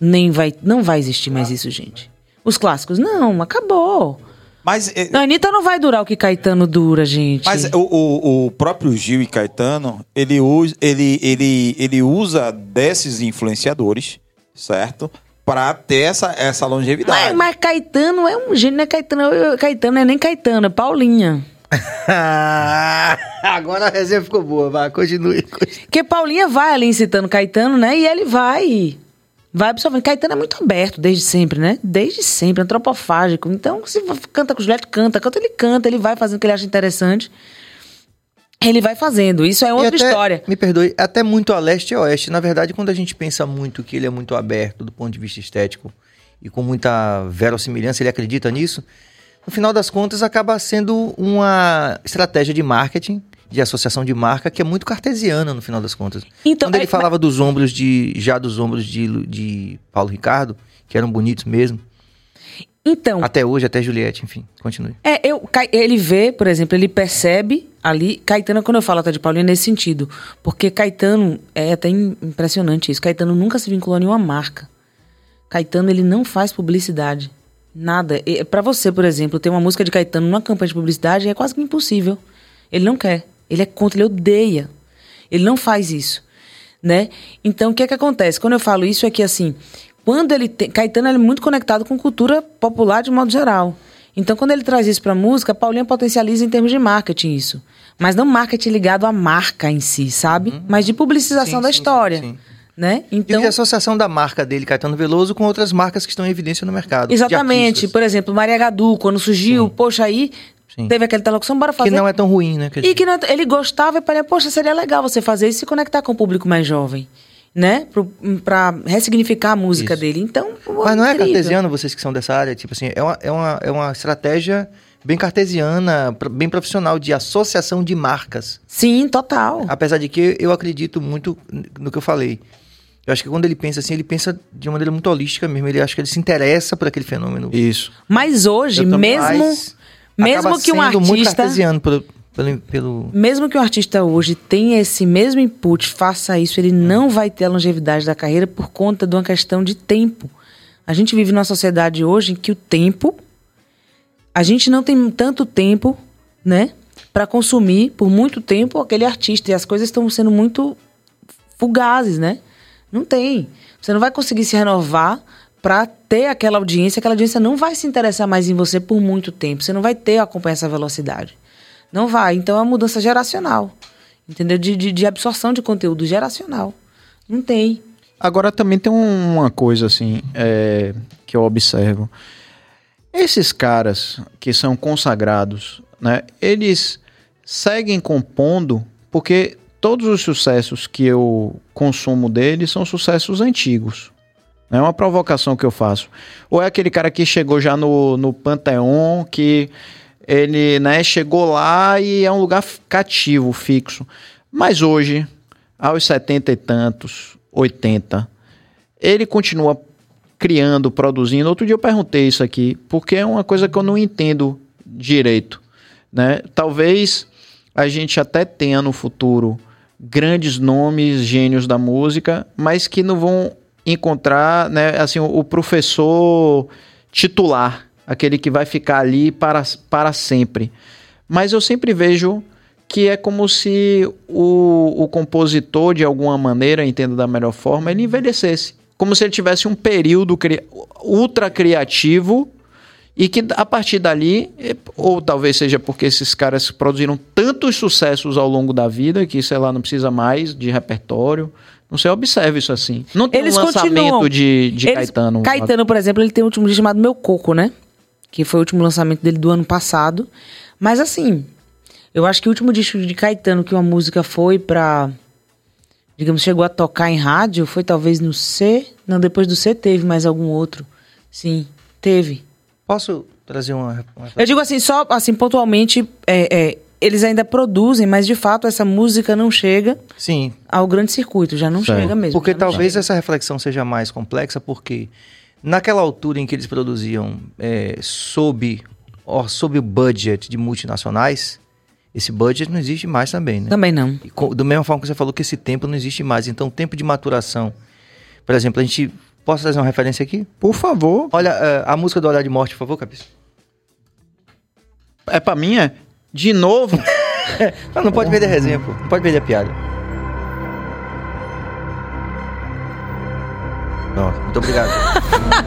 S4: Nem vai, não vai existir mais isso, gente. Os clássicos, não, acabou.
S3: Mas, é,
S4: A Anitta não vai durar o que Caetano dura, gente.
S3: mas o, o, o próprio Gil e Caetano, ele usa, ele, ele, ele usa desses influenciadores, certo? Pra ter essa, essa longevidade.
S4: mas, mas Caetano é um gênio, não é Caetano, Caetano não é nem Caetano, é Paulinha. [laughs]
S1: Agora a resenha ficou boa, vai, continue. continue.
S4: Porque Paulinha vai ali incitando Caetano, né? E ele vai. Vai absorvendo. Caetano é muito aberto desde sempre, né? Desde sempre, antropofágico. Então, se canta com Juliette, canta. Canta, ele canta, ele vai fazendo o que ele acha interessante. Ele vai fazendo. Isso é outra
S1: até-
S4: história.
S1: Me perdoe, até muito a leste e a oeste. Na verdade, quando a gente pensa muito que ele é muito aberto do ponto de vista estético e com muita verossimilhança, ele acredita nisso, no final das contas acaba sendo uma estratégia de marketing, de associação de marca, que é muito cartesiana no final das contas.
S4: Então,
S1: quando ele
S4: é-
S1: falava dos ombros de. já dos ombros de, de Paulo Ricardo, que eram bonitos mesmo,
S4: Então,
S1: até hoje, até Juliette, enfim, continue.
S4: É, eu, ele vê, por exemplo, ele percebe ali. Caetano, quando eu falo até de Paulinho, é nesse sentido. Porque Caetano, é até im- impressionante isso. Caetano nunca se vinculou a nenhuma marca. Caetano, ele não faz publicidade. Nada. Pra você, por exemplo, ter uma música de Caetano numa campanha de publicidade é quase que impossível. Ele não quer. Ele é contra, ele odeia. Ele não faz isso, né? Então, o que é que acontece? Quando eu falo isso é que, assim, quando ele tem... Caetano ele é muito conectado com cultura popular de modo geral. Então, quando ele traz isso pra música, Paulinha potencializa em termos de marketing isso. Mas não marketing ligado à marca em si, sabe? Mas de publicização
S1: Sim,
S4: da
S1: sim,
S4: história,
S1: sim, sim.
S4: né?
S1: E
S4: Então...
S1: de associação da marca dele, Caetano Veloso, com outras marcas que estão em evidência no mercado.
S4: Exatamente. Por exemplo, Maria Gadu, quando surgiu, poxa, aí
S1: Sim.
S4: teve aquela interlocução, bora fazer.
S1: Que não é tão ruim, né? Quer
S4: E
S1: dizer,
S4: que não- ele gostava e falei, poxa, seria legal você fazer isso e se conectar com o público mais jovem, né? Pro, pra ressignificar a música
S1: Isso.
S4: dele. Então, pô,
S1: Mas não é
S4: incrível.
S1: cartesiano, vocês que são dessa área? Tipo assim, é uma, é uma, é uma estratégia bem cartesiana, bem profissional, de associação de marcas.
S4: Sim, total.
S1: Apesar de que eu acredito muito no que eu falei. Eu acho que quando ele pensa assim, ele pensa de uma maneira muito holística mesmo. Ele acha que ele se interessa por aquele fenômeno.
S2: Isso.
S4: Mas hoje,
S1: também-
S4: mesmo,
S1: mas
S4: mesmo que um
S1: sendo muito
S4: artista,
S1: cartesiano pelo, pelo, pelo-
S4: mesmo que um artista hoje tenha esse mesmo input, faça isso, ele não vai ter a longevidade da carreira por conta de uma questão de tempo. A gente vive numa sociedade hoje em que o tempo a gente não tem tanto tempo, né, para consumir por muito tempo aquele artista e as coisas estão sendo muito fugazes, né? Não tem. Você não vai conseguir se renovar para ter aquela audiência, aquela audiência não vai se interessar mais em você por muito tempo. Você não vai ter acompanhar essa velocidade. Não vai. Então é uma mudança geracional. Entendeu? De, de, de absorção de conteúdo geracional. Não tem.
S2: Agora também tem um- uma coisa assim é, que eu observo. Esses caras que são consagrados, né? Eles seguem compondo porque todos os sucessos que eu consumo deles são sucessos antigos. É uma provocação que eu faço. Ou é aquele cara que chegou já no, no Panteão, que ele né, chegou lá e é um lugar cativo, fixo. Mas hoje, aos 70 e tantos, 80, ele continua criando, produzindo. Outro dia eu perguntei isso aqui, porque é uma coisa que eu não entendo direito. Né? Talvez a gente até tenha no futuro grandes nomes, gênios da música, mas que não vão encontrar né, assim, o, professor titular, aquele que vai ficar ali para, para sempre. Mas eu sempre vejo que é como se o, o compositor, de alguma maneira, entendo da melhor forma, ele envelhecesse. Como se ele tivesse um período cri ultra criativo e que a partir dali, ou talvez seja porque esses caras produziram tantos sucessos ao longo da vida que, sei lá, não precisa mais de repertório, Você observa isso assim. Não tem
S4: Eles
S2: um lançamento
S4: continuam.
S2: de, de
S4: Eles-
S2: Caetano.
S4: Caetano, por exemplo, ele tem um último disco chamado Meu Coco, né? Que foi o último lançamento dele do ano passado. Mas assim, eu acho que o último disco de Caetano que uma música foi pra. Digamos, chegou a tocar em rádio, foi talvez no C. Não, depois do C teve mais algum outro. Sim, teve.
S1: Posso trazer uma. uma...
S4: Eu digo assim, só assim, pontualmente, é, é, eles ainda produzem, mas de fato essa música não chega
S1: Sim,
S4: ao grande circuito, já não
S2: Certo.
S4: chega mesmo.
S1: Porque talvez
S4: chega.
S1: essa reflexão seja mais complexa, porque naquela altura em que eles produziam é, sob, ó, sob o budget de multinacionais, esse budget não existe mais também, né?
S4: Também não.
S1: E do mesma forma que você falou que esse tempo não existe mais. Então, o tempo de maturação. Por exemplo, a gente. Posso trazer uma referência aqui?
S2: Por favor.
S1: Olha, é, a música do Olhar de Morte, por favor, Cabeça.
S2: É pra mim, é? De novo? [laughs]
S1: Não, não pode perder a resenha, pô. Não pode perder a piada. Pronto, muito obrigado.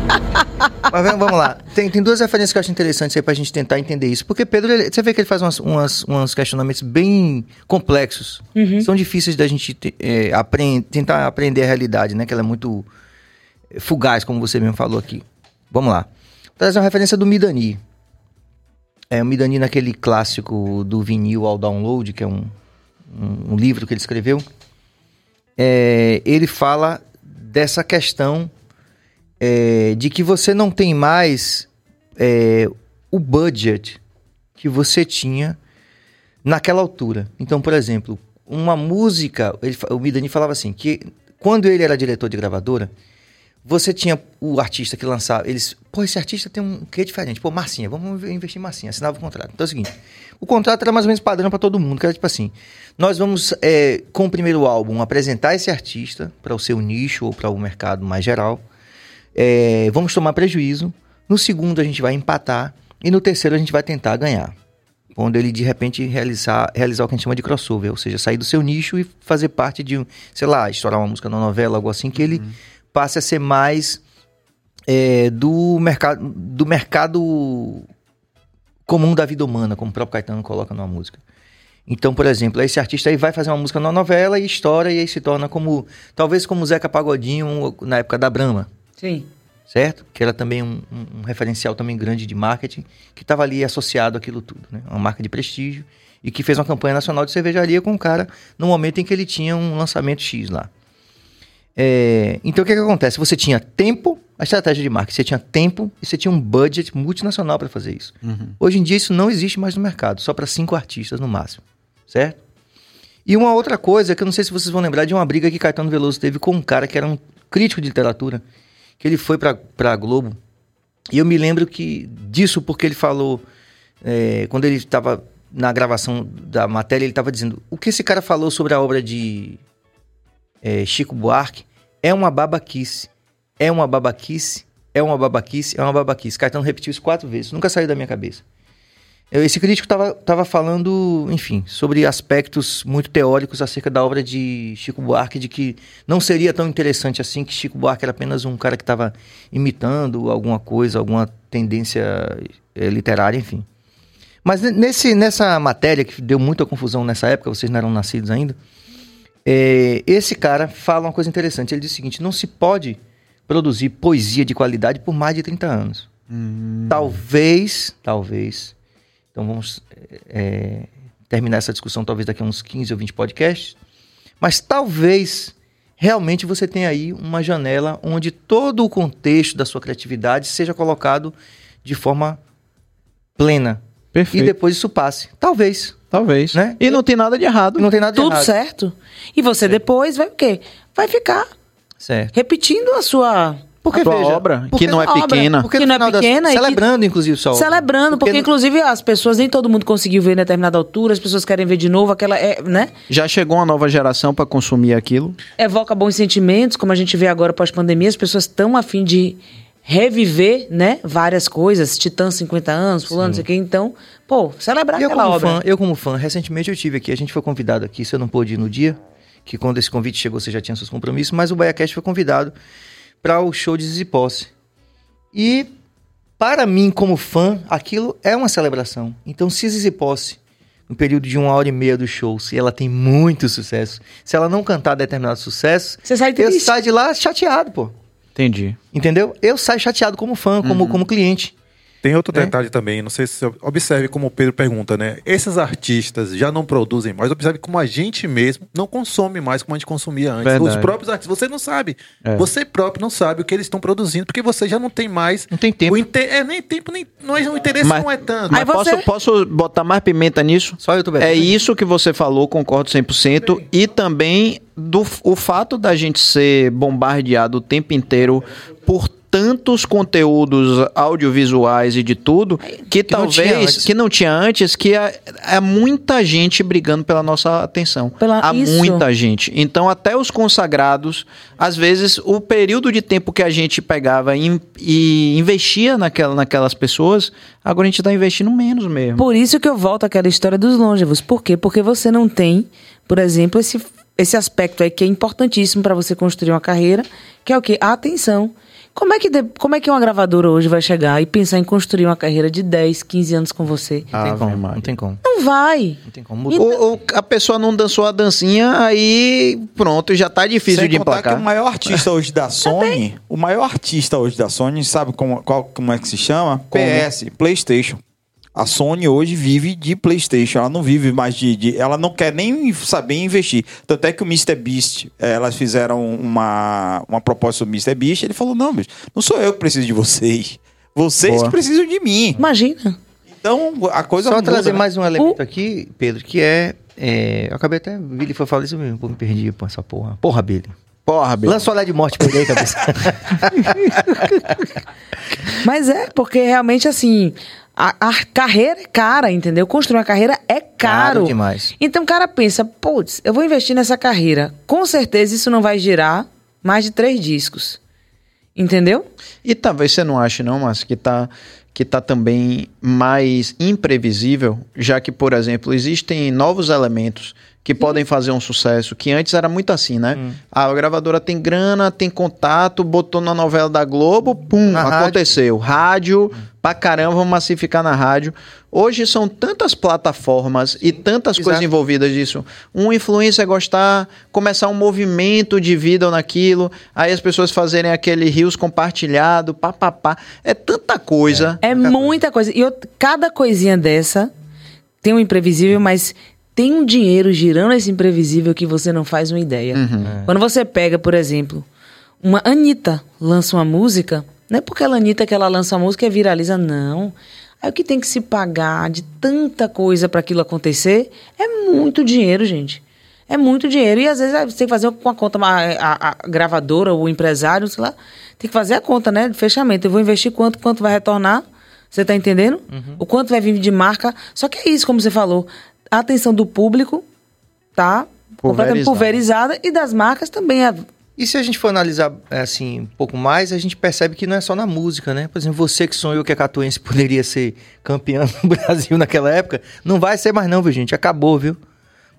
S1: [laughs] Mas vamos lá. Tem, tem duas referências que eu acho interessantes aí pra gente tentar entender isso. Porque Pedro, ele- você vê que ele faz umas, umas, uns questionamentos bem complexos. São difíceis da gente te- é, apren- tentar aprender a realidade, né? Que ela é muito fugaz, como você mesmo falou aqui. Vamos lá. Vou trazer uma referência do Midani. É, o Midani naquele clássico do vinil ao download, que é um, um, um livro que ele escreveu. É, ele fala dessa questão é, de que você não tem mais é, o budget que você tinha naquela altura. Então, por exemplo, uma música, ele o Midani falava assim, que quando ele era diretor de gravadora, você tinha o artista que lançava, eles, pô, esse artista tem um quê diferente, pô, Marcinha, vamos investir em Marcinha, assinava o contrato. Então é o seguinte, o contrato era mais ou menos padrão para todo mundo, que era tipo assim, nós vamos, é, com o primeiro álbum, apresentar esse artista para o seu nicho ou para o mercado mais geral, é, vamos tomar prejuízo, no segundo a gente vai empatar e no terceiro a gente vai tentar ganhar. Quando ele de repente realizar, realizar o que a gente chama de crossover, ou seja, sair do seu nicho e fazer parte de, sei lá, estourar uma música na novela, algo assim, que ele passe a ser mais é, do mercado do mercado comum da vida humana, como o próprio Caetano coloca numa música. Então, por exemplo, esse artista aí vai fazer uma música numa novela e estoura e aí se torna como, talvez como Zeca Pagodinho na época da Brahma,
S4: Sim.
S1: certo? Que era também um, um- um referencial também grande de marketing, que estava ali associado àquilo tudo, né? Uma marca de prestígio e que fez uma campanha nacional de cervejaria com o cara no momento em que ele tinha um lançamento X lá. É, então o que, que acontece? Você tinha tempo, a estratégia de marketing, você tinha tempo e você tinha um budget multinacional para fazer isso. Hoje em dia isso não existe mais no mercado, só para cinco artistas no máximo, certo? E uma outra coisa que eu não sei se vocês vão lembrar de uma briga que Caetano Veloso teve com um cara que era um crítico de literatura, que ele foi pra, pra Globo. E eu me lembro que disso porque ele falou, é, quando ele estava na gravação da matéria, ele estava dizendo: o que esse cara falou sobre a obra de é, Chico Buarque é uma babaquice. É uma babaquice, é uma babaquice, é uma babaquice. Caetano repetiu isso quatro vezes, nunca saiu da minha cabeça. Esse crítico estava tava falando, enfim, sobre aspectos muito teóricos acerca da obra de Chico Buarque, de que não seria tão interessante assim, que Chico Buarque era apenas um cara que estava imitando alguma coisa, alguma tendência eh, literária, enfim. Mas ne- nesse, nessa matéria, que deu muita confusão nessa época, vocês não eram nascidos ainda, eh, esse cara fala uma coisa interessante. Ele diz o seguinte: não se pode produzir poesia de qualidade por mais de 30 anos. Talvez, talvez. Então vamos é, terminar essa discussão talvez daqui a uns 15 ou 20 podcasts. Mas talvez realmente você tenha aí uma janela onde todo o contexto da sua criatividade seja colocado de forma plena.
S2: Perfeito.
S1: E depois isso passe. Talvez.
S2: Talvez.
S1: Né?
S2: E não tem nada de errado.
S1: Não tem nada de
S4: Tudo
S1: errado.
S4: certo. E você depois vai o quê? Vai ficar
S1: Certo.
S4: repetindo a sua.
S1: Porque
S2: A tua
S1: veja,
S2: obra,
S1: porque
S2: que não é
S4: obra-
S2: pequena.
S1: Porque
S4: Que
S1: no
S4: não é
S1: final das-
S4: pequena que-
S1: celebrando inclusive só.
S4: Celebrando, porque, inclusive as pessoas, nem todo mundo conseguiu ver em determinada altura, as pessoas querem ver de novo, aquela, é, né?
S2: Já chegou uma nova geração pra consumir aquilo.
S4: Evoca bons sentimentos, como a gente vê agora pós-pandemia, as pessoas estão a fim de reviver, né? Várias coisas, Titã 50 anos, fulano, não sei o quê. Então, pô, celebrar
S1: eu
S4: aquela
S1: como
S4: obra.
S1: fã, eu como fã, recentemente eu tive aqui, a gente foi convidado aqui, você não pôde ir no dia, que quando esse convite chegou você já tinha seus compromissos, mas o BaiaCast foi convidado para o show de Zizi Posse. E para mim como fã, aquilo é uma celebração. Então se Zizi Posse no período de uma hora e meia do show, se ela tem muito sucesso, se ela não cantar determinado sucesso,
S4: Você sai
S1: eu saio de lá chateado, pô.
S2: Entendi.
S1: Entendeu? Eu saio chateado como fã, como, como cliente.
S5: Tem outro
S1: É.
S5: detalhe também, não sei se você observe como o Pedro pergunta, né? Esses artistas já não produzem mais, observe como a gente mesmo não consome mais como a gente consumia antes.
S2: Verdade.
S5: Os próprios artistas, você não sabe.
S2: É.
S5: Você próprio não sabe o que eles estão produzindo, porque você já não tem mais.
S1: Não tem tempo.
S5: Inte- É, nem tempo, nem. Não é, o interesse
S2: Mas-
S5: não é tanto.
S2: Mas
S4: Aí você-
S2: posso, posso botar mais pimenta nisso?
S1: Só eu tô
S2: É isso que você falou, concordo 100%. E também do o fato da gente ser bombardeado o tempo inteiro por tantos conteúdos audiovisuais e de tudo que,
S1: Que não
S2: talvez
S1: antes.
S2: que não tinha antes que é, é muita gente brigando pela nossa atenção
S4: Pela-
S2: há
S4: isso.
S2: muita gente então até os consagrados às vezes o período de tempo que a gente pegava e, e investia naquela, naquelas pessoas agora a gente está investindo menos mesmo
S4: Por isso que eu volto àquela história dos longevos. Por quê? Porque você não tem, por exemplo, esse, esse aspecto aí que é importantíssimo para você construir uma carreira, que é o quê? A atenção. Como é, que de- como é que uma gravadora hoje vai chegar e pensar em construir uma carreira de 10, 15 anos com você?
S1: Não tem como,
S2: Maria.
S1: não tem como.
S4: Não vai.
S1: Não tem como. Mudou.
S2: Ou, ou a pessoa não dançou a dancinha, aí pronto, já tá difícil
S3: Sem
S2: de
S3: contar
S2: emplacar.
S3: que o maior artista hoje da [laughs] Sony, o maior artista hoje da Sony, sabe como, qual, como é que se chama? PS, PlayStation. A Sony hoje vive de PlayStation, ela não vive mais de, de- Ela não quer nem saber investir. Tanto é que o Mr. Beast, eh, elas fizeram uma, uma proposta do Mr. Beast, ele falou: não, bicho, não sou eu que preciso de vocês. Vocês
S2: Boa.
S3: que precisam de mim.
S4: Imagina.
S3: Então a coisa
S1: Só
S3: muda,
S1: trazer
S3: né?
S1: mais um elemento aqui, Pedro, que é, é, Eu acabei até. O Billy foi falar isso mesmo, pô, me perdi com essa porra. Porra, Billy.
S2: Porra.
S1: Lança o olhar de morte, peguei a cabeça. [laughs]
S4: Mas é, porque realmente assim, a, a carreira é cara, entendeu? Construir uma carreira é caro.
S1: Caro demais.
S4: Então o cara pensa, putz, eu vou investir nessa carreira. Com certeza isso não vai girar mais de três discos. Entendeu?
S2: E talvez você não ache, não, mas que tá, que tá também mais imprevisível, já que, por exemplo, existem novos elementos que podem fazer um sucesso, que antes era muito assim, né?
S1: Hum.
S2: A gravadora tem grana, tem contato, botou na novela da Globo, pum,
S1: Na rádio.
S2: aconteceu. Rádio, pra caramba, vamos massificar na rádio. Hoje são tantas plataformas e tantas
S1: Exato.
S2: coisas envolvidas disso. Um influencer gostar, começar um movimento de vida naquilo, aí as pessoas fazerem aquele rios compartilhado, papapá. É tanta coisa.
S4: É muita coisa. E eu- cada coisinha dessa tem um imprevisível, mas tem um dinheiro girando esse imprevisível que você não faz uma ideia. Quando você pega, por exemplo, uma Anitta lança uma música, não é porque ela Anitta que ela lança a música e viraliza, não. Aí o que tem que se pagar de tanta coisa para aquilo acontecer é muito dinheiro, gente. É muito dinheiro. E às vezes você tem que fazer com a conta, a, a- a gravadora ou o empresário, sei lá, tem que fazer a conta, né? De fechamento. Eu vou investir quanto, quanto vai retornar. Você tá entendendo? O quanto vai vir de marca. Só que é isso, como você falou. A atenção do público tá completamente pulverizada e das marcas também. É,
S1: E se a gente for analisar é, assim um pouco mais, a gente percebe que não é só na música, né? Por exemplo, você que sonhou que a Catuense poderia ser campeã [laughs] no Brasil naquela época, não vai ser mais não, viu, gente? Acabou, viu?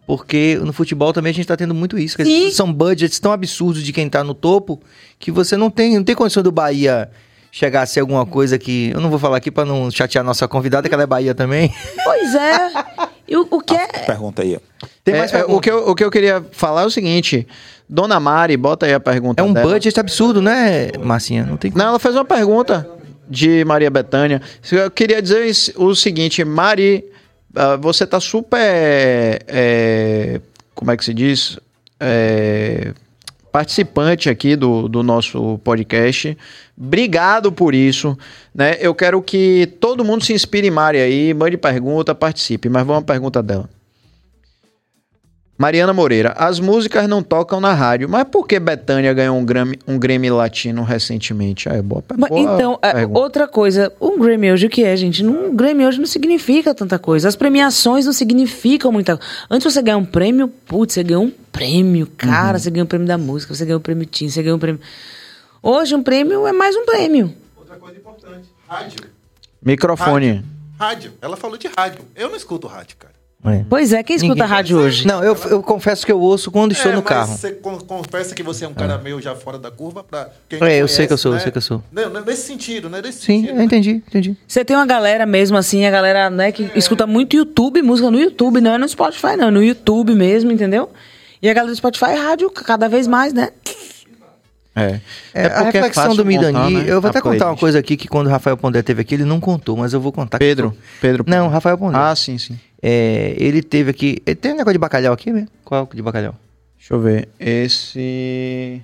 S1: Porque no futebol também a gente tá tendo muito isso.
S4: Sim.
S1: São budgets tão absurdos de quem tá no topo que você não tem, não tem condição do Bahia chegar a ser alguma coisa que... Eu não vou falar aqui pra não chatear a nossa convidada, que ela é Bahia também.
S4: Pois é. [laughs] E o, o que é.
S3: Pergunta aí.
S1: Tem
S2: É,
S1: mais
S2: é, o,
S1: pergunta?
S2: que eu, o que eu queria falar é o seguinte: Dona Mari, bota aí a pergunta.
S1: É um
S2: dela.
S1: budget absurdo, né, Marcinha? Não tem
S2: Não, ela fez uma pergunta de Maria Bethânia. Eu queria dizer o seguinte, Mari, ah, você tá super. é, como é que se diz? É, participante aqui do, do nosso podcast. Obrigado por isso. Né? Eu quero que todo mundo se inspire em Mari aí, mande pergunta, participe. Mas vamos à pergunta dela. Mariana Moreira, as músicas não tocam na rádio, mas por que Betânia ganhou um Grammy, um Grammy Latino recentemente? Ah, é boa, boa
S4: então, é,
S2: pergunta.
S4: outra coisa, um Grammy hoje o que é, gente? Um Grammy hoje não significa tanta coisa. As premiações não significam muita coisa. Antes você ganhar um prêmio, putz, você ganhou um prêmio, cara, você ganhou um prêmio da música, você ganhou um prêmio Tim, você ganhou um prêmio. Hoje um prêmio é mais um prêmio.
S5: Outra coisa importante: rádio.
S2: Microfone.
S5: Rádio. Ela falou de rádio. Eu não escuto rádio, cara.
S1: É.
S4: Pois é, quem escuta
S1: Ninguém-
S4: rádio hoje?
S1: Não, eu, eu confesso que eu ouço quando estou
S5: É,
S1: no
S5: mas
S1: carro.
S5: Você con- confessa que você é um cara meio já fora da curva pra quem
S1: É, eu
S5: te
S1: sei que eu
S5: conhece,
S1: sou, eu
S5: né?
S1: sei que eu sou.
S5: Não, não, nesse sentido, né? Nesse
S1: Sim,
S5: sentido,
S1: eu entendi, entendi.
S4: Você tem uma galera mesmo assim, a galera, né, que escuta muito YouTube, música no YouTube, não é no Spotify, não, é no YouTube mesmo, entendeu? E a galera do Spotify é rádio cada vez mais, né?
S2: É.
S1: É, a
S2: porque
S1: reflexão
S2: fácil
S1: do Midani,
S2: né,
S1: eu vou
S2: a
S1: até contar uma coisa aqui que quando o Rafael Pondé teve aqui, ele não contou, mas eu vou contar.
S2: Pedro,
S1: foi-
S2: Pedro.
S1: Não, Rafael Pondé.
S2: Ah, sim, sim.
S1: É, ele teve aqui. Ele tem um negócio de bacalhau aqui mesmo? Qual de bacalhau?
S2: Deixa eu ver. Esse.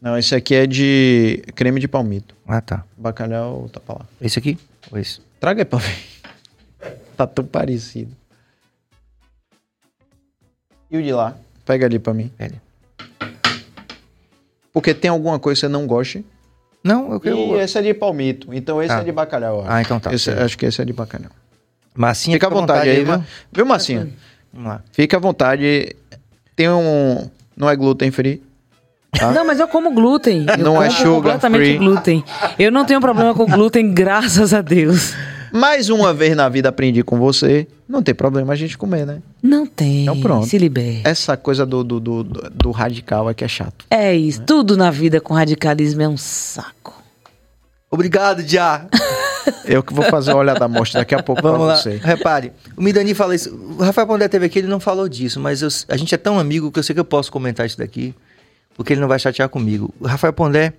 S2: Não, esse aqui é de creme de palmito.
S1: Ah, tá.
S2: Bacalhau tá pra lá.
S1: Esse aqui? Ou esse?
S2: Traga aí pra ver. [laughs] Tá tão parecido. E o de lá? Pega ali pra mim.
S1: Pega.
S2: Porque tem alguma coisa que você não goste.
S1: Não, eu
S2: E
S1: quero.
S2: esse é de palmito. Então esse
S1: Ah.
S2: é de bacalhau. eu acho.
S1: Ah, então tá.
S2: Esse- acho que esse é de bacalhau.
S1: Massinha,
S2: Fica à vontade aí,
S1: viu?
S2: viu? Viu, Massinha?
S1: Vamos lá.
S2: Fica à vontade. Tem um. Não é glúten free. Tá?
S4: Não, mas eu como glúten. [laughs] Eu
S2: Não é
S4: como
S2: sugar
S4: completamente
S2: free.
S4: glúten. Eu não tenho problema com glúten, [laughs] graças a Deus.
S2: Mais uma vez na vida aprendi com você. Não tem problema a gente comer, né?
S4: Não tem.
S2: Então pronto.
S4: Se liberte.
S2: Essa coisa do, do, do, do radical é que é chato.
S4: É isso. Tudo na vida com radicalismo é um saco.
S1: Obrigado, Já. [laughs]
S2: Eu que vou fazer o olhar da mostra daqui a pouco
S1: Vamos
S2: pra
S1: lá.
S2: você.
S1: Repare, o Midani fala isso. O Rafael Pondé teve aqui, ele não falou disso, mas eu- a gente é tão amigo que eu sei que eu posso comentar isso daqui, porque ele não vai chatear comigo. O Rafael Pondé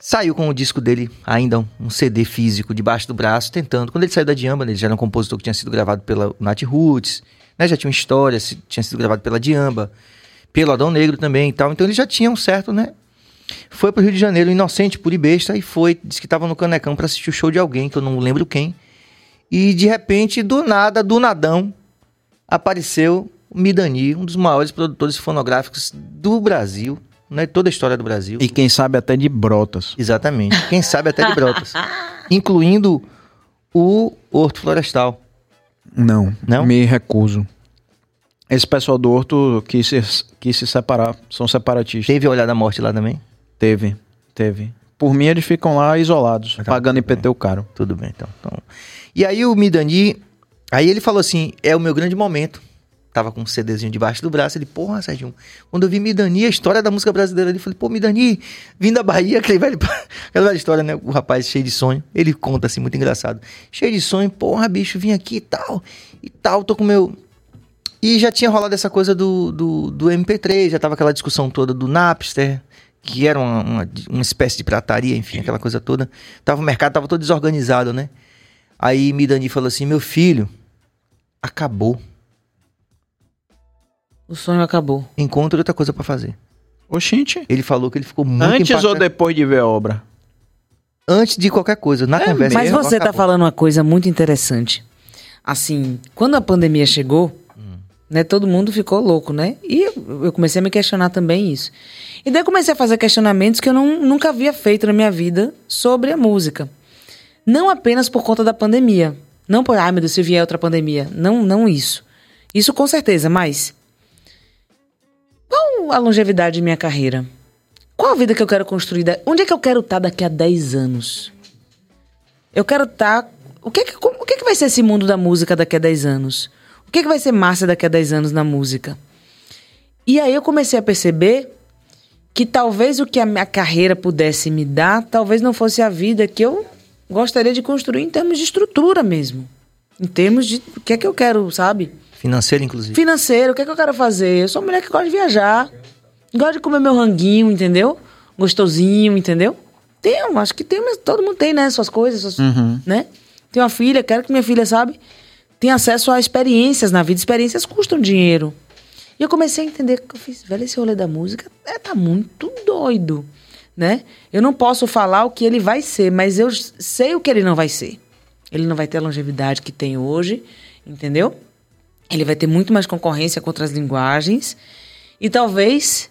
S1: saiu com o disco dele, ainda um CD físico, debaixo do braço, tentando. Quando ele saiu da Diamba, ele já era um compositor que tinha sido gravado pela Nat Roots, né, já tinha uma história, tinha sido gravado pela Diamba, pelo Adão Negro também e tal. Então ele já tinha um certo, né? Foi pro Rio de Janeiro, inocente, pura e besta, e foi, disse que tava no Canecão pra assistir o show de alguém, que eu não lembro quem. E de repente, do nada, do nadão, apareceu o Midani, um dos maiores produtores fonográficos do Brasil, né? Toda a história do Brasil.
S2: E quem sabe até de brotas.
S1: Exatamente. Quem sabe até de brotas. [laughs] incluindo o Horto Florestal.
S2: Não,
S1: Não?
S2: me recuso. Esse pessoal do Horto quis se, quis se separar, são separatistas.
S1: Teve Olhar da Morte lá também?
S2: Teve, teve. Por mim, eles ficam lá isolados,
S1: Tá,
S2: pagando. IPTU caro.
S1: Tudo bem, então. Então, E aí o Midani, aí ele falou assim, é o meu grande momento. Tava com um CDzinho debaixo do braço, ele, porra, Sérgio, quando eu vi Midani, a história da música brasileira, ele falou, pô, Midani, vim da Bahia, [laughs] aquele velho, aquela velha história, né, o rapaz cheio de sonho, ele conta assim, muito engraçado, cheio de sonho, porra, bicho, vim aqui e tal, e tal, tô com meu... E já tinha rolado essa coisa do, do, do MP3, já tava aquela discussão toda do Napster, que era uma, uma, uma espécie de pirataria, enfim, aquela coisa toda. Tava, o mercado tava todo desorganizado, né? Aí Midani falou assim: meu filho, acabou.
S4: O sonho acabou.
S1: Encontre outra coisa pra fazer.
S2: Oxente.
S1: Ele falou que ele ficou muito
S2: Antes ou
S1: impactado.
S2: depois de ver a obra?
S1: Antes de qualquer coisa, na conversa.
S4: Mas
S1: acabou,
S4: você tá
S1: acabou.
S4: falando uma coisa muito interessante. Assim, quando a pandemia chegou, né, todo mundo ficou louco, né? E eu comecei a me questionar também isso. E daí eu comecei a fazer questionamentos que eu não, nunca havia feito na minha vida sobre a música. Não apenas por conta da pandemia. Não por, ai meu Deus, se vier outra pandemia. Não, não isso. Isso com certeza, mas... Qual a longevidade de minha carreira? Qual a vida que eu quero construir? Onde é que eu quero estar daqui a 10 anos? Eu quero estar. O que, que, como- o que, que vai ser esse mundo da música daqui a 10 anos? O que, que vai ser massa daqui a 10 anos na música? E aí eu comecei a perceber que talvez o que a minha carreira pudesse me dar, talvez não fosse a vida que eu gostaria de construir em termos de estrutura mesmo. Em termos de o que é que eu quero, sabe?
S1: Financeiro, inclusive.
S4: Financeiro, o que é que eu quero fazer? Eu sou uma mulher que gosta de viajar. Gosto de comer meu ranguinho, entendeu? Gostosinho, entendeu? Tenho, acho que tem, mas todo mundo tem, né? Suas coisas, suas, né? Tenho uma filha, quero que minha filha, sabe? Tenha acesso a experiências na vida. Experiências custam dinheiro. E eu comecei a entender que eu fiz, velho, esse rolê da música é, tá muito doido, né? Eu não posso falar o que ele vai ser, mas eu sei o que ele não vai ser. Ele não vai ter a longevidade que tem hoje, entendeu? Ele vai ter muito mais concorrência com outras linguagens. E talvez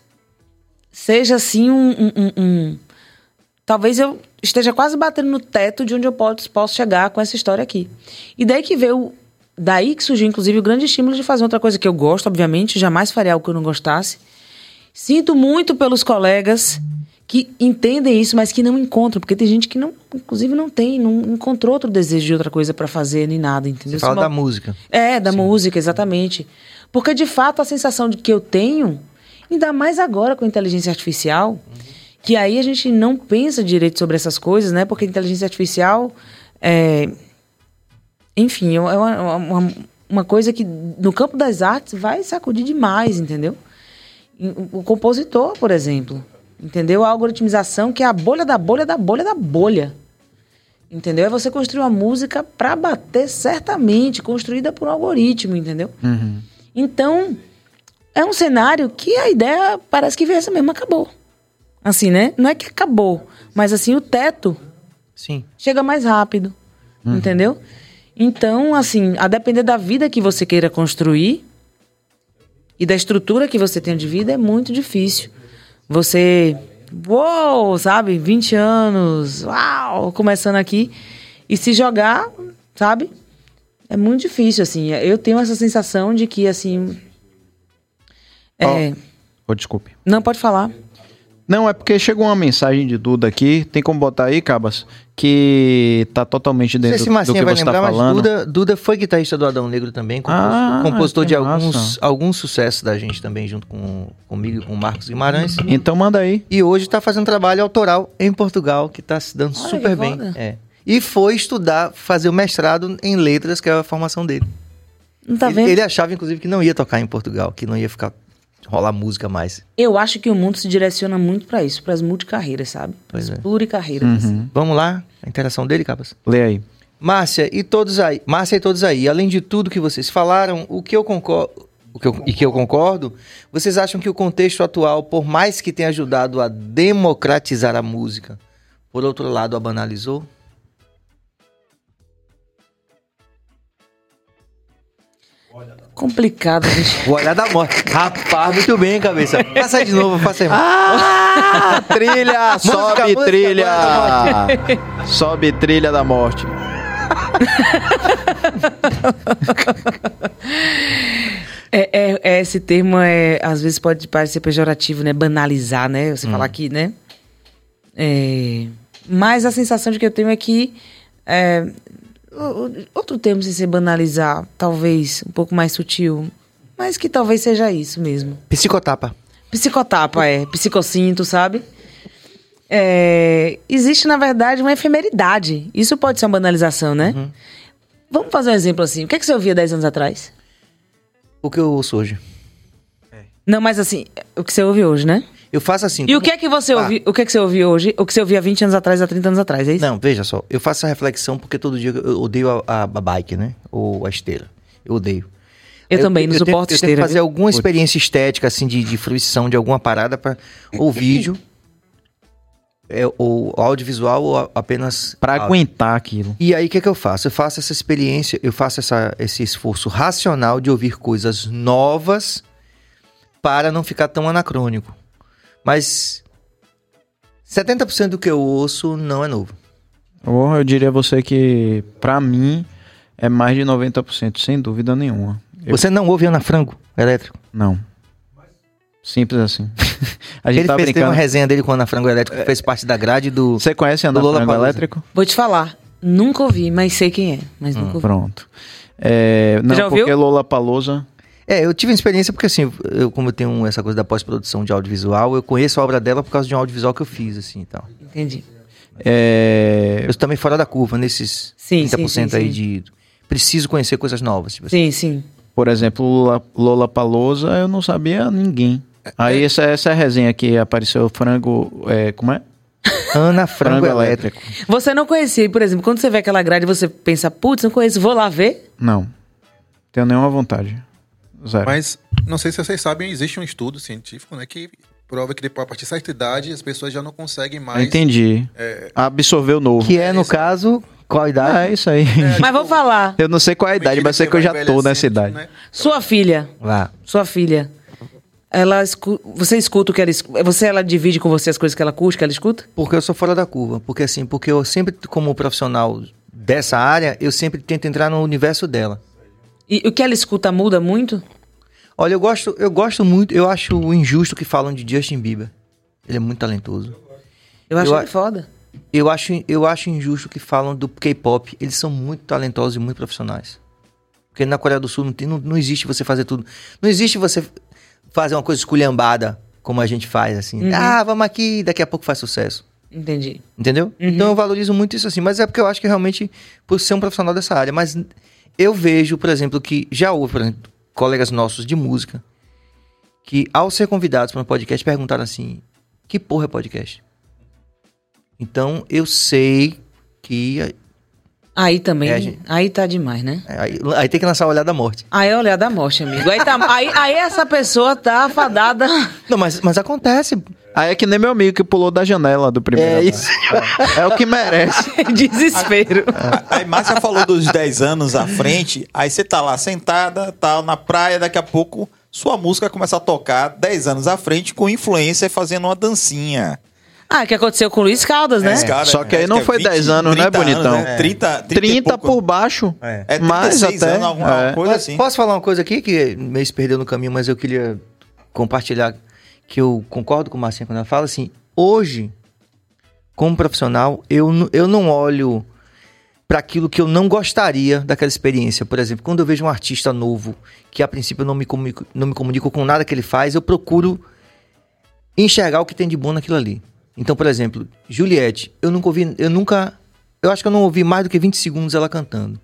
S4: seja assim um, um- um- um- Talvez eu esteja quase batendo no teto de onde eu posso, posso chegar com essa história aqui. E daí que veio. Daí que surgiu, inclusive, o grande estímulo de fazer outra coisa que eu gosto, obviamente, jamais faria algo que eu não gostasse. Sinto muito pelos colegas que entendem isso, mas que não encontram, porque tem gente que não, inclusive não tem, não encontrou outro desejo de outra coisa pra fazer nem nada, entendeu?
S1: Você fala
S4: é
S1: da
S4: uma-
S1: música.
S4: É, da música, exatamente. Porque de fato a sensação de que eu tenho, ainda mais agora com a inteligência artificial, que aí a gente não pensa direito sobre essas coisas, né? Porque a inteligência artificial é, enfim, é uma, uma, uma coisa que no campo das artes vai sacudir demais, entendeu? O compositor, por exemplo, entendeu? A algoritmização que é a bolha da bolha da bolha da bolha. Entendeu? É você construir uma música para bater certamente, construída por um algoritmo, entendeu? Então, é um cenário que a ideia parece que veio essa mesmo, acabou. Assim, né? Não é que acabou, mas assim, o teto
S1: Sim.
S4: chega mais rápido, entendeu? Então, assim, a depender da vida que você queira construir e da estrutura que você tem de vida, é muito difícil. Você, uou, sabe, 20 anos, uau, começando aqui, e se jogar, sabe? É muito difícil, assim. Eu tenho essa sensação de que, assim. É,
S2: Oh, desculpe.
S4: Não, pode falar.
S2: Não, é porque chegou uma mensagem de Duda aqui. Tem como botar aí, Cabas? Que tá totalmente
S1: Não sei
S2: dentro
S1: se
S2: do
S1: Marcinha
S2: que
S1: vai
S2: você tá
S1: lembrar, mas
S2: falando.
S1: Duda, Duda foi guitarrista do Adão Negro também, compositor,
S2: Ah,
S1: compositor
S2: que
S1: de alguns,
S2: massa.
S1: alguns sucessos da gente também, junto com comigo e com o Marcos Guimarães.
S2: Então manda aí.
S1: E hoje está fazendo trabalho autoral em Portugal, que está se dando
S4: Olha,
S1: super bem. É. E foi estudar, fazer o mestrado em letras, que é a formação dele.
S4: Não tá
S1: ele,
S4: vendo?
S1: ele achava, inclusive, que não ia tocar em Portugal, que não ia ficar rolar música mais.
S4: Eu acho que o mundo se direciona muito pra isso, para as multicarreiras, sabe?
S1: Pois
S4: As
S1: é.
S4: pluricarreiras. assim.
S1: Vamos lá? A interação dele, Capas?
S2: Lê aí.
S1: Márcia e todos aí, Márcia e todos aí, além de tudo que vocês falaram, o que eu concordo, o que eu- e que eu concordo, vocês acham que o contexto atual, por mais que tenha ajudado a democratizar a música, por outro lado, a banalizou?
S4: Complicado, gente.
S1: O olhar da morte. Rapaz, muito bem, cabeça. Passa aí de novo, passa aí.
S2: Ah, [laughs] trilha! sobe
S1: música,
S2: trilha! sobe trilha da morte. [laughs]
S4: É, é- é, esse termo é, às vezes pode parecer pejorativo, né? Banalizar, né? Você falar que, né? É, mas a sensação de que eu tenho é que é, outro termo sem ser banalizar, talvez um pouco mais sutil, mas que talvez seja isso mesmo.
S1: Psicotapa.
S4: Psicotapa, é. Psicocinto, sabe? É, existe, na verdade, uma efemeridade. Isso pode ser uma banalização, né? Vamos fazer um exemplo assim. O que, é que você ouvia 10 anos atrás?
S1: O que eu ouço hoje?
S4: Não, mas assim, o que você ouve hoje, né?
S1: Eu faço assim.
S4: E o que é que você
S1: Ah.
S4: ouve, o que é que você ouve hoje? O que você ouvia 20 anos atrás, há 30 anos atrás, é isso?
S1: Não, veja só. Eu faço essa reflexão porque todo dia eu odeio a, a- a bike, né? Ou a esteira. Eu odeio.
S4: Eu, também, não
S1: eu
S4: suporto
S1: tento, Eu tento
S4: esteira.
S1: fazer alguma experiência estética, assim, de, de fruição de alguma parada para ou vídeo, [laughs] é, ou audiovisual, ou apenas...
S2: Pra
S1: áudio.
S2: aguentar aquilo.
S1: E aí, o que, é que eu faço? Eu faço essa experiência, eu faço essa, esse esforço racional de ouvir coisas novas para não ficar tão anacrônico. Mas 70% do que eu ouço não é novo.
S2: Ou eu diria a você que, pra mim, é mais de 90%, sem dúvida nenhuma. Eu-
S1: Você não ouve Ana Frango elétrico?
S2: Não. Simples assim. [laughs] a gente
S1: Ele
S2: tá
S1: fez, teve
S2: brincando.
S1: uma resenha dele com Ana Frango elétrico, que fez parte da grade do...
S2: Você conhece Ana Frango
S1: Palusa.
S2: Elétrico?
S4: Vou te falar. Nunca ouvi, mas sei quem é. Mas nunca ouvi.
S2: Pronto. É, não,
S4: já ouviu?
S2: porque Lola Palusa.
S1: É, eu tive uma experiência porque assim, eu, como eu tenho essa coisa da pós-produção de audiovisual, eu conheço a obra dela por causa de um audiovisual que eu fiz, assim, e tal.
S4: Entendi.
S2: É,
S1: Eu estou também fora da curva, nesses
S4: Sim,
S1: 30%
S4: sim, sim,
S1: aí
S4: sim.
S1: de... Preciso conhecer coisas novas, tipo assim.
S4: Sim, sim.
S2: por exemplo, Lola, Lola Palusa, eu não sabia ninguém. Aí essa, essa é resenha que apareceu frango. É, como é?
S1: Ana Frango,
S2: Frango
S1: elétrico.
S2: elétrico.
S4: Você não conhecia, por exemplo, quando você vê aquela grade, você pensa, putz, não conheço, vou lá ver.
S2: Não. Tenho nenhuma vontade. Zero.
S5: Mas não sei se vocês sabem, existe um estudo científico, né, que prova que depois, a partir de certa idade as pessoas já não conseguem mais.
S2: Entendi.
S5: É,
S2: Absorver o novo.
S1: Que é, no caso, qual a idade?
S2: É isso aí.
S4: Mas vou falar.
S2: Eu não sei qual é a idade, mas sei que eu já tô nessa idade.
S5: Né?
S4: Sua filha,
S1: Lá.
S4: sua filha, ela escu... você escuta o que ela escuta? Você, ela divide com você as coisas que ela curte, que ela escuta?
S1: Porque eu sou fora da curva. Porque assim, porque eu sempre, como profissional dessa área, eu sempre tento entrar no universo dela.
S4: E o que ela escuta muda muito?
S1: Olha, eu gosto, eu gosto muito, eu acho injusto que falam de Justin Bieber. Ele é muito talentoso.
S4: Eu acho ele foda.
S1: Eu acho, eu acho injusto que falam do K-pop. Eles são muito talentosos e muito profissionais. Porque na Coreia do Sul não, tem, não, não existe você fazer tudo. Não existe você fazer uma coisa esculhambada como a gente faz, assim. Ah, vamos aqui, daqui a pouco faz sucesso.
S4: Entendi.
S1: Entendeu? Então eu valorizo muito isso assim. Mas é porque eu acho que realmente, por ser um profissional dessa área. Mas eu vejo, por exemplo, que já houve, por exemplo, colegas nossos de música que, ao ser convidados para um podcast, perguntaram assim: que porra é podcast? Então eu sei que.
S4: Aí também,
S1: É, gente.
S4: aí tá demais, né?
S1: Aí, aí tem que lançar o olhar da morte.
S4: Aí é olhar da morte, amigo. Aí, tá, aí, aí essa pessoa tá fadada.
S1: Não, mas, mas acontece.
S2: Aí é que nem meu amigo que pulou da janela do primeiro.
S1: É
S2: andar.
S1: isso.
S2: É o que merece. [laughs]
S4: Desespero.
S3: Aí Márcia falou dos 10 anos à frente, aí você tá lá sentada, tá na praia, daqui a pouco sua música começa a tocar 10 anos à frente com influência fazendo uma dancinha.
S4: Ah, o que aconteceu com o Luiz Caldas, né?
S3: Esse cara,
S2: Só que aí
S3: acho
S2: não
S3: é
S2: foi 10 anos, né,
S3: 30
S2: bonitão?
S3: né? 30, 30,
S2: 30
S3: e pouco.
S2: por baixo.
S1: É.
S3: É
S2: mais
S3: 36
S2: até.
S3: anos, alguma
S2: É.
S3: coisa
S1: Posso-
S3: assim.
S1: Posso falar uma coisa aqui que meio se perdeu no caminho, mas eu queria compartilhar que eu concordo com o Marcinho quando ela fala assim, hoje, como profissional, eu, eu não olho para aquilo que eu não gostaria daquela experiência. Por exemplo, quando eu vejo um artista novo, que a princípio não me comunico, não me comunico com nada que ele faz, eu procuro enxergar o que tem de bom naquilo ali. Então, por exemplo, Juliette, eu nunca ouvi, eu nunca, eu acho que eu não ouvi mais do que 20 segundos ela cantando.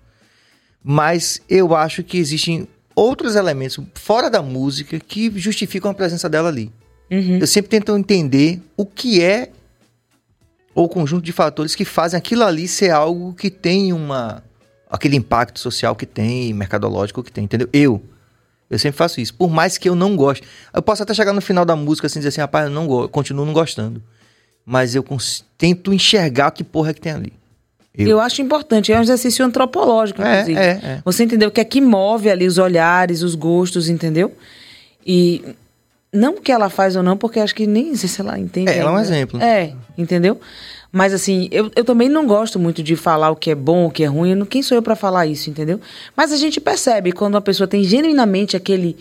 S1: Mas eu acho que existem outros elementos fora da música que justificam a presença dela ali. Eu sempre tento entender o que é ou o conjunto de fatores que fazem aquilo ali ser algo que tem uma aquele impacto social que tem, mercadológico que tem, entendeu? Eu eu sempre faço isso, por mais que eu não goste. Eu posso até chegar no final da música assim e dizer assim, rapaz, eu não go- continuo não gostando. Mas eu tento enxergar que porra é que tem ali. Eu.
S4: Eu acho importante, é um exercício antropológico,
S1: É,
S4: inclusive.
S1: é, é.
S4: Você entendeu o que é que move ali os olhares, os gostos, entendeu? E não que ela faz ou não, porque acho que nem sei se ela entende.
S1: É, ela é um exemplo.
S4: É, entendeu? Mas assim, eu, eu também não gosto muito de falar o que é bom, o que é ruim. Quem sou eu pra falar isso, entendeu? Mas a gente percebe quando uma pessoa tem genuinamente aquele.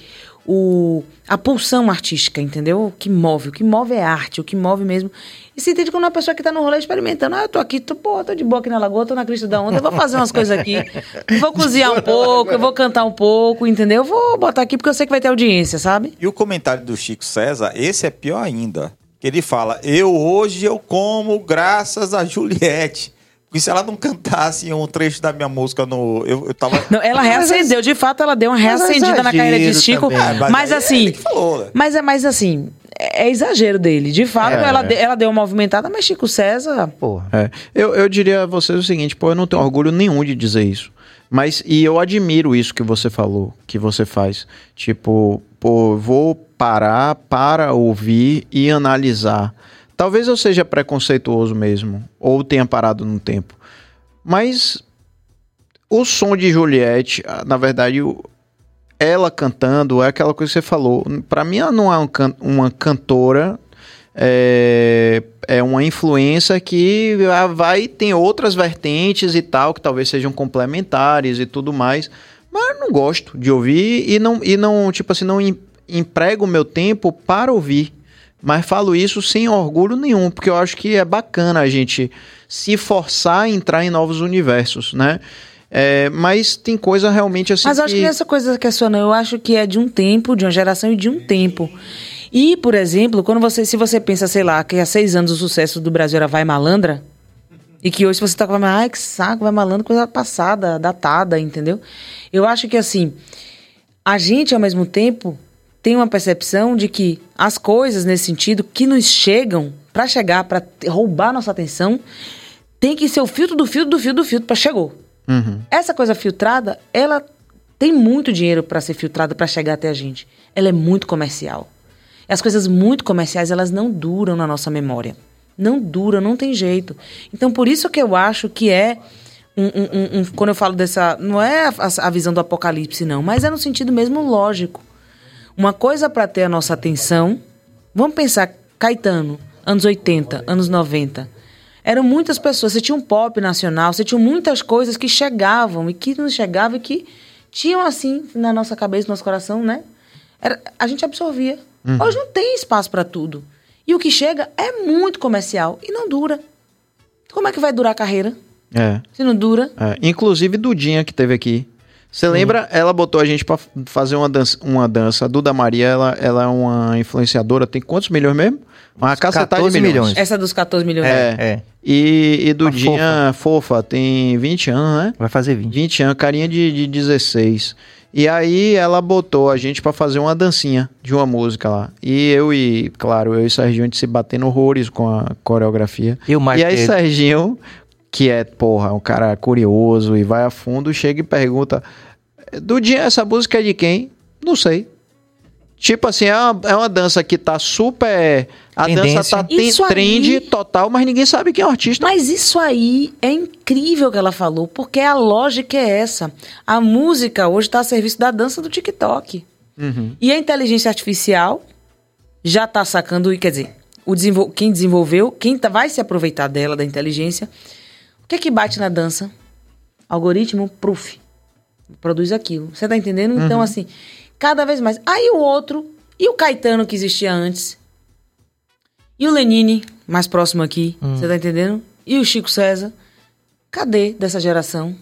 S4: O, a pulsão artística, entendeu? O que move. O que move é arte, o que move mesmo. E se entende quando uma pessoa que tá no rolê experimentando. Ah, eu tô aqui, tô, pô, tô de boa aqui na lagoa, tô na crista da onda, eu vou fazer umas coisas aqui. [laughs] Vou cozinhar um pouco, eu vou cantar um pouco, entendeu? Eu vou botar aqui porque eu sei que vai ter audiência, sabe?
S3: E o comentário do Chico César, esse é pior ainda. Que ele fala: Eu hoje eu como graças a Juliette. Porque se ela não cantasse um trecho da minha música no. Eu, eu tava.
S4: Não, ela reacendeu, de fato, ela deu uma
S1: Mas é
S4: reacendida na carreira de Chico.
S1: também.
S3: Ah,
S4: Mas,
S3: aí é
S4: assim.
S3: que falou, né?
S4: Mas é mais assim. É exagero dele. De fato,
S2: É.
S4: ela, de- ela deu uma movimentada, mas Chico César.
S1: Porra.
S2: É. Eu, eu diria a vocês o seguinte, pô, eu não tenho orgulho nenhum de dizer isso. Mas, e eu admiro isso que você falou, que você faz. Tipo, pô, vou parar para ouvir e analisar. Talvez eu seja preconceituoso mesmo, ou tenha parado no tempo. Mas o som de Juliette, ah, na verdade, ela cantando é aquela coisa que você falou. Pra mim, ela não é um can- uma cantora é, é uma influência que ah, vai tem outras vertentes e tal que talvez sejam complementares e tudo mais mas não gosto de ouvir e não e não tipo assim não em- emprego o meu tempo para ouvir mas falo isso sem orgulho nenhum porque eu acho que é bacana a gente se forçar a entrar em novos universos né É, mas tem coisa realmente assim
S4: Mas eu acho que essa coisa que é sua, não. Eu acho que é de um tempo, de uma geração e de um tempo. E, por exemplo, quando você, se você pensa, sei lá, que há seis anos o sucesso do Brasil era Vai Malandra, e que hoje você tá falando, ai, que saco, Vai Malandra, coisa passada, datada, entendeu? Eu acho que, assim, a gente, ao mesmo tempo, tem uma percepção de que as coisas, nesse sentido, que nos chegam, pra chegar, te- roubar nossa atenção, tem que ser o filtro do filtro do filtro do filtro pra chegou. Essa coisa filtrada, ela tem muito dinheiro para ser filtrada para chegar até a gente. Ela é muito comercial. E as coisas muito comerciais, elas não duram na nossa memória. Não duram, não tem jeito. Então, por isso que eu acho que é. um- um- um- um- quando eu falo dessa. Não é a, a visão do apocalipse, não, mas é no sentido mesmo lógico. Uma coisa para ter a nossa atenção. Vamos pensar, Caetano, anos 80, anos 90. Eram muitas pessoas. Você tinha um pop nacional, você tinha muitas coisas que chegavam e que não chegavam e que tinham assim na nossa cabeça, no nosso coração, né? Era, a gente absorvia. Hoje não tem espaço para tudo. E o que chega é muito comercial e não dura. Como é que vai durar a carreira?
S2: É.
S4: Se não dura.
S2: É, inclusive Dudinha que teve aqui. Você lembra? Ela botou a gente pra fazer uma dança. Uma dança. A Duda Maria, ela, ela é uma influenciadora. Tem quantos milhões mesmo? Uma cacetada de
S1: 14
S2: milhões.
S1: milhões.
S4: Essa dos 14 milhões.
S2: É.
S1: É,
S2: E, e Dudinha, fofa. tem 20 anos, né?
S1: vai fazer 20.
S2: 20 anos, carinha de, de 16. E aí ela botou a gente pra fazer uma dancinha de uma música lá. E eu e, claro, eu e Serginho, a gente se batendo horrores com a coreografia.
S1: E o mais
S2: E aí Serginho, que é, porra, um cara curioso e vai a fundo, chega e pergunta: Dudinha, essa música é de quem? Não sei. Tipo assim, é uma, é uma dança que tá super. A dança
S1: Tendência.
S2: tá ten-
S4: Isso aí-
S2: trend total, mas ninguém sabe quem é o artista.
S4: Mas isso aí é incrível que ela falou, porque a lógica é essa. A música hoje está a serviço da dança do TikTok. E a inteligência artificial já está sacando, e quer dizer, o desenvol- quem desenvolveu, quem tá- vai se aproveitar dela, da inteligência, o que é que bate na dança? Algoritmo, proof. Produz aquilo. Você tá entendendo? Então, assim, cada vez mais. Aí o outro, e o Caetano que existia antes? E o Lenine, mais próximo aqui, você tá entendendo? E o Chico César? Cadê dessa geração?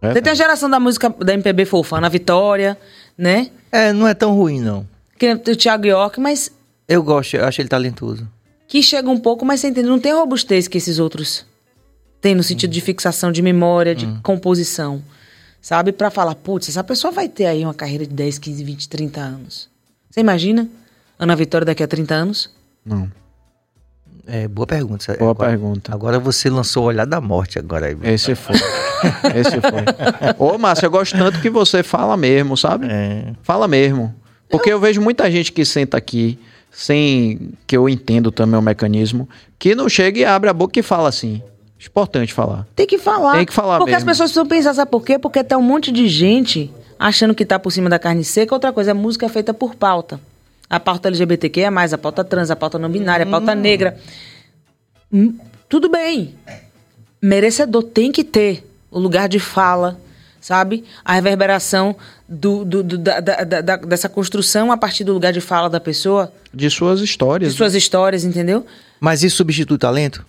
S2: É,
S4: Você tem a geração da música da MPB fofa, Ana Vitória, né?
S1: É, não é tão ruim, não.
S4: Que o Thiago York, mas
S1: Eu gosto, eu acho ele talentoso.
S4: que chega um pouco, mas você entende, não tem robustez que esses outros têm no sentido de fixação de memória, de composição. Sabe? Pra falar, putz, essa pessoa vai ter aí uma carreira de 10, 15, 20, 30 anos. Você imagina? Ana Vitória daqui a 30 anos?
S2: Não.
S1: É, boa pergunta.
S2: Boa
S1: agora,
S2: pergunta.
S1: Agora você lançou o olhar da morte agora aí.
S2: Esse foi. [laughs] Esse foi. Ô, Márcio, eu gosto tanto que você fala mesmo, sabe?
S1: É.
S2: Fala mesmo. Porque eu vejo muita gente que senta aqui, sem que eu entendo também o mecanismo, que não chega e abre a boca e fala assim. Importante falar.
S4: Tem que falar.
S2: Tem que falar
S4: Porque as
S2: mesmo.
S4: pessoas precisam pensar, sabe por quê? Porque tem um monte de gente achando que tá por cima da carne seca. Outra coisa, a música é feita por pauta. A pauta LGBTQ é mais, a pauta trans, a pauta não binária, a pauta negra. Hum, Tudo bem. Merecedor tem que ter o lugar de fala, sabe? A reverberação do, do- do- da- da- da- da- dessa construção a partir do lugar de fala da pessoa,
S2: De suas histórias.
S4: de suas histórias, entendeu?
S1: Mas isso substitui o talento?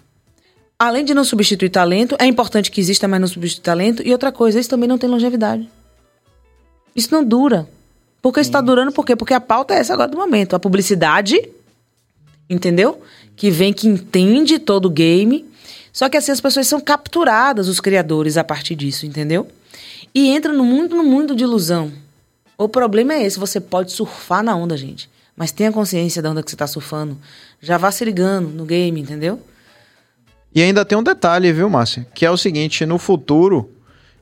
S4: Além de não substituir talento, é importante que exista, mas não substitui talento. E outra coisa, isso também não tem longevidade. Isso não dura. Porque isso está durando por quê? Porque a pauta é essa agora do momento. A publicidade, entendeu? Que vem, que entende todo o game. Só que assim, as pessoas são capturadas, os criadores, a partir disso, entendeu? E entra no mundo, no mundo de ilusão. O problema é esse, você pode surfar na onda, gente. Mas tenha consciência da onda que você está surfando. Já vá se ligando no game, entendeu?
S2: E ainda tem um detalhe, viu, Márcia? Que é o seguinte: no futuro,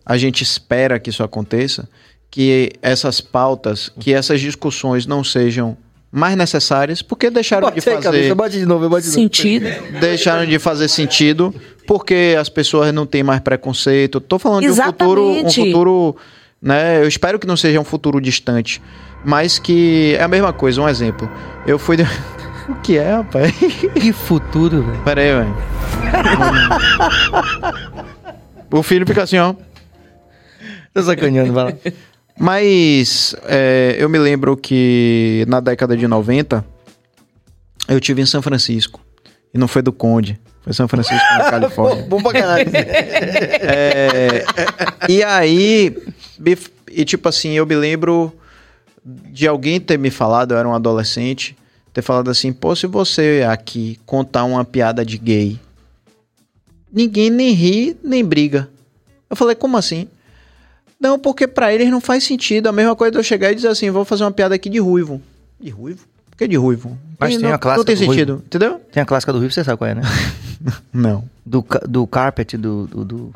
S2: a gente espera que isso aconteça, que essas pautas, que essas discussões não sejam mais necessárias, porque deixaram de fazer.
S1: bate de novo, bate
S4: Sentido.
S2: deixaram de fazer sentido porque as pessoas não têm mais preconceito. Tô falando de um futuro, um
S4: Exatamente.
S2: futuro, né? Eu espero que não seja um futuro distante, mas que é a mesma coisa. Um exemplo. Eu fui. [laughs] o que é, rapaz? [laughs]
S1: Que futuro, velho.
S2: Pera aí, velho. [laughs] o filho fica assim, ó.
S1: Tô sacaneando, vai lá.
S2: Mas é, eu me lembro que na década de 90 eu tive em São Francisco. E não foi do Conde, foi São Francisco, na [laughs] Califórnia.
S1: Bom pra caralho.
S2: É, e aí, e tipo assim, eu me lembro de alguém ter me falado, eu era um adolescente, ter falado assim, pô, se você aqui contar uma piada de gay, ninguém nem ri, nem briga. Eu falei, como assim? Não, porque pra eles não faz sentido. A mesma coisa de eu chegar e dizer assim, vou fazer uma piada aqui de ruivo. De ruivo? Por que de ruivo?
S1: Mas tem
S2: não,
S1: a clássica
S2: Não tem
S1: do ruivo.
S2: sentido, entendeu?
S1: Tem a clássica do Rio, você sabe qual é, né? [laughs]
S2: Não.
S1: Do, do carpet, do, do, do...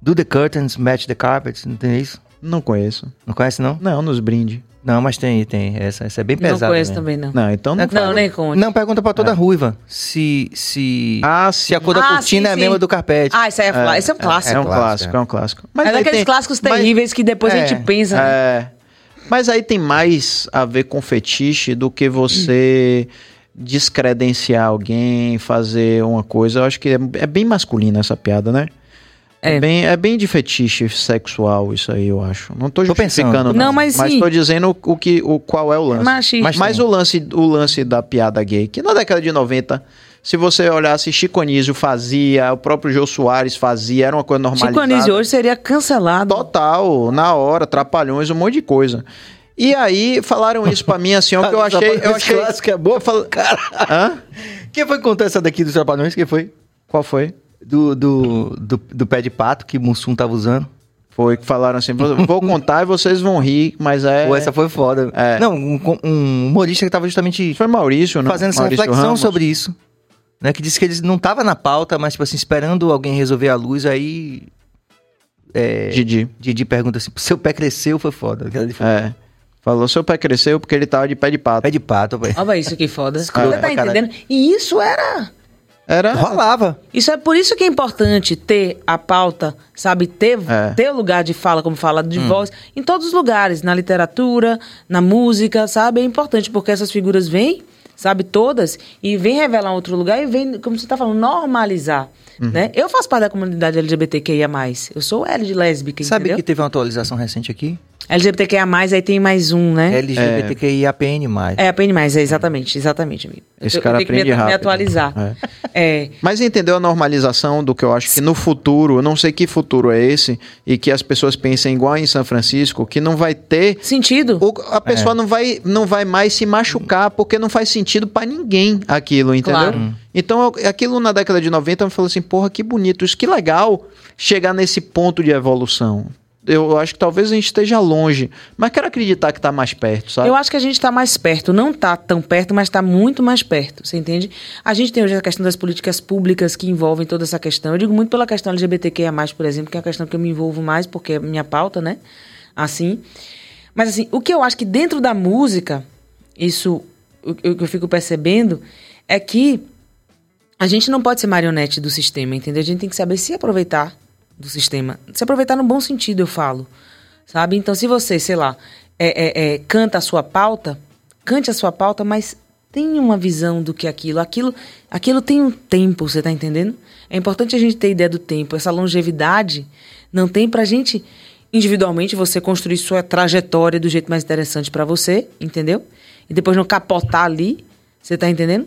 S1: Do the curtains, match the carpet, não tem isso?
S2: Não conheço.
S1: Não conhece, não?
S2: Não, nos brinde.
S1: Não, mas tem, tem. Essa, essa é bem pesada.
S4: não conheço
S1: mesmo.
S4: também, não.
S2: Não, então não.
S4: Não, nem conte.
S1: Não, pergunta pra toda ruiva se, se,
S2: Ah,
S1: se a cor da
S4: Ah,
S1: cortina
S4: sim,
S1: é a mesma do carpete.
S4: Ah, isso aí é, é, esse é um clássico.
S2: É um
S1: clássico, é.
S2: é um clássico. Mas
S4: é daqueles
S2: tem-
S4: clássicos
S2: mas-
S4: terríveis que depois a
S1: é,
S4: gente pensa, né?
S2: É. Mas aí tem mais a ver com fetiche do que você [clears throat] descredenciar alguém, fazer uma coisa. Eu acho que é, é bem masculina essa piada, né? É.
S4: É.
S2: bem, é bem de fetiche sexual isso aí, eu acho. Não tô
S1: Tô
S2: justificando,
S1: pensando.
S2: não.
S4: Não, mas sim.
S2: tô dizendo o que, o, qual é o lance.
S4: Machista.
S1: Mas-
S2: Mas o lance, o lance da piada gay, que na década de 90, se você olhasse, Chico Anísio fazia, o próprio Jô Soares fazia, era uma coisa normalizada.
S4: Chico Anísio hoje seria cancelado.
S2: Total, na hora, trapalhões, um monte de coisa. E aí falaram isso pra mim assim, ó, [laughs] que eu achei, eu achei...
S1: que é boa.
S2: Eu falo- Hã?
S1: Quem foi que contou essa daqui dos Trapalhões? Quem foi?
S2: Qual foi?
S1: Do, do, do, do pé de pato que Mussum tava usando.
S2: Foi que falaram assim, vou contar e vocês vão rir, mas é...
S1: Pô, essa foi foda.
S2: É.
S1: Não, um, um humorista que tava justamente
S2: Foi Maurício, né?
S1: fazendo essa
S2: Maurício
S1: reflexão
S2: Ramos.
S1: sobre isso. Né, que disse que eles não tava na pauta, mas, tipo assim, esperando alguém resolver a luz, aí. É,
S2: Didi.
S1: Didi pergunta assim: seu pé cresceu, foi foda. De-
S2: É. Falou, seu pé cresceu porque ele tava de pé de pato.
S1: Pé de pato, velho.
S4: Olha isso que foda.
S1: Escroto
S4: Você tá entendendo? E isso era.
S2: Era...
S1: Rolava.
S4: Isso é por isso que é importante ter a pauta, sabe? Ter,
S2: É.
S4: ter lugar de fala, como fala, de voz, em todos os lugares, na literatura, na música, sabe? É importante, porque essas figuras vêm, sabe, todas, e vêm revelar um outro lugar e vêm, como você está falando, normalizar. Né? Eu faço parte da comunidade LGBTQIA. Eu sou L de lésbica,
S1: Sabe
S4: entendeu?
S1: que teve uma atualização recente aqui?
S4: LGBTQIA, aí tem mais um, né?
S1: LGBTQIAPN+.
S4: É, a PN, é exatamente, exatamente, amigo. Eu
S2: Esse
S4: tenho-
S2: cara
S4: eu tenho que me,
S2: aprende
S4: me
S2: rápido.
S4: atualizar. É.
S2: Mas entendeu a normalização do que eu acho que no futuro, eu não sei que futuro é esse, e que as pessoas pensem igual em São Francisco, que não vai ter.
S4: Sentido?
S2: o- a pessoa não, vai, não vai mais se machucar, porque não faz sentido pra ninguém aquilo, entendeu?
S4: Claro.
S2: Então, aquilo na década de 90 me falou assim: porra, que bonito, isso que legal chegar nesse ponto de evolução. Eu acho que talvez a gente esteja longe, mas quero acreditar que tá mais perto, sabe?
S4: Eu acho que a gente está mais perto. Não está tão perto, mas está muito mais perto. Você entende? A gente tem hoje a questão das políticas públicas que envolvem toda essa questão. Eu digo muito pela questão LGBTQIA, por exemplo, que é a questão que eu me envolvo mais, porque é minha pauta, né? Assim. Mas, assim, o que eu acho que dentro da música, isso, o que eu fico percebendo, é que a gente não pode ser marionete do sistema, entendeu? A gente tem que saber se aproveitar do sistema. Se aproveitar no bom sentido, eu falo. Sabe? Então, se você, sei lá, é, é, é, canta a sua pauta, cante a sua pauta, mas tenha uma visão do que é aquilo. Aquilo, aquilo tem um tempo, você tá entendendo? É importante a gente ter ideia do tempo. Essa longevidade não tem pra gente, individualmente, você construir sua trajetória do jeito mais interessante pra você, entendeu? E depois não capotar ali, você tá entendendo?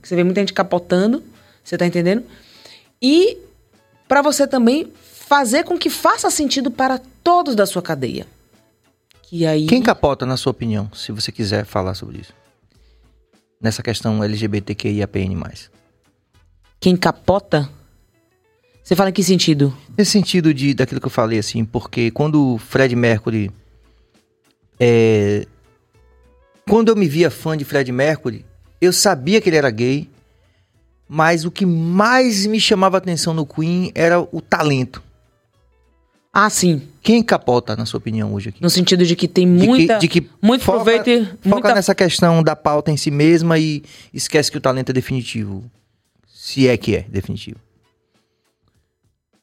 S4: Que você vê muita gente capotando, você tá entendendo? E para você também fazer com que faça sentido para todos da sua cadeia. Que aí
S1: Quem capota, na sua opinião, se você quiser falar sobre isso? Nessa questão LGBTQIAPN+.
S4: quem capota? Você fala em que sentido?
S1: Nesse sentido de, daquilo que eu falei, assim, porque quando o Fred Mercury. É, quando eu me via fã de Fred Mercury, eu sabia que ele era gay, mas o que mais me chamava a atenção no Queen era o talento.
S4: Ah, sim.
S1: Quem capota, na sua opinião, hoje aqui?
S4: No sentido de que tem
S1: De que-
S4: muita,
S1: de que
S4: muito
S1: foca-
S4: proveito e
S1: Foca
S4: muita...
S1: nessa questão da pauta em si mesma e esquece que o talento é definitivo. Se é que é definitivo.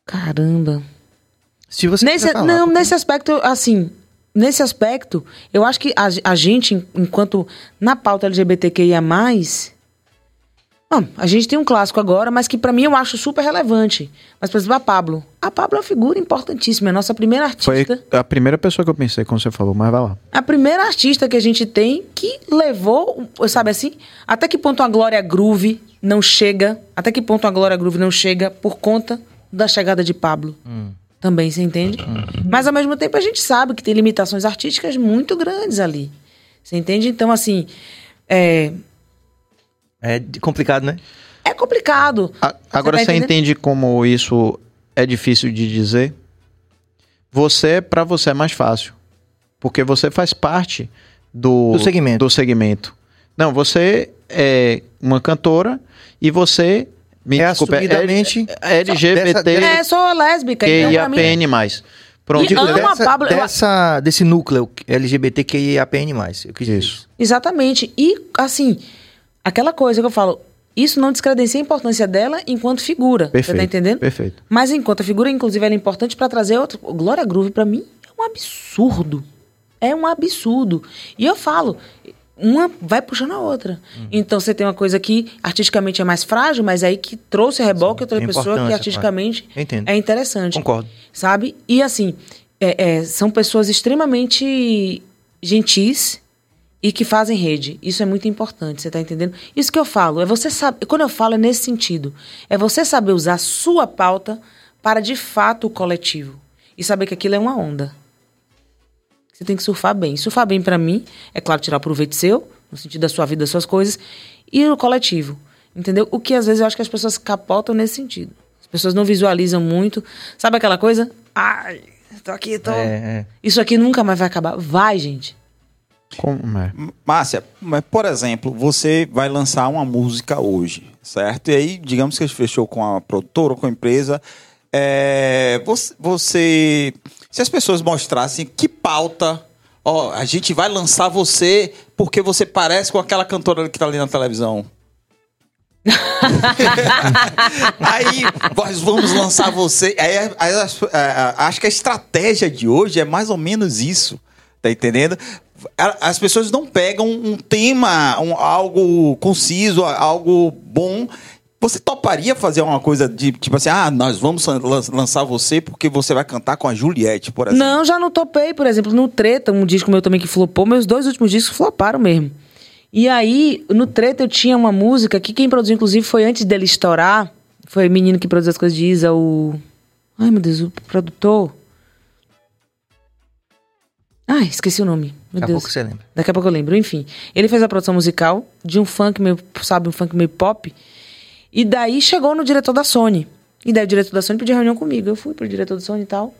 S4: Caramba.
S1: Se você
S4: Nesse,
S1: falar,
S4: não,
S1: porque-
S4: nesse aspecto, assim, nesse aspecto, eu acho que a, a gente, en- enquanto na pauta LGBTQIA+, bom, a gente tem um clássico agora, mas que pra mim eu acho super relevante. Mas, por exemplo, a Pablo. A Pablo é uma figura importantíssima, é a nossa primeira
S2: Foi
S4: artista.
S2: a primeira pessoa que eu pensei quando você falou, mas vai lá.
S4: A primeira artista que a gente tem que levou, sabe assim, até que ponto a Glória Groove não chega, até que ponto a Glória Groove não chega por conta da chegada de Pablo. Também, você entende? Mas ao mesmo tempo a gente sabe que tem limitações artísticas muito grandes ali. Você entende? Então, assim, é,
S1: É complicado, né?
S4: é complicado.
S2: A- agora você,
S4: entendendo?
S2: entende como isso é difícil de dizer? Você, pra você é mais fácil. Porque você faz parte do,
S1: Do segmento.
S2: do segmento. Não, você é uma cantora e você. Me
S1: É
S2: desculpa,
S1: assumidamente
S2: é LGBT
S1: dessa- dessa-
S4: É, sou lésbica. então, pra mim,
S2: QIAPN+. Pronto.
S4: E
S1: dessa,
S4: Pablo, eu-
S1: dessa- desse núcleo LGBTQIAPN+. Eu quis dizer
S2: Isso.
S4: Exatamente. E, assim, aquela coisa que eu falo, isso não descredencia a importância dela enquanto figura.
S2: Perfeito.
S4: Você tá entendendo?
S2: Perfeito.
S4: Mas enquanto a figura, inclusive, ela é importante pra trazer outro. O Glória Groove, pra mim, é um absurdo. É um absurdo. E eu falo, uma vai puxando a outra.
S1: Uhum.
S4: Então você tem uma coisa que artisticamente é mais frágil, mas aí que trouxe a reboque outra pessoa que artisticamente é interessante.
S1: Concordo.
S4: Sabe? E assim, é- é, são pessoas extremamente gentis e que fazem rede. Isso é muito importante, você tá entendendo? Isso que eu falo, é você saber. Quando eu falo é nesse sentido. É você saber usar a sua pauta para de fato o coletivo. E saber que aquilo é uma onda. Você tem que surfar bem. Surfar bem pra mim, é claro, tirar proveito seu, no sentido da sua vida, das suas coisas, e o coletivo. Entendeu? O que às vezes eu acho que as pessoas capotam nesse sentido. As pessoas não visualizam muito. Sabe aquela coisa? Ai, tô aqui, tô.
S1: É, é.
S4: Isso aqui nunca mais vai acabar. Vai, gente.
S2: Como é?
S3: Márcia, mas por exemplo, você vai lançar uma música hoje, certo? E aí, digamos que fechou com a produtora ou com a empresa. é, você, Se as pessoas mostrassem que pauta. Ó, a gente vai lançar você porque você parece com aquela cantora que tá ali na televisão. [laughs] aí nós vamos lançar você. Aí, aí as- é, acho que a estratégia de hoje é mais ou menos isso. Tá entendendo? As pessoas não pegam um tema, um- algo conciso, algo bom. Você toparia fazer uma coisa de tipo assim, ah, nós vamos lan- lançar você porque você vai cantar com a Juliette, por exemplo.
S4: Não, já não topei, por exemplo, no Treta, um disco meu também que flopou, meus dois últimos discos floparam mesmo. E aí, no Treta eu tinha uma música que quem produziu, inclusive, foi antes dele estourar. Foi o menino que produziu as coisas de Isa, o. Ai, meu Deus, o produtor. Ai, esqueci o nome. Meu
S1: Daqui a
S4: Deus.
S1: pouco você lembra.
S4: Daqui a pouco eu lembro. Enfim, ele fez a produção musical de um funk meio, sabe, um funk meio pop. E daí chegou no diretor da Sony. E daí o diretor da Sony pediu reunião comigo. Eu fui pro diretor da Sony e tal.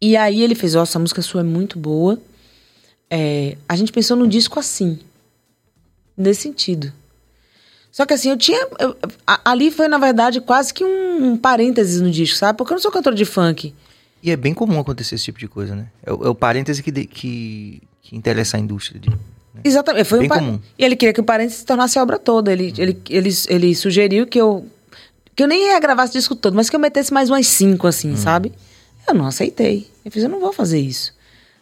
S4: E aí ele fez, ó, essa música sua é muito boa. É, a gente pensou num disco assim. Nesse sentido. Só que assim, eu tinha. eu- ali foi, na verdade, quase que um, um parênteses no disco, sabe? Porque eu não sou cantor de funk.
S1: E é bem comum acontecer esse tipo de coisa, né? É o, é o parêntese que, de- que, que interessa a indústria. De,
S4: Exatamente. Foi
S1: Bem
S4: um
S1: comum.
S4: E ele queria que o parênteses se tornasse a obra toda. Ele, ele, ele, ele sugeriu que eu. Que eu nem ia gravar esse disco todo, mas que eu metesse mais umas cinco, assim, sabe? Eu não aceitei. Eu fiz, eu não vou fazer isso.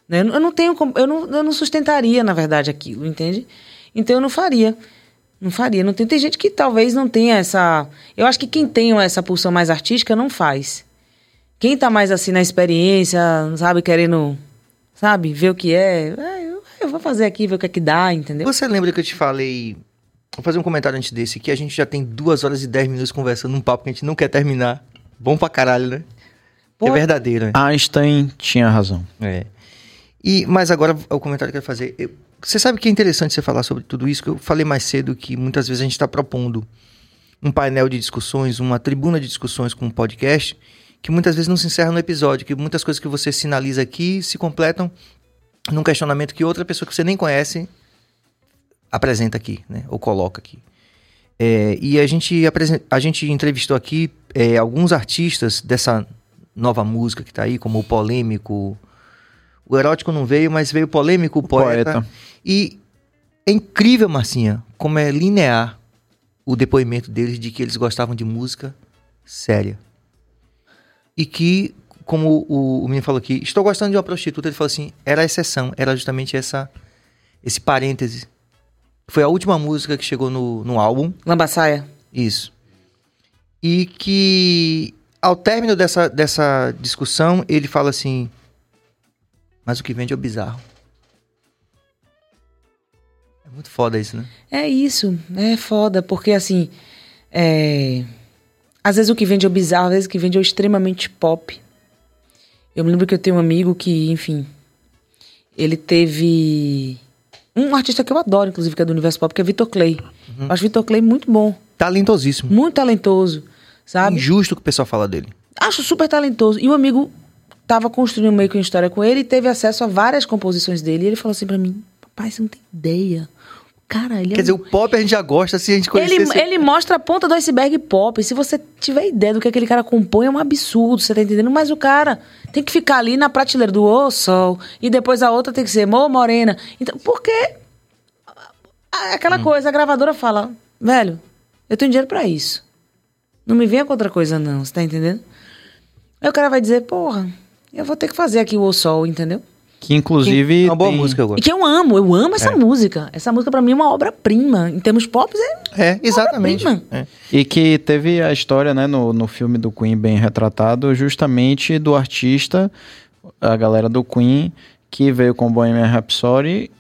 S4: Né? Eu, não- tenho. como- Eu não, eu não sustentaria, na verdade, aquilo, entende? Então eu não faria. Não faria. Não tem, tem gente que talvez não tenha essa. Eu acho que quem tem essa pulsão mais artística não faz. Quem tá mais assim na experiência, sabe, querendo, sabe, ver o que é, ah, eu, eu vou fazer aqui, ver o que é que dá, entendeu?
S1: Você lembra que eu te falei. Vou fazer um comentário antes desse, que a gente já tem duas horas e dez minutos conversando num papo que a gente não quer terminar. Bom pra caralho, né?
S4: Pô.
S1: É verdadeiro, né?
S2: Einstein tinha razão.
S1: É. E, mas agora o comentário que eu quero fazer. Eu- você sabe que é interessante você falar sobre tudo isso, que eu falei mais cedo que muitas vezes a gente está propondo um painel de discussões, uma tribuna de discussões com um podcast, que muitas vezes não se encerra no episódio, que muitas coisas que você sinaliza aqui se completam num questionamento que outra pessoa que você nem conhece apresenta aqui, né? Ou coloca aqui. É, e a gente, a gente entrevistou aqui é, alguns artistas dessa nova música que tá aí, como o Polêmico. O Erótico não veio, mas veio o Polêmico, o Poeta.
S2: Poeta.
S1: E é incrível, Marcinha, como é linear o depoimento deles de que eles gostavam de música séria. E que, como o, o menino falou aqui, estou gostando de uma prostituta, ele falou assim, era a exceção, era justamente essa, esse parêntese. Foi a última música que chegou no, no álbum,
S4: Lambaçaia.
S1: isso. E que, ao término dessa, dessa discussão, ele fala assim: Mas o que vende é o bizarro. É muito foda isso, né?
S4: É isso, é foda, porque assim, é... às vezes o que vende é o bizarro, às vezes o que vende é o extremamente pop. Eu me lembro que eu tenho um amigo que, enfim, ele teve um artista que eu adoro, inclusive, que é do universo pop, que é Vitor Clay.
S1: Uhum.
S4: Eu acho Vitor Clay muito bom,
S1: Talentosíssimo.
S4: muito talentoso, sabe?
S1: Injusto o que o pessoal fala dele.
S4: Acho super talentoso. E o amigo tava construindo meio que uma história com ele e teve acesso a várias composições dele. E ele falou assim pra mim: Papai, você não tem ideia. Cara, ele
S1: Quer
S4: é
S1: dizer, o pop a gente já gosta se a gente conhecer.
S4: ele,
S1: esse-
S4: ele mostra a ponta do iceberg pop. Se você tiver ideia do que aquele cara compõe, é um absurdo, você tá entendendo? Mas o cara tem que ficar ali na prateleira do Ô Sol, e depois a outra tem que ser Mô Morena. Então, porque é aquela coisa, a gravadora fala, velho, eu tenho dinheiro pra isso. Não me venha com outra coisa, não, você tá entendendo? Aí o cara vai dizer, porra, eu vou ter que fazer aqui o Ô Sol, entendeu?
S2: Que inclusive.
S1: É uma boa
S2: tem-
S1: música, eu
S4: E
S1: gosto.
S4: que eu amo, eu amo essa música. Essa música pra mim é uma obra-prima. Em termos pop, é
S1: É, exatamente. É.
S2: E que teve a história, né, no, no filme do Queen bem retratado, justamente do artista, a galera do Queen, que veio com Bohemian Rhapsody,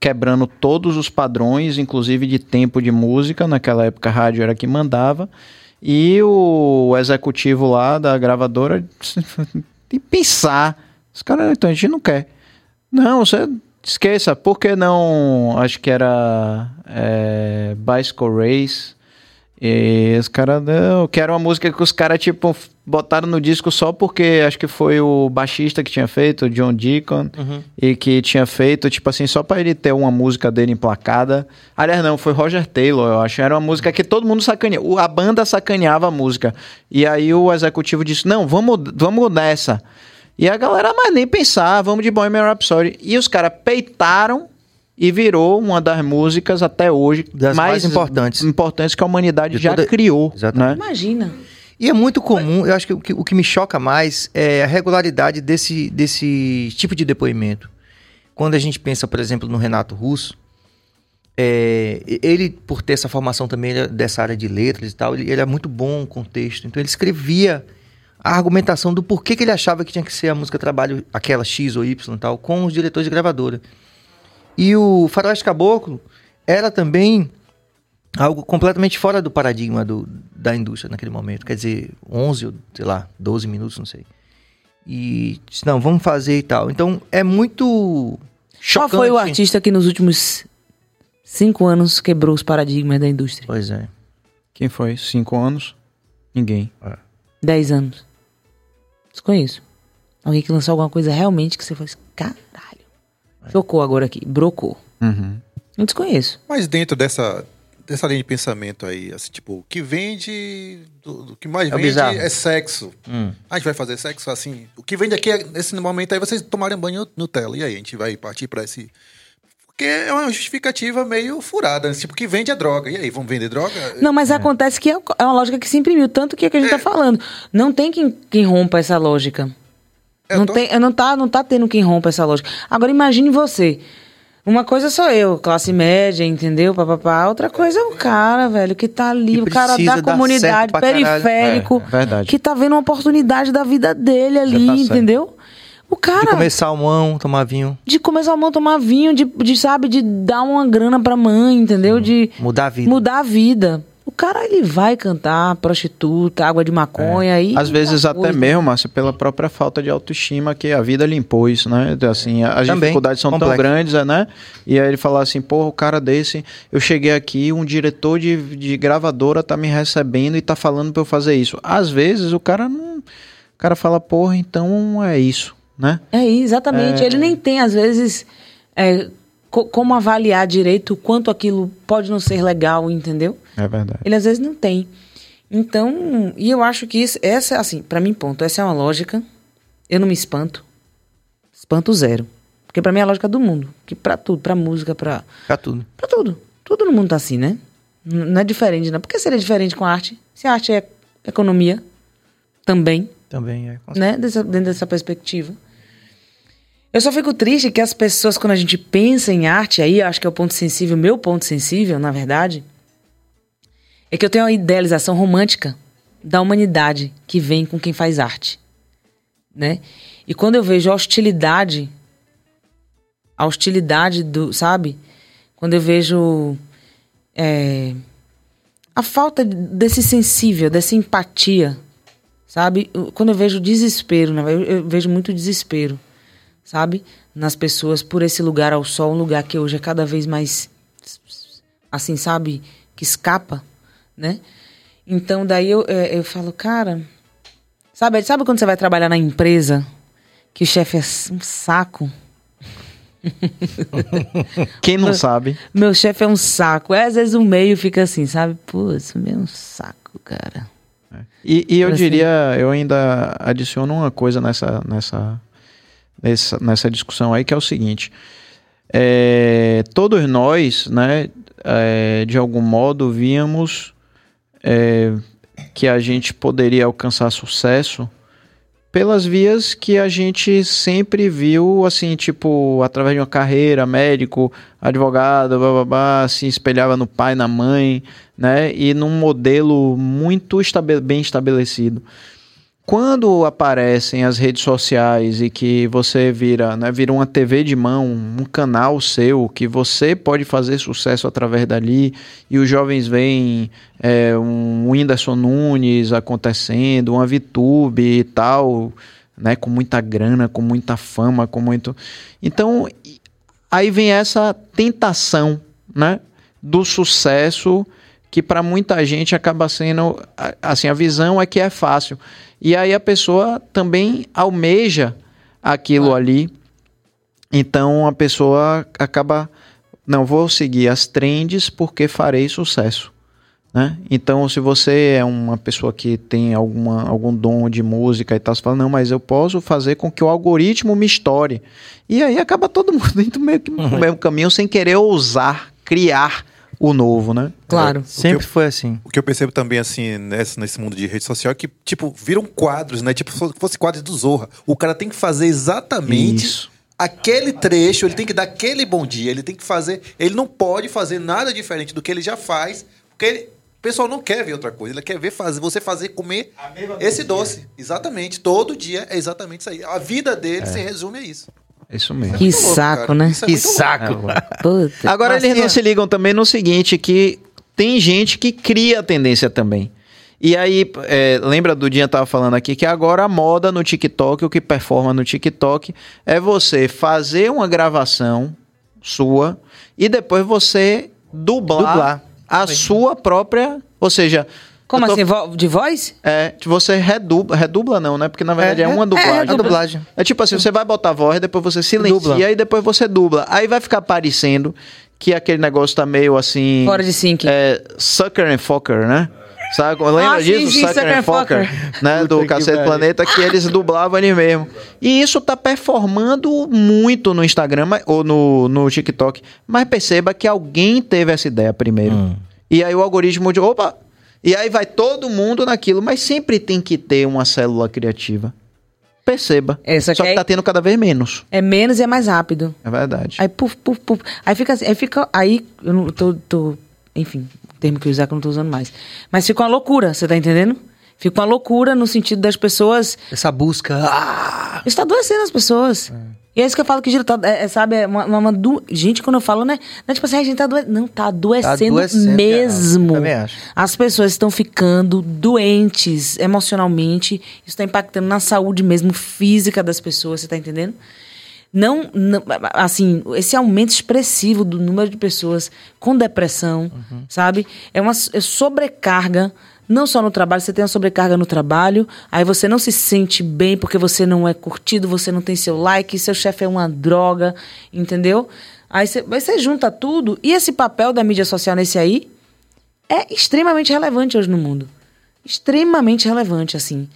S2: quebrando todos os padrões, inclusive de tempo de música. Naquela época a rádio era que mandava. E o executivo lá da gravadora, [laughs] de pensar, os caras, então a gente não quer. Não, você esqueça, por que não? Acho que era é, Bicycle Race. E os caras, não, que era uma música que os caras, tipo, botaram no disco só porque acho que foi o baixista que tinha feito, o John Deacon, e que tinha feito, tipo assim, só pra ele ter uma música dele emplacada. Aliás, não, foi Roger Taylor, eu acho. Era uma música que todo mundo sacaneava. A banda sacaneava a música. E aí o executivo disse: não, vamos, vamos nessa. E a galera, mas nem pensar, vamos de Bohemian Rhapsody. E os caras peitaram e virou uma das músicas até hoje
S1: Das mais importantes.
S2: importantes que a humanidade
S1: De
S2: já
S1: toda-
S2: criou,
S1: Exatamente.
S2: né?
S4: Imagina.
S1: E é muito comum, eu acho que o, que o que me choca mais é a regularidade desse, desse tipo de depoimento. Quando a gente pensa, por exemplo, no Renato Russo, é, ele, por ter essa formação também é dessa área de letras e tal, ele, ele é muito bom com texto. Então ele escrevia a argumentação do porquê que ele achava que tinha que ser a música trabalho, aquela X ou Y e tal, com os diretores de gravadora. E o Faroeste Caboclo era também algo completamente fora do paradigma do, da indústria naquele momento. Quer dizer, 11 ou, sei lá, 12 minutos, não sei. E disse, não, vamos fazer e tal. Então, é muito
S4: Qual
S1: chocante.
S4: foi o artista que nos últimos cinco anos quebrou os paradigmas da indústria?
S1: Pois é.
S2: Quem foi? Cinco anos? Ninguém.
S4: Dez anos. Desconheço. Alguém que lançou alguma coisa realmente que você falou assim, caralho. Chocou agora aqui, brocou.
S2: Uhum.
S4: Eu desconheço.
S5: Mas dentro dessa, dessa linha de pensamento aí, assim, tipo, o que vende, do, do que mais
S1: É o
S5: vende
S1: bizarro.
S5: é sexo.
S1: Hum.
S5: A gente vai fazer sexo assim. O que vende aqui, é, nesse momento aí, vocês tomarem banho Nutella. E aí, a gente vai partir pra esse. Porque é uma justificativa meio furada. né? Tipo, que vende é droga. E aí, vamos vender droga?
S4: Não, mas acontece que é é uma lógica que se imprimiu, tanto que é que a gente tá falando. Não tem quem, quem rompa essa lógica.
S5: É,
S4: não,
S5: tô-
S4: tem, não, tá, não tá tendo quem rompa essa lógica. Agora imagine você. Uma coisa sou eu, classe média, entendeu? Papapá. Outra coisa é o cara, velho, que tá ali,
S1: Que
S4: o cara da comunidade, periférico,
S2: É, é
S4: que tá vendo uma oportunidade da vida dele ali,
S2: tá certo.
S4: entendeu? O cara
S1: De comer salmão, tomar vinho,
S4: de começar a mão tomar vinho, de, de, sabe, de dar uma grana pra mãe, entendeu? De
S1: mudar a vida.
S4: mudar a vida. O cara, ele vai cantar prostituta, água de maconha e...
S2: Às vezes até
S4: coisa.
S2: mesmo, Márcio, pela própria falta de autoestima que a vida lhe impôs, né? Assim, as
S1: Também,
S2: dificuldades são tão
S1: complexo.
S2: grandes, né? E aí ele fala assim, porra, o cara desse, eu cheguei aqui, um diretor de, de gravadora tá me recebendo e tá falando pra eu fazer isso. Às vezes o cara não... O cara fala, porra, então é isso, né?
S4: É, exatamente. Ele nem tem, às vezes, é, co- como avaliar direito o quanto aquilo pode não ser legal, entendeu?
S2: É verdade.
S4: Ele às vezes não tem. Então, e eu acho que isso, essa, assim, pra mim, ponto, essa é uma lógica. Eu não me espanto. Espanto zero. Porque pra mim é a lógica do mundo. Que pra tudo, pra música, pra,
S1: Pra tudo.
S4: pra tudo. Tudo no mundo tá assim, né? Não é diferente, não. Por que seria diferente com a arte? Se a arte é economia, também
S1: Também é.
S4: né? Dessa- dentro dessa perspectiva. Eu só fico triste que as pessoas, quando a gente pensa em arte, aí eu acho que é o ponto sensível, meu ponto sensível, na verdade, é que eu tenho uma idealização romântica da humanidade que vem com quem faz arte, né? E quando eu vejo a hostilidade, a hostilidade do, sabe? Quando eu vejo é, a falta desse sensível, dessa empatia, sabe? Quando eu vejo desespero, né? eu vejo muito desespero, sabe? Nas pessoas por esse lugar ao sol, um lugar que hoje é cada vez mais, assim, sabe? Que escapa, né? Então daí eu, é, eu falo, cara, sabe? Sabe quando você vai trabalhar na empresa que o chefe é um saco? [laughs]
S2: Quem não sabe,
S4: Meu chefe é um saco. É, às vezes o meio fica assim, sabe? Pô, isso é um saco, cara.
S2: E, e eu
S4: Assim.
S2: diria, eu ainda adiciono uma coisa nessa, nessa, nessa, nessa discussão aí, que é o seguinte. É, todos nós, né, é, de algum modo, víamos é, que a gente poderia alcançar sucesso pelas vias que a gente sempre viu, assim, tipo, através de uma carreira, médico, advogado, babá, se espelhava no pai, na mãe, né? E num modelo muito estabe bem estabelecido. Quando aparecem as redes sociais e que você vira, né, vira uma TV de mão, um canal seu, que você pode fazer sucesso através dali, e os jovens veem é, um Whindersson Nunes acontecendo, uma VTube e tal, né, com muita grana, com muita fama, com muito. Então, aí vem essa tentação, né, do sucesso que para muita gente acaba sendo assim a visão é que é fácil e aí a pessoa também almeja aquilo ah. ali então a pessoa acaba não vou seguir as trends porque farei sucesso né? Então, se você é uma pessoa que tem alguma, algum dom de música e tal, você fala, não, mas eu posso fazer com que o algoritmo me estoure. E aí acaba todo [laughs] mundo indo meio que no uhum. mesmo caminho sem querer ousar criar o novo, né?
S1: Claro. É, sempre eu, foi assim.
S5: O que eu percebo também, assim, nesse, nesse mundo de rede social é que, tipo, viram quadros, né? Tipo, se fosse quadros do Zorra. O cara tem que fazer exatamente. Isso. Aquele trecho, ele tem que dar aquele bom dia, ele tem que fazer. Ele não pode fazer nada diferente do que ele já faz, porque ele, o pessoal não quer ver outra coisa, ele quer ver fazer, você fazer comer esse doce. Exatamente. Todo dia é exatamente isso aí. A vida dele é. se resume a isso.
S2: É isso mesmo.
S4: Que saco, né?
S1: É que saco.
S2: Agora eles não se ligam também no seguinte, que tem gente que cria a tendência também. E aí, é, lembra do dia que tava falando aqui que agora a moda no TikTok, o que performa no TikTok, é você fazer uma gravação sua e depois você dublar, dublar. a sua própria. Ou seja,
S4: como tô... assim? Vo de voz?
S2: É, você redubla, redubla não, né? Porque na verdade é, é uma dublagem. É, é, dublagem. É tipo assim, você vai botar a voz, depois você silencia dubla. e depois você dubla. Aí vai ficar parecendo que aquele negócio tá meio assim...
S4: Fora de sync.
S2: É, sucker and fucker, né? Sabe? Lembra ah, disso? Sim, sim, Sucker and Fucker, né? do Cacete Planeta, que eles dublavam ali mesmo. E isso tá performando muito no Instagram ou no, no TikTok. Mas perceba que alguém teve essa ideia primeiro. Hum. E aí o algoritmo de, opa, e aí vai todo mundo naquilo, mas sempre tem que ter uma célula criativa. Perceba. É, só, só que, que tá tendo cada vez menos.
S4: É menos e é mais rápido.
S2: É verdade.
S4: Aí, puf, puf, puf. Aí fica assim, aí fica. Aí, eu não tô. tô enfim, termo que eu usar que eu não tô usando mais. Mas fica uma loucura, você tá entendendo? Fica uma loucura no sentido das pessoas.
S1: Essa busca. Ah!
S4: Está adoecendo as pessoas. É. E é isso que eu falo que tá, é, é, sabe, é uma, uma, uma Gente, quando eu falo, né? Não é tipo assim, a gente tá adoecendo. Não, tá adoecendo, tá adoecendo mesmo. Também acho. As pessoas estão ficando doentes emocionalmente. Isso tá impactando na saúde mesmo física das pessoas, você tá entendendo? Não, não, assim, esse aumento expressivo do número de pessoas com depressão, uhum. sabe? É uma é sobrecarga não só no trabalho, você tem a sobrecarga no trabalho, aí você não se sente bem porque você não é curtido, você não tem seu like, seu chefe é uma droga, entendeu? Aí você, você junta tudo, e esse papel da mídia social nesse aí é extremamente relevante hoje no mundo. Extremamente relevante, assim.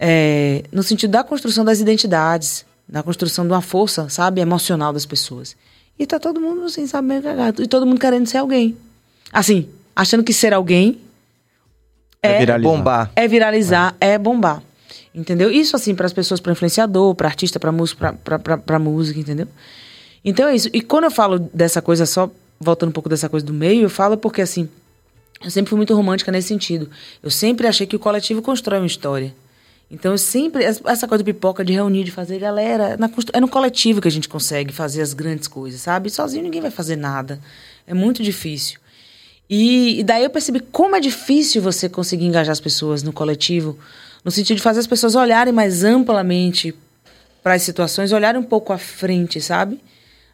S4: É, no sentido da construção das identidades, da construção de uma força, sabe, emocional das pessoas. E tá todo mundo assim, sabe, meio cagado. E todo mundo querendo ser alguém. Assim, achando que ser alguém é, é viralizar. bombar. É viralizar, é. é bombar. Entendeu? Isso, assim, para as pessoas, para influenciador, para artista, para música, para música, entendeu? Então é isso. E quando eu falo dessa coisa, só voltando um pouco dessa coisa do meio, eu falo porque, assim, eu sempre fui muito romântica nesse sentido. Eu sempre achei que o coletivo constrói uma história. Então, eu sempre. Essa coisa de pipoca, de reunir, de fazer galera. Na, é no coletivo que a gente consegue fazer as grandes coisas, sabe? Sozinho ninguém vai fazer nada. É muito difícil. E, e, daí eu percebi como é difícil você conseguir engajar as pessoas no coletivo, no sentido de fazer as pessoas olharem mais amplamente para as situações, olharem um pouco à frente, sabe?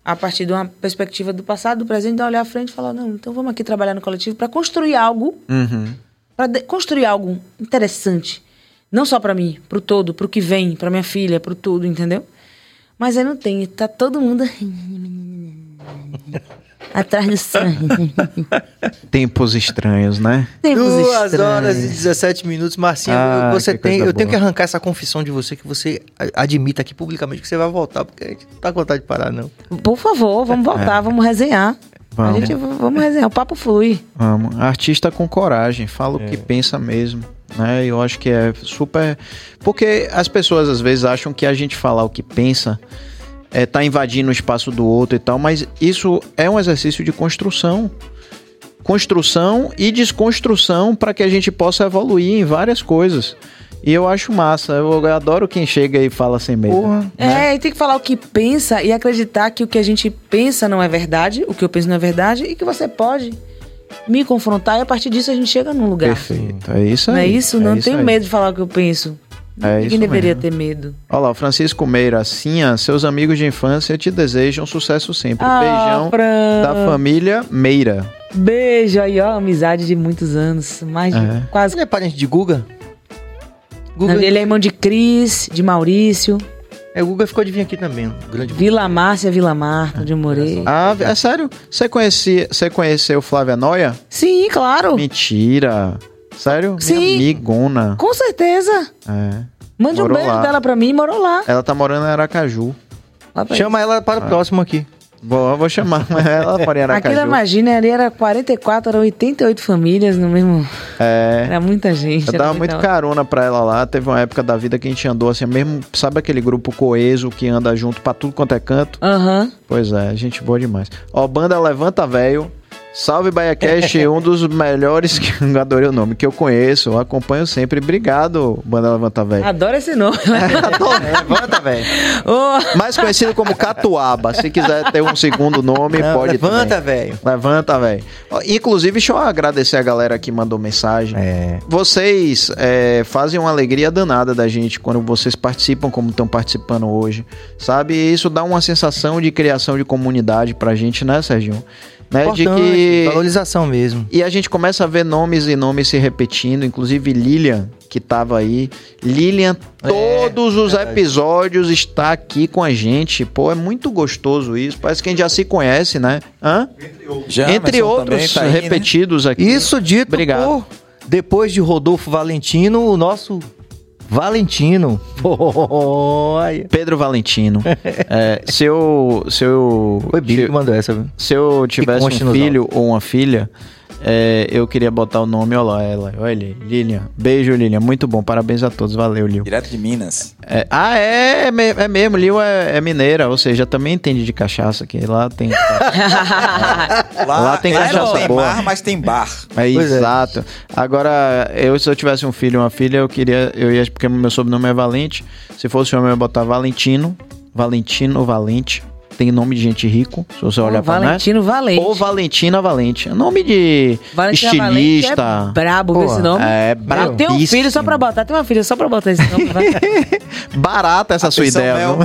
S4: A partir de uma perspectiva do passado, do presente, olhar à frente e falar: não, então vamos aqui trabalhar no coletivo para construir algo, uhum. para construir algo interessante. Não só para mim, para o todo, para o que vem, para minha filha, para tudo, entendeu? Mas aí não tem, tá todo mundo. [laughs] [laughs] atrás do sangue. [laughs]
S2: Tempos estranhos, né?
S1: Tempos Duas estranhos. horas e 17 minutos, Marcinho. Ah, você tem, eu boa. tenho que arrancar essa confissão de você que você admita aqui publicamente que você vai voltar, porque a gente não tá com vontade de parar, não.
S4: Por favor, vamos voltar, é. vamos resenhar. Vamos. A gente vamos resenhar, o papo flui.
S2: Vamos. Artista com coragem, fala o que é. pensa mesmo. né? Eu acho que é super. Porque as pessoas às vezes acham que a gente falar o que pensa é tá invadindo o espaço do outro e tal, mas isso é um exercício de construção. Construção e desconstrução para que a gente possa evoluir em várias coisas. E eu acho massa. Eu adoro quem chega e fala sem medo. Porra,
S4: é, e tem que falar o que pensa e acreditar que o que a gente pensa não é verdade, o que eu penso não é verdade, e que você pode me confrontar e a partir disso a gente chega num lugar.
S2: Perfeito. É isso aí.
S4: Não é isso?
S2: É
S4: não
S2: isso
S4: tenho
S2: aí.
S4: medo de falar o que eu penso.
S2: É
S4: Ninguém deveria
S2: mesmo.
S4: ter medo.
S2: Olha lá, o Francisco Meira, Cinha, seus amigos de infância te desejam sucesso sempre.
S4: Ah,
S2: Beijão
S4: Fran.
S2: da família Meira.
S4: Beijo aí, ó. Amizade de muitos anos. Mais de
S2: É.
S4: quase.
S1: Ele é parente de Guga?
S4: Não,
S1: Guga,
S4: Ele é irmão de Cris, de Maurício,
S1: é, Guga ficou de vir aqui também. grande
S4: Vila Márcia, Vila Marta, de Morei.
S2: Ah, é sério? Você conhecia, você conheceu Flávia Noia?
S4: Sim, claro.
S2: Mentira. Sério?
S4: Sim.
S2: Minha amigona.
S4: Com certeza.
S2: É.
S4: Mande
S2: Morou
S4: um beijo
S2: lá.
S4: dela pra mim, morou lá.
S2: Ela tá morando em Aracaju.
S4: Lá pra
S1: Chama ela para o próximo aqui.
S2: Vou, vou chamar [laughs] ela para em
S4: Aqui
S2: Aracaju.
S4: na Imagina ali era 44, eram 88 famílias no mesmo.
S2: É.
S4: Era muita gente.
S2: Eu dava muito carona pra ela lá. Teve uma época da vida que a gente andou assim, mesmo. Sabe aquele grupo coeso que anda junto pra tudo quanto é canto?
S4: Aham.
S2: Pois é, gente boa demais. Ó, banda Levanta Velho. Salve BaiaCast, [laughs] um dos melhores que eu [laughs] adorei o nome que eu conheço, eu acompanho sempre. Obrigado, banda Levanta Velho.
S4: Adoro esse nome. [laughs]
S1: Levanta, velho.
S4: Ô,
S2: Mais conhecido como Catuaba. Se quiser ter um segundo nome,
S1: Não,
S2: pode
S1: Levanta, velho.
S2: Levanta, velho. Inclusive, deixa eu agradecer a galera que mandou mensagem.
S1: É.
S2: Vocês é, fazem uma alegria danada da gente quando vocês participam como estão participando hoje, sabe? E isso dá uma sensação de criação de comunidade pra gente, né, Serginho? Né? De
S1: Importante,
S2: que
S1: valorização mesmo.
S2: e a gente começa a ver nomes e nomes se repetindo, inclusive Lilian, que tava aí. Lilian,
S1: É,
S2: todos os
S1: verdade.
S2: episódios está aqui com a gente. Pô, é muito gostoso isso. Parece que a gente já se conhece, né? Hã? Entre outros
S3: também tá aí, né?
S2: repetidos aqui.
S1: Isso dito
S2: Obrigado.
S1: por, depois de Rodolfo Valentino, o nosso Valentino. [laughs] Olha.
S2: Pedro Valentino. [laughs] É, se eu. Se eu.
S1: Foi Bibi que mandou essa, viu?
S2: Se eu tivesse um filho ou uma filha, é, eu queria botar o nome, olha lá, ela. Olha ali, Lilian. Beijo, Lilian. Muito bom. Parabéns a todos. Valeu, Lil.
S3: Direto de Minas.
S2: É, ah, é, é, é mesmo. Lil é, é mineira, ou seja, também entende de cachaça, que lá tem. [laughs] Lá tem
S3: é,
S2: cachaça
S3: não tem
S2: boa.
S3: mar, mas tem bar.
S2: É
S1: Pois é.
S2: exato. Agora, eu, se eu tivesse um filho ou uma filha, eu queria. Eu ia, porque meu sobrenome é Valente. Se fosse homem, eu ia botar Valentino. Valentino Valente. Tem nome de gente rico, se você olhar pra né?
S4: Valentino Valente.
S2: Ou Valentina Valente. Nome de
S4: Valentina
S2: estilista.
S4: Valente é brabo
S1: Pô,
S4: esse nome.
S2: é
S4: Eu tenho um filho só pra botar. Tem uma filha só pra botar esse nome. [laughs]
S2: Barata essa sua
S3: Atenção,
S2: ideia,
S3: Mel.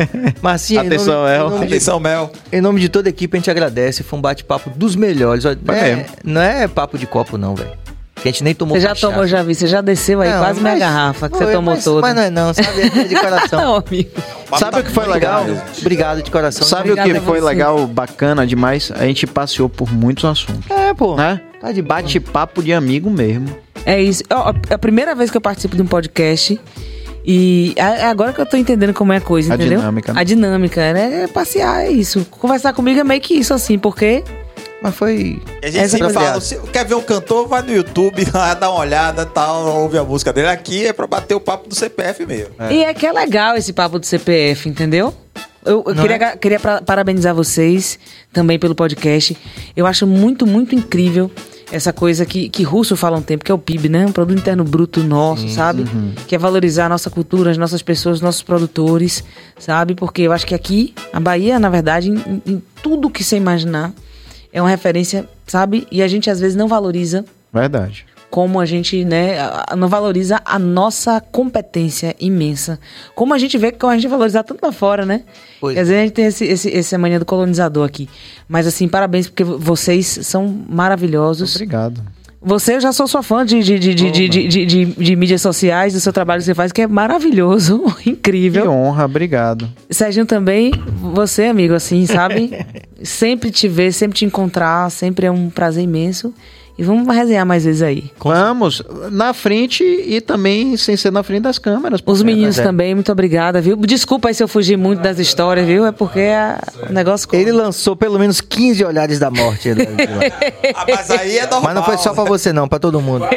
S3: [laughs]
S1: Marcinha,
S2: Atenção,
S1: nome,
S2: El.
S1: em, nome de,
S3: Atenção, Mel.
S1: em nome de toda a equipe, a gente agradece. Foi um bate-papo dos melhores. Olha, é, não é papo de copo, não, velho. Que a gente nem tomou
S4: Você já
S1: cachaça.
S4: tomou, já vi. Você já desceu aí
S1: Não,
S4: quase minha
S1: mas-
S4: garrafa que
S1: Foi,
S4: você tomou
S1: mas,
S4: toda.
S1: Mas não é não, sabe? É de coração. [laughs]
S4: Não, amigo.
S2: Sabe o que foi legal?
S1: Obrigado de coração.
S2: Sabe o
S4: Obrigada
S2: que
S4: a
S2: foi
S4: você.
S2: legal, bacana demais? A gente passeou por muitos assuntos,
S1: É, pô.
S2: né?
S1: Tá de.
S2: Bate-papo de amigo mesmo.
S4: É isso. Ó, é a primeira vez que eu participo de um podcast. E é agora que eu tô entendendo como é a coisa,
S2: A
S4: entendeu?
S2: dinâmica, né?
S4: A dinâmica, né? É passear, é isso. Conversar comigo é meio que isso, assim, porque.
S1: Mas foi.
S3: E a gente sempre
S1: é
S3: fala, se quer ver um cantor, vai no YouTube, [laughs] lá, dá uma olhada tal, ouve a música dele. Aqui é pra bater o papo do CPF mesmo.
S4: E é que é legal esse papo do CPF, entendeu? Eu, eu queria,
S1: é?
S4: queria pra- parabenizar vocês também pelo podcast. Eu acho muito, muito incrível essa coisa que, que Russo fala um tempo, que é o PIB, né? Um produto interno bruto nosso, sabe? Que é valorizar a nossa cultura, as nossas pessoas, os nossos produtores, sabe? Porque eu acho que aqui, a Bahia, na verdade, em, em tudo que você imaginar, é uma referência, sabe? E a gente às vezes não valoriza
S2: Verdade.
S4: como a gente né, não valoriza a nossa competência imensa. Como a gente vê que a gente valorizar tanto lá fora, né?
S1: Pois
S4: Às vezes a gente tem esse, esse, essa mania do colonizador aqui. Mas assim, parabéns, porque vocês são maravilhosos.
S2: Obrigado.
S4: Você, eu já sou sua fã de, de, de, de, de, de, de, de- mídias sociais, do seu trabalho que você faz, que é maravilhoso, [laughs]
S2: Que
S4: incrível.
S2: honra, obrigado.
S4: Serginho também, você, amigo, assim, sabe? [laughs] sempre te ver, sempre te encontrar, sempre é um prazer imenso. E vamos resenhar mais vezes aí.
S2: Vamos na frente e também sem ser na frente das câmeras.
S4: Os meninos
S1: é.
S4: também, muito obrigada, viu? Desculpa aí se eu fugi muito das histórias, viu? É porque a- o negócio...
S1: Ele lançou pelo menos 15 olhares da morte. né? [laughs]
S3: Ah, mas aí é normal.
S1: Mas não foi só pra você, não, pra todo mundo. [laughs]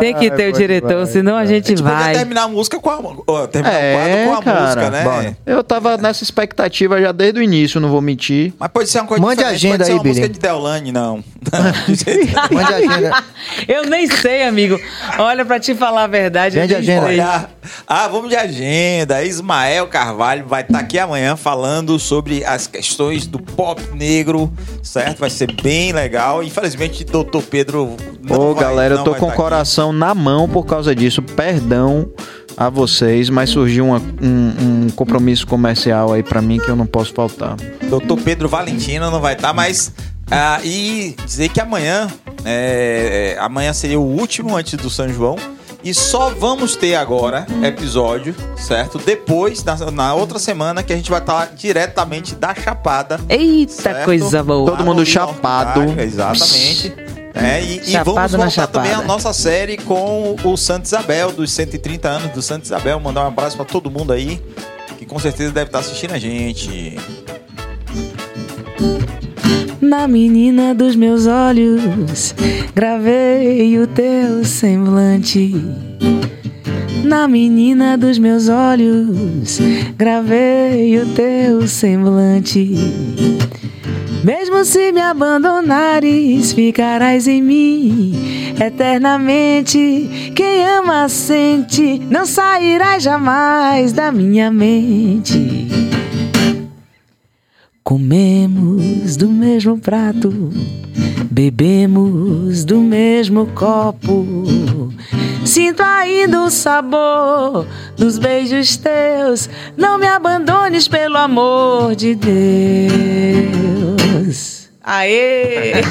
S4: Tem que ter o diretor, senão a gente
S3: A gente podia
S4: vai.
S3: terminar a música com a, ó, terminar
S2: É,
S3: o quadro com a
S2: cara,
S3: música, né?
S1: bora.
S2: Eu tava nessa expectativa já desde o início, não vou mentir.
S3: Mas pode ser uma coisa
S1: Mande agenda
S3: pode ser
S1: aí,
S3: uma música de Deolane, não. [laughs]
S1: Mande agenda. [laughs]
S4: Eu nem sei, amigo. Olha, pra te falar a verdade. nem
S1: agenda.
S3: Olha, ah, vamos de agenda. Ismael Carvalho vai estar aqui amanhã falando sobre as questões do pop negro, certo? Vai ser bem legal. Infelizmente, doutor Pedro.
S2: Ô,
S3: vai-
S2: galera, eu tô
S3: vai
S2: com o
S3: tá aqui.
S2: coração na mão por causa disso. Perdão a vocês, mas surgiu uma- um, um compromisso comercial aí pra mim que eu não posso faltar.
S3: Doutor Pedro Valentina não vai estar, mas. ah, e dizer que amanhã. é, é, amanhã seria o último antes do São João. E só vamos ter agora episódio, certo? Depois, na, na outra semana, que a gente vai estar diretamente da Chapada.
S4: Eita,
S3: certo?
S4: coisa boa.
S2: Todo mundo chapado.
S3: Norte, Exatamente. É, e, e vamos voltar também a nossa série com o Santa Isabel, dos 130 anos do Santa Isabel. Mandar um abraço pra todo mundo aí, que com certeza deve estar assistindo a gente.
S4: Na menina dos meus olhos, gravei o teu semblante. Na menina dos meus olhos, gravei o teu semblante. Mesmo se me abandonares, ficarás em mim eternamente. Quem ama sente, não sairás jamais da minha mente. Comemos do mesmo prato, bebemos do mesmo copo. Sinto ainda o sabor dos beijos teus. Não me abandones pelo amor de Deus. Aê! [laughs]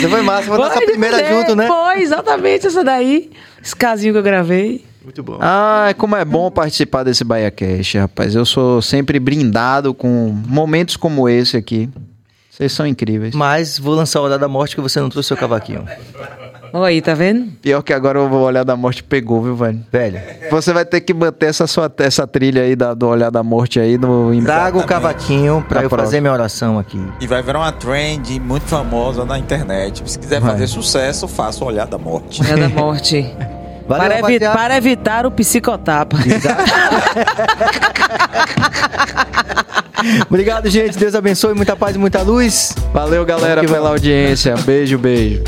S1: Você foi massa, foi nossa primeira junto, né?
S4: Foi, exatamente essa daí. Esse casinho que eu gravei.
S1: Muito bom.
S2: Ah, como é bom participar desse BaiaCast, rapaz. Eu sou sempre brindado com momentos como esse aqui. Vocês são incríveis.
S1: Mas vou lançar o Hora da Morte que você não trouxe seu cavaquinho.
S4: Olha aí, tá vendo?
S2: Pior que agora eu vou olhar da morte pegou, viu, velho?
S1: Velho,
S2: Você vai ter que manter essa, sua, essa trilha aí da, do olhar da morte aí no
S1: traga o cavaquinho pra
S2: Da
S1: eu fazer minha oração aqui.
S3: E vai virar uma trend muito famosa na internet. Se quiser
S2: Vai.
S3: fazer sucesso, faça o Olhar da Morte.
S4: Olha da morte. [laughs]
S1: Valeu,
S4: para, evi- para evitar o psicotapa. [laughs]
S1: Obrigado, gente. Deus abençoe. Muita paz e muita luz.
S2: Valeu, galera, pela audiência. Beijo, beijo.